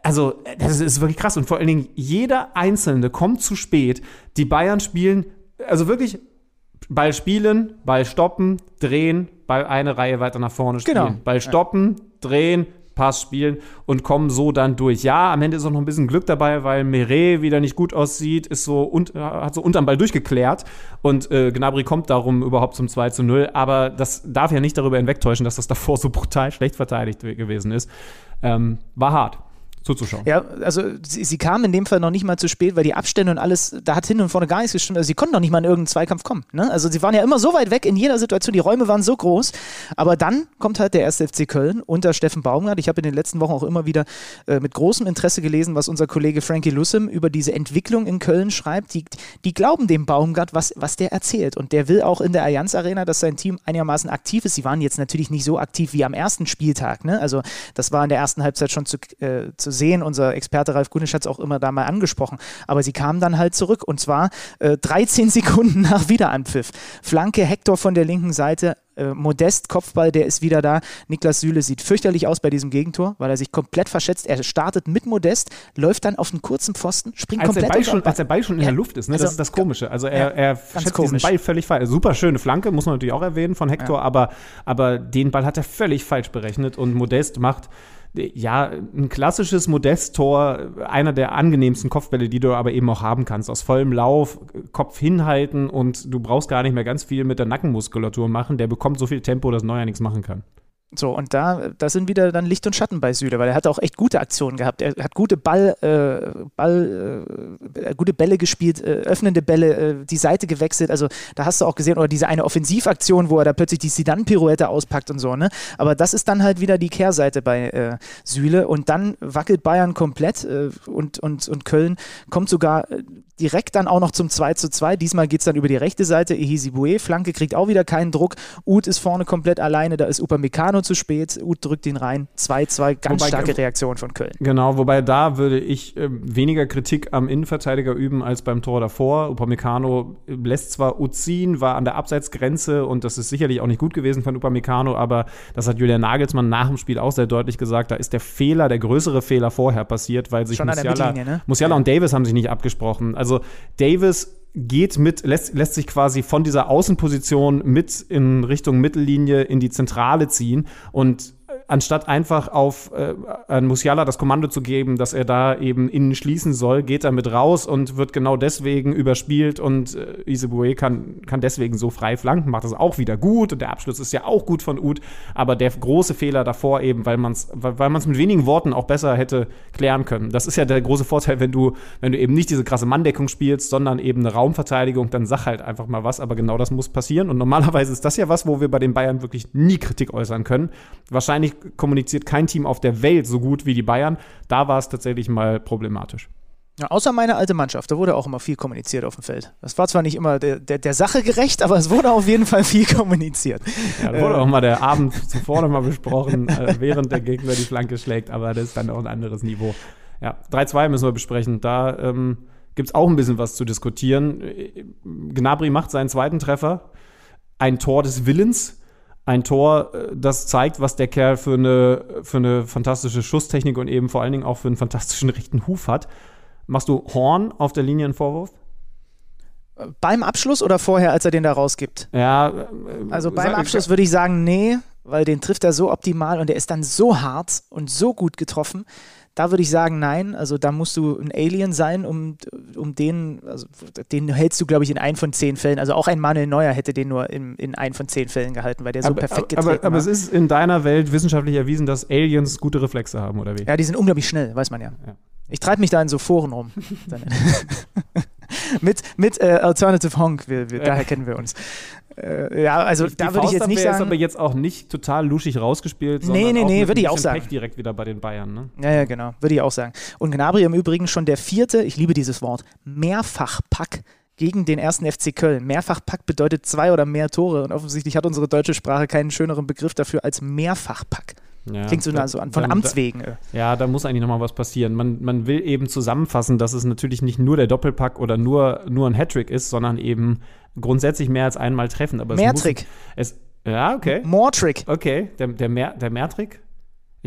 S4: also, das ist wirklich krass. Und vor allen Dingen, jeder Einzelne kommt zu spät. Die Bayern spielen, also wirklich, Ball spielen, Ball stoppen, drehen, Ball eine Reihe weiter nach vorne spielen.
S3: Genau.
S4: Ball stoppen, drehen, Pass spielen und kommen so dann durch. Ja, am Ende ist auch noch ein bisschen Glück dabei, weil Meret wieder nicht gut aussieht, ist so und, hat so unterm Ball durchgeklärt und äh, Gnabry kommt darum überhaupt zum 2 zu 0. Aber das darf ja nicht darüber hinwegtäuschen, dass das davor so brutal schlecht verteidigt gewesen ist. Ähm, war hart zuzuschauen.
S3: Ja, also sie, sie kamen in dem Fall noch nicht mal zu spät, weil die Abstände und alles, da hat hin und vorne gar nichts gestimmt. Also sie konnten noch nicht mal in irgendeinen Zweikampf kommen. Ne? Also sie waren ja immer so weit weg in jeder Situation, die Räume waren so groß. Aber dann kommt halt der erste FC Köln unter Steffen Baumgart. Ich habe in den letzten Wochen auch immer wieder äh, mit großem Interesse gelesen, was unser Kollege Frankie Lussim über diese Entwicklung in Köln schreibt. Die, die glauben dem Baumgart, was, was der erzählt. Und der will auch in der Allianz Arena, dass sein Team einigermaßen aktiv ist. Sie waren jetzt natürlich nicht so aktiv wie am ersten Spieltag. Ne? Also das war in der ersten Halbzeit schon zu, äh, zu sehen. Unser Experte Ralf Gunisch hat es auch immer da mal angesprochen. Aber sie kamen dann halt zurück und zwar äh, 13 Sekunden nach Wiederanpfiff. Flanke Hector von der linken Seite. Äh, Modest, Kopfball, der ist wieder da. Niklas Süle sieht fürchterlich aus bei diesem Gegentor, weil er sich komplett verschätzt. Er startet mit Modest, läuft dann auf einen kurzen Pfosten, springt
S4: Als der,
S3: komplett
S4: Ball
S3: auf den
S4: schon, als der Ball schon in
S3: Ja.
S4: der Luft ist, ne?
S3: Also,
S4: das ist das Komische. Also er,
S3: ja,
S4: er schätzt diesen
S3: komisch.
S4: Ball völlig falsch. Super schöne Flanke, muss man natürlich auch erwähnen von Hector, aber, aber den Ball hat er völlig falsch berechnet und Modest macht ja, ein klassisches Modest-Tor, einer der angenehmsten Kopfbälle, die du aber eben auch haben kannst. Aus vollem Lauf, Kopf hinhalten und du brauchst gar nicht mehr ganz viel mit der Nackenmuskulatur machen. Der bekommt so viel Tempo, dass Neuer nichts machen kann.
S3: So, und da, da sind wieder dann Licht und Schatten bei Süle, weil er hat auch echt gute Aktionen gehabt. Er hat gute Ball, äh, Ball, äh, gute Bälle gespielt, äh, öffnende Bälle, äh, die Seite gewechselt. Also da hast du auch gesehen, oder diese eine Offensivaktion, wo er da plötzlich die Sidan-Pirouette auspackt und so, ne? Aber das ist dann halt wieder die Kehrseite bei äh, Süle. Und dann wackelt Bayern komplett äh, und, und, und Köln kommt sogar äh, direkt dann auch noch zum 2 zu 2. Diesmal geht es dann über die rechte Seite. Ehisi Boué, Flanke kriegt auch wieder keinen Druck. Uth ist vorne komplett alleine, da ist Upamecano zu spät. Uth drückt ihn rein. 2-2, ganz
S4: Wobei-
S3: starke Reaktion von Köln.
S4: Genau, wobei da würde ich äh, weniger Kritik am Innenverteidiger üben als beim Tor davor. Upamecano lässt zwar Uth ziehen, war an der Abseitsgrenze und das ist sicherlich auch nicht gut gewesen von Upamecano, aber das hat Julian Nagelsmann nach dem Spiel auch sehr deutlich gesagt, da ist der Fehler, der größere Fehler vorher passiert, weil sich Musiala,
S3: ne?
S4: Musiala und Davis haben sich nicht abgesprochen. Also Davis geht mit, lässt, lässt sich quasi von dieser Außenposition mit in Richtung Mittellinie in die Zentrale ziehen und anstatt einfach auf äh, an Musiala das Kommando zu geben, dass er da eben innen schließen soll, geht er mit raus und wird genau deswegen überspielt und äh, Isebue kann, kann deswegen so frei flanken, macht das auch wieder gut und der Abschluss ist ja auch gut von Uth, aber der große Fehler davor eben, weil man es weil man's mit wenigen Worten auch besser hätte klären können. Das ist ja der große Vorteil, wenn du, wenn du eben nicht diese krasse Manndeckung spielst, sondern eben eine Raumverteidigung, dann sag halt einfach mal was, aber genau das muss passieren und normalerweise ist das ja was, wo wir bei den Bayern wirklich nie Kritik äußern können. Wahrscheinlich kommuniziert kein Team auf der Welt so gut wie die Bayern. Da war es tatsächlich mal problematisch.
S3: Ja, außer meine alte Mannschaft, da wurde auch immer viel kommuniziert auf dem Feld. Das war zwar nicht immer der, der, der Sache gerecht, aber es wurde auf jeden Fall viel kommuniziert.
S4: Ja, da wurde auch mal der Abend zuvor noch mal besprochen, äh, während der Gegner die Flanke schlägt, aber das ist dann auch ein anderes Niveau. Ja, 3-2 müssen wir besprechen. Da ähm, gibt es auch ein bisschen was zu diskutieren. Äh, Gnabry macht seinen zweiten Treffer. Ein Tor des Willens. Ein Tor, äh, das zeigt, was der Kerl für eine, für eine fantastische Schusstechnik und eben vor allen Dingen auch für einen fantastischen rechten Huf hat. Machst du Horn auf der Linie einen Vorwurf?
S3: Beim Abschluss oder vorher, als er den da rausgibt?
S4: Ja. äh,
S3: Also beim
S4: sag-
S3: Abschluss würde ich sagen, nee. weil den trifft er so optimal und der ist dann so hart und so gut getroffen. Da würde ich sagen, nein. Also da musst du ein Alien sein, um, um den, also den hältst du, glaube ich, in ein von zehn Fällen. Also auch ein Manuel Neuer hätte den nur in, in ein von zehn Fällen gehalten, weil der so
S4: aber,
S3: perfekt
S4: aber,
S3: getreten
S4: aber
S3: war.
S4: es ist in deiner Welt wissenschaftlich erwiesen, dass Aliens gute Reflexe haben, oder wie?
S3: ja, die sind unglaublich schnell, weiß man ja.
S4: Ja.
S3: Ich treibe mich da in so Foren rum. mit mit äh, Alternative Honk, wir, wir, daher kennen wir uns. Äh, ja, also
S4: Die
S3: da würde ich jetzt nicht
S4: Faustabwehr ist
S3: sagen.
S4: aber jetzt auch nicht total luschig rausgespielt,
S3: Nee,
S4: sondern
S3: nee, nee,
S4: mit
S3: würde ich auch sagen.
S4: Pech direkt wieder bei den Bayern, ne?
S3: Ja, ja, genau. Würde ich auch sagen. Und Gnabry im Übrigen schon der vierte, ich liebe dieses Wort, Mehrfachpack gegen den ersten FC Köln. Mehrfachpack bedeutet zwei oder mehr Tore und offensichtlich hat unsere deutsche Sprache keinen schöneren Begriff dafür als Mehrfachpack.
S4: Ja,
S3: Klingt so,
S4: da-
S3: so an, von
S4: dann-
S3: Amts wegen. äh.
S4: Ja, da muss eigentlich nochmal was passieren. Man, man will eben zusammenfassen, dass es natürlich nicht nur der Doppelpack oder nur, nur ein Hattrick ist, sondern eben grundsätzlich mehr als einmal treffen. Aber es
S3: Mehrtrick.
S4: Muss, es, ja, okay.
S3: More-Trick.
S4: Okay, der, der, Mehr, der Mehrtrick?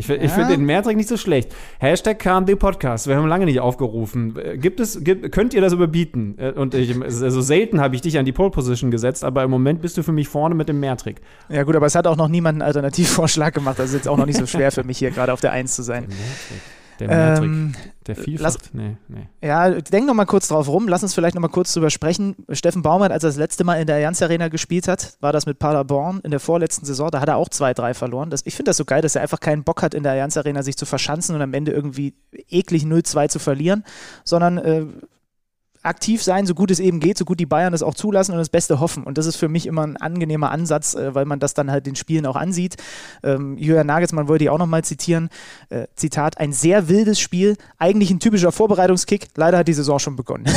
S4: Ich, ich
S3: Ja.
S4: finde den Mehrtrick nicht so schlecht. Hashtag KMD Podcast. Wir haben lange nicht aufgerufen. Gibt es, gibt, könnt ihr das überbieten? Äh, Und ich, also selten habe ich dich an die Pole Position gesetzt, aber im Moment bist du für mich vorne mit dem Mehrtrick.
S3: Ja gut, aber es hat auch noch niemand einen Alternativvorschlag gemacht. Also ist jetzt auch noch nicht so schwer für mich hier gerade auf der Eins zu sein.
S4: Der Mehrtrick.
S3: Ähm,
S4: der Vielfalt.
S3: lass-
S4: nee, nee.
S3: Ja, denk noch mal kurz drauf rum. Lass uns vielleicht noch mal kurz drüber sprechen. Steffen Baumgart, als er das letzte Mal in der Allianz Arena gespielt hat, war das mit Paderborn in der vorletzten Saison. Da hat er auch zwei, drei verloren. Das, ich finde das so geil, dass er einfach keinen Bock hat, in der Allianz Arena sich zu verschanzen und am Ende irgendwie eklig 0-2 zu verlieren, sondern äh, aktiv sein, so gut es eben geht, so gut die Bayern das auch zulassen und das Beste hoffen. Und das ist für mich immer ein angenehmer Ansatz, äh, weil man das dann halt den Spielen auch ansieht. Ähm, Julian Nagelsmann wollte ich auch nochmal zitieren. Äh, Zitat, ein sehr wildes Spiel, eigentlich ein typischer Vorbereitungskick. Leider hat die Saison schon begonnen.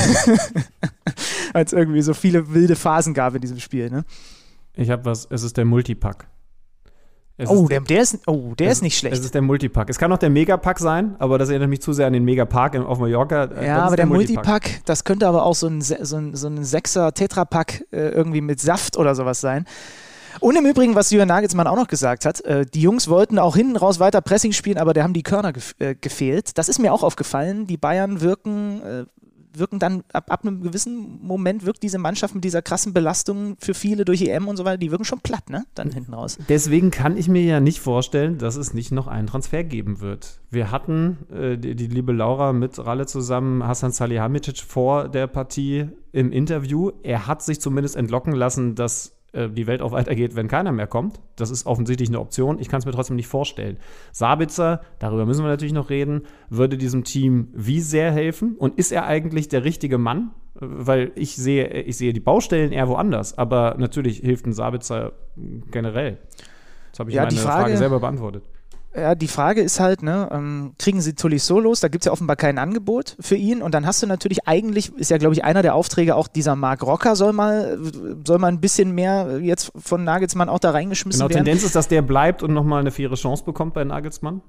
S3: Es irgendwie so viele wilde Phasen gab in diesem Spiel. Ne?
S4: Ich habe was, es ist der Multipack. Es
S3: Oh,
S4: ist
S3: der, der, ist, oh, der ist nicht schlecht.
S4: Es ist der Multipack. Es kann auch der Megapack sein, aber das erinnert mich zu sehr an den Megapark in- auf Mallorca. Äh, das
S3: Ja, aber der Multipack, das könnte aber auch so ein, so ein, so ein Sechser Tetrapack äh, irgendwie mit Saft oder sowas sein. Und im Übrigen, was Jürgen Nagelsmann auch noch gesagt hat, äh, die Jungs wollten auch hinten raus weiter Pressing spielen, aber da haben die Körner gef äh, gefehlt. Das ist mir auch aufgefallen. Die Bayern wirken, äh, wirken dann ab, ab einem gewissen Moment, wirkt diese Mannschaft mit dieser krassen Belastung für viele durch EM und so weiter, die wirken schon platt, ne? Dann hinten raus.
S4: Deswegen kann ich mir ja nicht vorstellen, dass es nicht noch einen Transfer geben wird. Wir hatten äh, die, die liebe Laura mit Ralle zusammen, Hassan Salihamidzic vor der Partie im Interview. Er hat sich zumindest entlocken lassen, dass äh, die Welt auch weitergeht, wenn keiner mehr kommt. Das ist offensichtlich eine Option. Ich kann es mir trotzdem nicht vorstellen. Sabitzer, darüber müssen wir natürlich noch reden, würde diesem Team wie sehr helfen? Und ist er eigentlich der richtige Mann? Weil ich sehe, ich sehe die Baustellen eher woanders, aber natürlich hilft ein Sabitzer generell. Jetzt habe ich
S3: Ja,
S4: meine
S3: die
S4: Frage,
S3: Frage-
S4: selber beantwortet.
S3: Ja, die Frage ist halt, ne, ähm, kriegen sie Tolisso los? Da gibt es ja offenbar kein Angebot für ihn. Und dann hast du natürlich eigentlich, ist ja, glaube ich, einer der Aufträge auch dieser Marc Rocker soll mal, soll mal ein bisschen mehr jetzt von Nagelsmann auch da reingeschmissen
S4: Genau,
S3: werden.
S4: Tendenz ist, dass der bleibt und nochmal eine faire Chance bekommt bei Nagelsmann.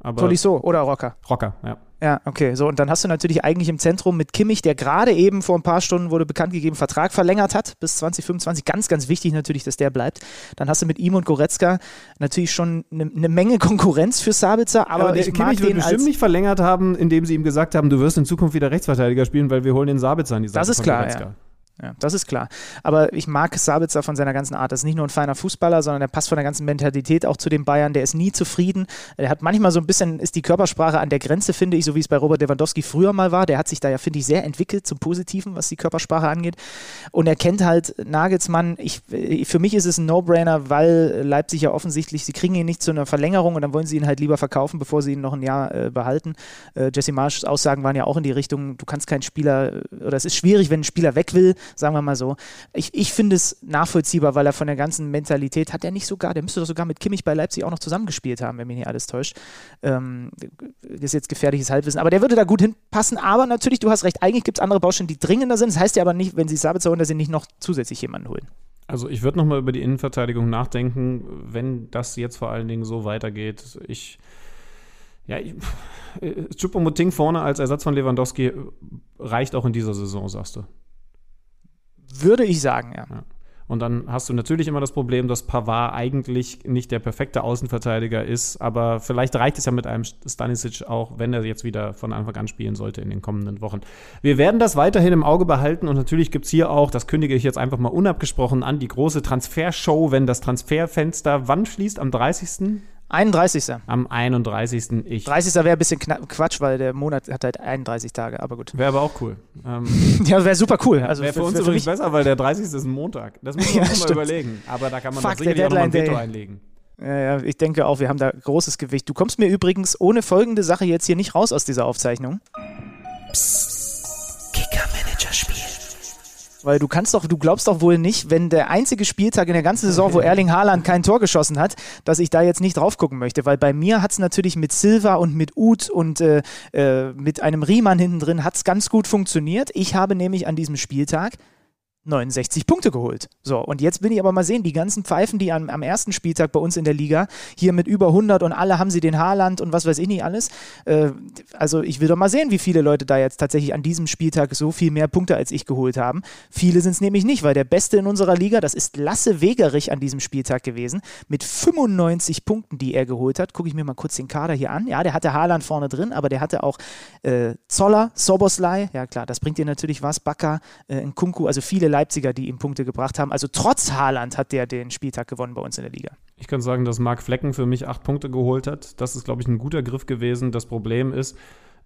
S4: Aber
S3: Tolisso oder Rocker.
S4: Rocker, ja.
S3: Ja, okay. So, und dann hast du natürlich eigentlich im Zentrum mit Kimmich, der gerade eben vor ein paar Stunden wurde bekannt gegeben, Vertrag verlängert hat bis 2025. Ganz, ganz wichtig natürlich, dass der bleibt. Dann hast du mit ihm und Goretzka natürlich schon eine ne Menge Konkurrenz für Sabitzer, aber,
S4: Aber der
S3: ich
S4: Kimmich wird bestimmt nicht verlängert haben, indem sie ihm gesagt haben, du wirst in Zukunft wieder Rechtsverteidiger spielen, weil wir holen den Sabitzer an die Seite
S3: Das ist klar,
S4: Goretzka.
S3: ja. Ja, das ist klar. Aber ich mag Sabitzer von seiner ganzen Art. Das ist nicht nur ein feiner Fußballer, sondern er passt von der ganzen Mentalität auch zu den Bayern. Der ist nie zufrieden. Er hat manchmal so ein bisschen, ist die Körpersprache an der Grenze, finde ich, so wie es bei Robert Lewandowski früher mal war. Der hat sich da ja, finde ich, sehr entwickelt zum Positiven, was die Körpersprache angeht. Und er kennt halt Nagelsmann. Ich, für mich ist es ein No-Brainer, weil Leipzig ja offensichtlich, sie kriegen ihn nicht zu einer Verlängerung und dann wollen sie ihn halt lieber verkaufen, bevor sie ihn noch ein Jahr äh, behalten. Äh, Jesse Marschs Aussagen waren ja auch in die Richtung, du kannst keinen Spieler, oder es ist schwierig, wenn ein Spieler weg will, sagen wir mal so. Ich, ich finde es nachvollziehbar, weil er von der ganzen Mentalität hat er nicht sogar, der müsste doch sogar mit Kimmich bei Leipzig auch noch zusammengespielt haben, wenn mich nicht alles täuscht. Ähm, das ist jetzt gefährliches Halbwissen, aber der würde da gut hinpassen. Aber natürlich, du hast recht, eigentlich gibt es andere Baustellen, die dringender sind. Das heißt ja aber nicht, wenn sie Sabitzer holen, dass sie nicht noch zusätzlich jemanden holen.
S4: Also ich würde nochmal über die Innenverteidigung nachdenken, wenn das jetzt vor allen Dingen so weitergeht. Ich, ja, ich, äh, vorne als Ersatz von Lewandowski reicht auch in dieser Saison, sagst du.
S3: Würde ich sagen, ja.
S4: Und dann hast du natürlich immer das Problem, dass Pavard eigentlich nicht der perfekte Außenverteidiger ist, aber vielleicht reicht es ja mit einem Stanisic auch, wenn er jetzt wieder von Anfang an spielen sollte in den kommenden Wochen. Wir werden das weiterhin im Auge behalten und natürlich gibt es hier auch, das kündige ich jetzt einfach mal unabgesprochen an, die große Transfershow, wenn das Transferfenster wann schließt? Am 30.
S3: 31.
S4: Am 31. Ich.
S3: 30. wäre ein bisschen Quatsch, weil der Monat hat halt 31 Tage, aber gut.
S4: Wäre aber auch cool. Ähm,
S3: ja, wäre super cool. Also
S4: wäre für, für, uns für übrigens besser, weil der 30. ist ein Montag. Das müssen wir ja, mal überlegen. Aber da kann man
S3: Fuck,
S4: doch sicherlich auch noch ein Veto
S3: Day.
S4: einlegen.
S3: Ja, ja, ich denke auch, wir haben da großes Gewicht. Du kommst mir übrigens ohne folgende Sache jetzt hier nicht raus aus dieser Aufzeichnung.
S2: Psst.
S3: Weil du kannst doch, du glaubst doch wohl nicht, wenn der einzige Spieltag in der ganzen Saison, wo Erling Haaland kein Tor geschossen hat, dass ich da jetzt nicht drauf gucken möchte. Weil bei mir hat es natürlich mit Silva und mit Uth und äh, äh, mit einem Riemann hinten drin hat es ganz gut funktioniert. Ich habe nämlich an diesem Spieltag 69 Punkte geholt. So, und jetzt bin ich aber mal sehen, die ganzen Pfeifen, die am, am, ersten Spieltag bei uns in der Liga, hier mit über 100 und alle haben sie den Haarland und was weiß ich nicht alles. Äh, also ich will doch mal sehen, wie viele Leute da jetzt tatsächlich an diesem Spieltag so viel mehr Punkte als ich geholt haben. Viele sind es nämlich nicht, weil der Beste in unserer Liga, das ist Lasse Wegerich an diesem Spieltag gewesen, mit 95 Punkten, die er geholt hat. Gucke ich mir mal kurz den Kader hier an. Ja, der hatte Haarland vorne drin, aber der hatte auch äh, Zoller, Soboslai, ja klar, das bringt dir natürlich was, Bakker, äh, Nkunku, also viele Leipziger, die ihm Punkte gebracht haben. Also trotz Haaland hat der den Spieltag gewonnen bei uns in der Liga.
S4: Ich kann sagen, dass Marc Flecken für mich acht Punkte geholt hat. Das ist, glaube ich, ein guter Griff gewesen. Das Problem ist,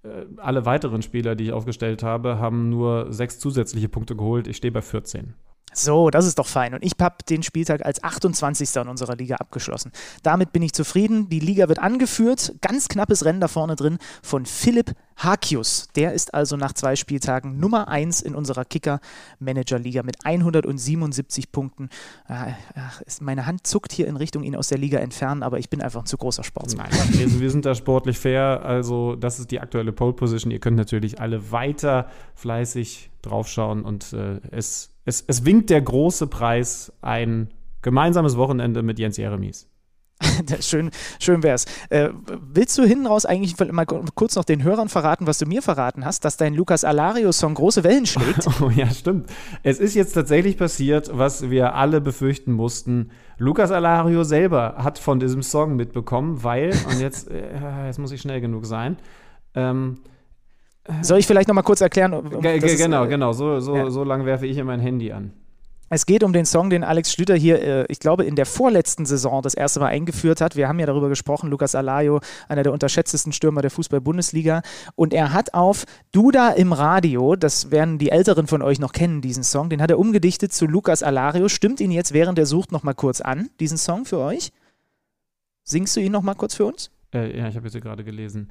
S4: äh, alle weiteren Spieler, die ich aufgestellt habe, haben nur sechs zusätzliche Punkte geholt. Ich stehe bei 14.
S3: So, das ist doch fein. Und ich habe den Spieltag als 28. in unserer Liga abgeschlossen. Damit bin ich zufrieden. Die Liga wird angeführt. Ganz knappes Rennen da vorne drin von Philipp Hakius. Der ist also nach zwei Spieltagen Nummer 1 in unserer Kicker-Manager-Liga mit 177 Punkten. Ach, meine Hand zuckt hier in Richtung ihn aus der Liga entfernen, aber ich bin einfach ein zu großer Sportsmann.
S4: Also wir sind da sportlich fair. Also, das ist die aktuelle Pole-Position. Ihr könnt natürlich alle weiter fleißig draufschauen und äh, es, es, es winkt der große Preis, ein gemeinsames Wochenende mit Jens Jeremies.
S3: schön, schön wär's. Äh, willst du hinten raus eigentlich mal kurz noch den Hörern verraten, was du mir verraten hast, dass dein Lukas Alario-Song große Wellen schlägt?
S4: Oh ja, stimmt. Es ist jetzt tatsächlich passiert, was wir alle befürchten mussten. Lukas Alario selber hat von diesem Song mitbekommen, weil, und jetzt, äh, jetzt muss ich schnell genug sein, ähm,
S3: soll ich vielleicht noch mal kurz erklären? Um,
S4: genau, ist, äh, genau. So, so, ja. so lange werfe ich in mein Handy an.
S3: Es geht um den Song, den Alex Schlüter hier, äh, ich glaube, in der vorletzten Saison das erste Mal eingeführt hat. Wir haben ja darüber gesprochen, Lukas Alayo, einer der unterschätztesten Stürmer der Fußball-Bundesliga. Und er hat auf Duda im Radio, das werden die Älteren von euch noch kennen, diesen Song, den hat er umgedichtet zu Lukas Alario. Stimmt ihn jetzt während er sucht noch mal kurz an, diesen Song für euch? Singst du ihn noch mal kurz für uns?
S4: Äh, ja, ich habe jetzt gerade gelesen.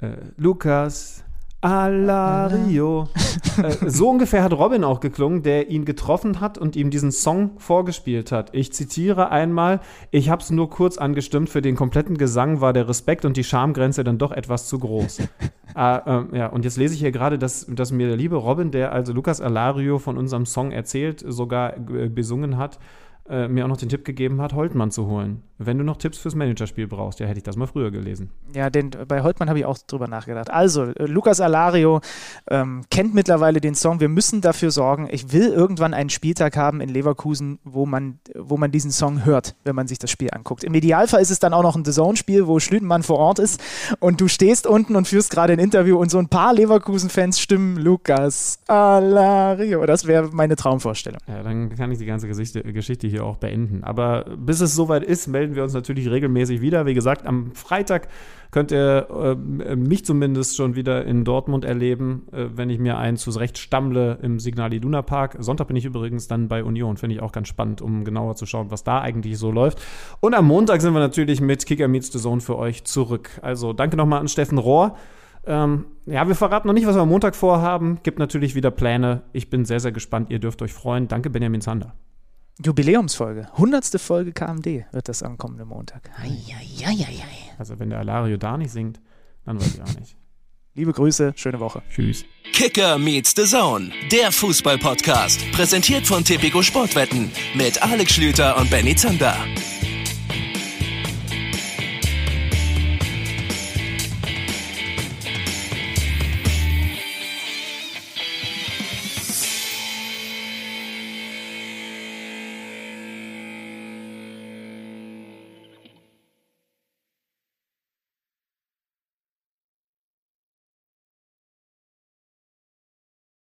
S4: Äh, Lukas Alario. äh, so ungefähr hat Robin auch geklungen, der ihn getroffen hat und ihm diesen Song vorgespielt hat. Ich zitiere einmal, ich habe es nur kurz angestimmt, für den kompletten Gesang war der Respekt und die Schamgrenze dann doch etwas zu groß. äh, äh, ja, und jetzt lese ich hier gerade, dass, dass mir der liebe Robin, der also Lukas Alario von unserem Song erzählt, sogar äh, besungen hat, äh, mir auch noch den Tipp gegeben hat, Holtmann zu holen. Wenn du noch Tipps fürs Managerspiel brauchst, ja, hätte ich das mal früher gelesen.
S3: Ja, den, bei Holtmann habe ich auch drüber nachgedacht. Also, äh, Lukas Alario ähm, kennt mittlerweile den Song. Wir müssen dafür sorgen. Ich will irgendwann einen Spieltag haben in Leverkusen, wo man, wo man diesen Song hört, wenn man sich das Spiel anguckt. Im Idealfall ist es dann auch noch ein The Zone-Spiel, wo Schlütenmann vor Ort ist und du stehst unten und führst gerade ein Interview und so ein paar Leverkusen-Fans stimmen Lukas Alario. Das wäre meine Traumvorstellung.
S4: Ja, dann kann ich die ganze Geschichte, Geschichte hier auch beenden. Aber bis es soweit ist, melden wir uns natürlich regelmäßig wieder. Wie gesagt, am Freitag könnt ihr äh, mich zumindest schon wieder in Dortmund erleben, äh, wenn ich mir einen zurecht stammle im Signal Iduna Park. Sonntag bin ich übrigens dann bei Union. Finde ich auch ganz spannend, um genauer zu schauen, was da eigentlich so läuft. Und am Montag sind wir natürlich mit Kicker Meets the Zone für euch zurück. Also danke nochmal an Steffen Rohr. Ähm, ja, wir verraten noch nicht, was wir am Montag vorhaben. Gibt natürlich wieder Pläne. Ich bin sehr, sehr gespannt. Ihr dürft euch freuen. Danke, Benjamin Zander.
S3: Jubiläumsfolge. Hundertste Folge KMD wird das am kommenden Montag. Eieieiei.
S4: Also wenn der Alario da nicht singt, dann weiß ich auch nicht.
S3: Liebe Grüße, schöne Woche.
S4: Tschüss.
S2: Kicker meets the Zone, der Fußball-Podcast. Präsentiert von Tipico Sportwetten mit Alex Schlüter und Benny Zander.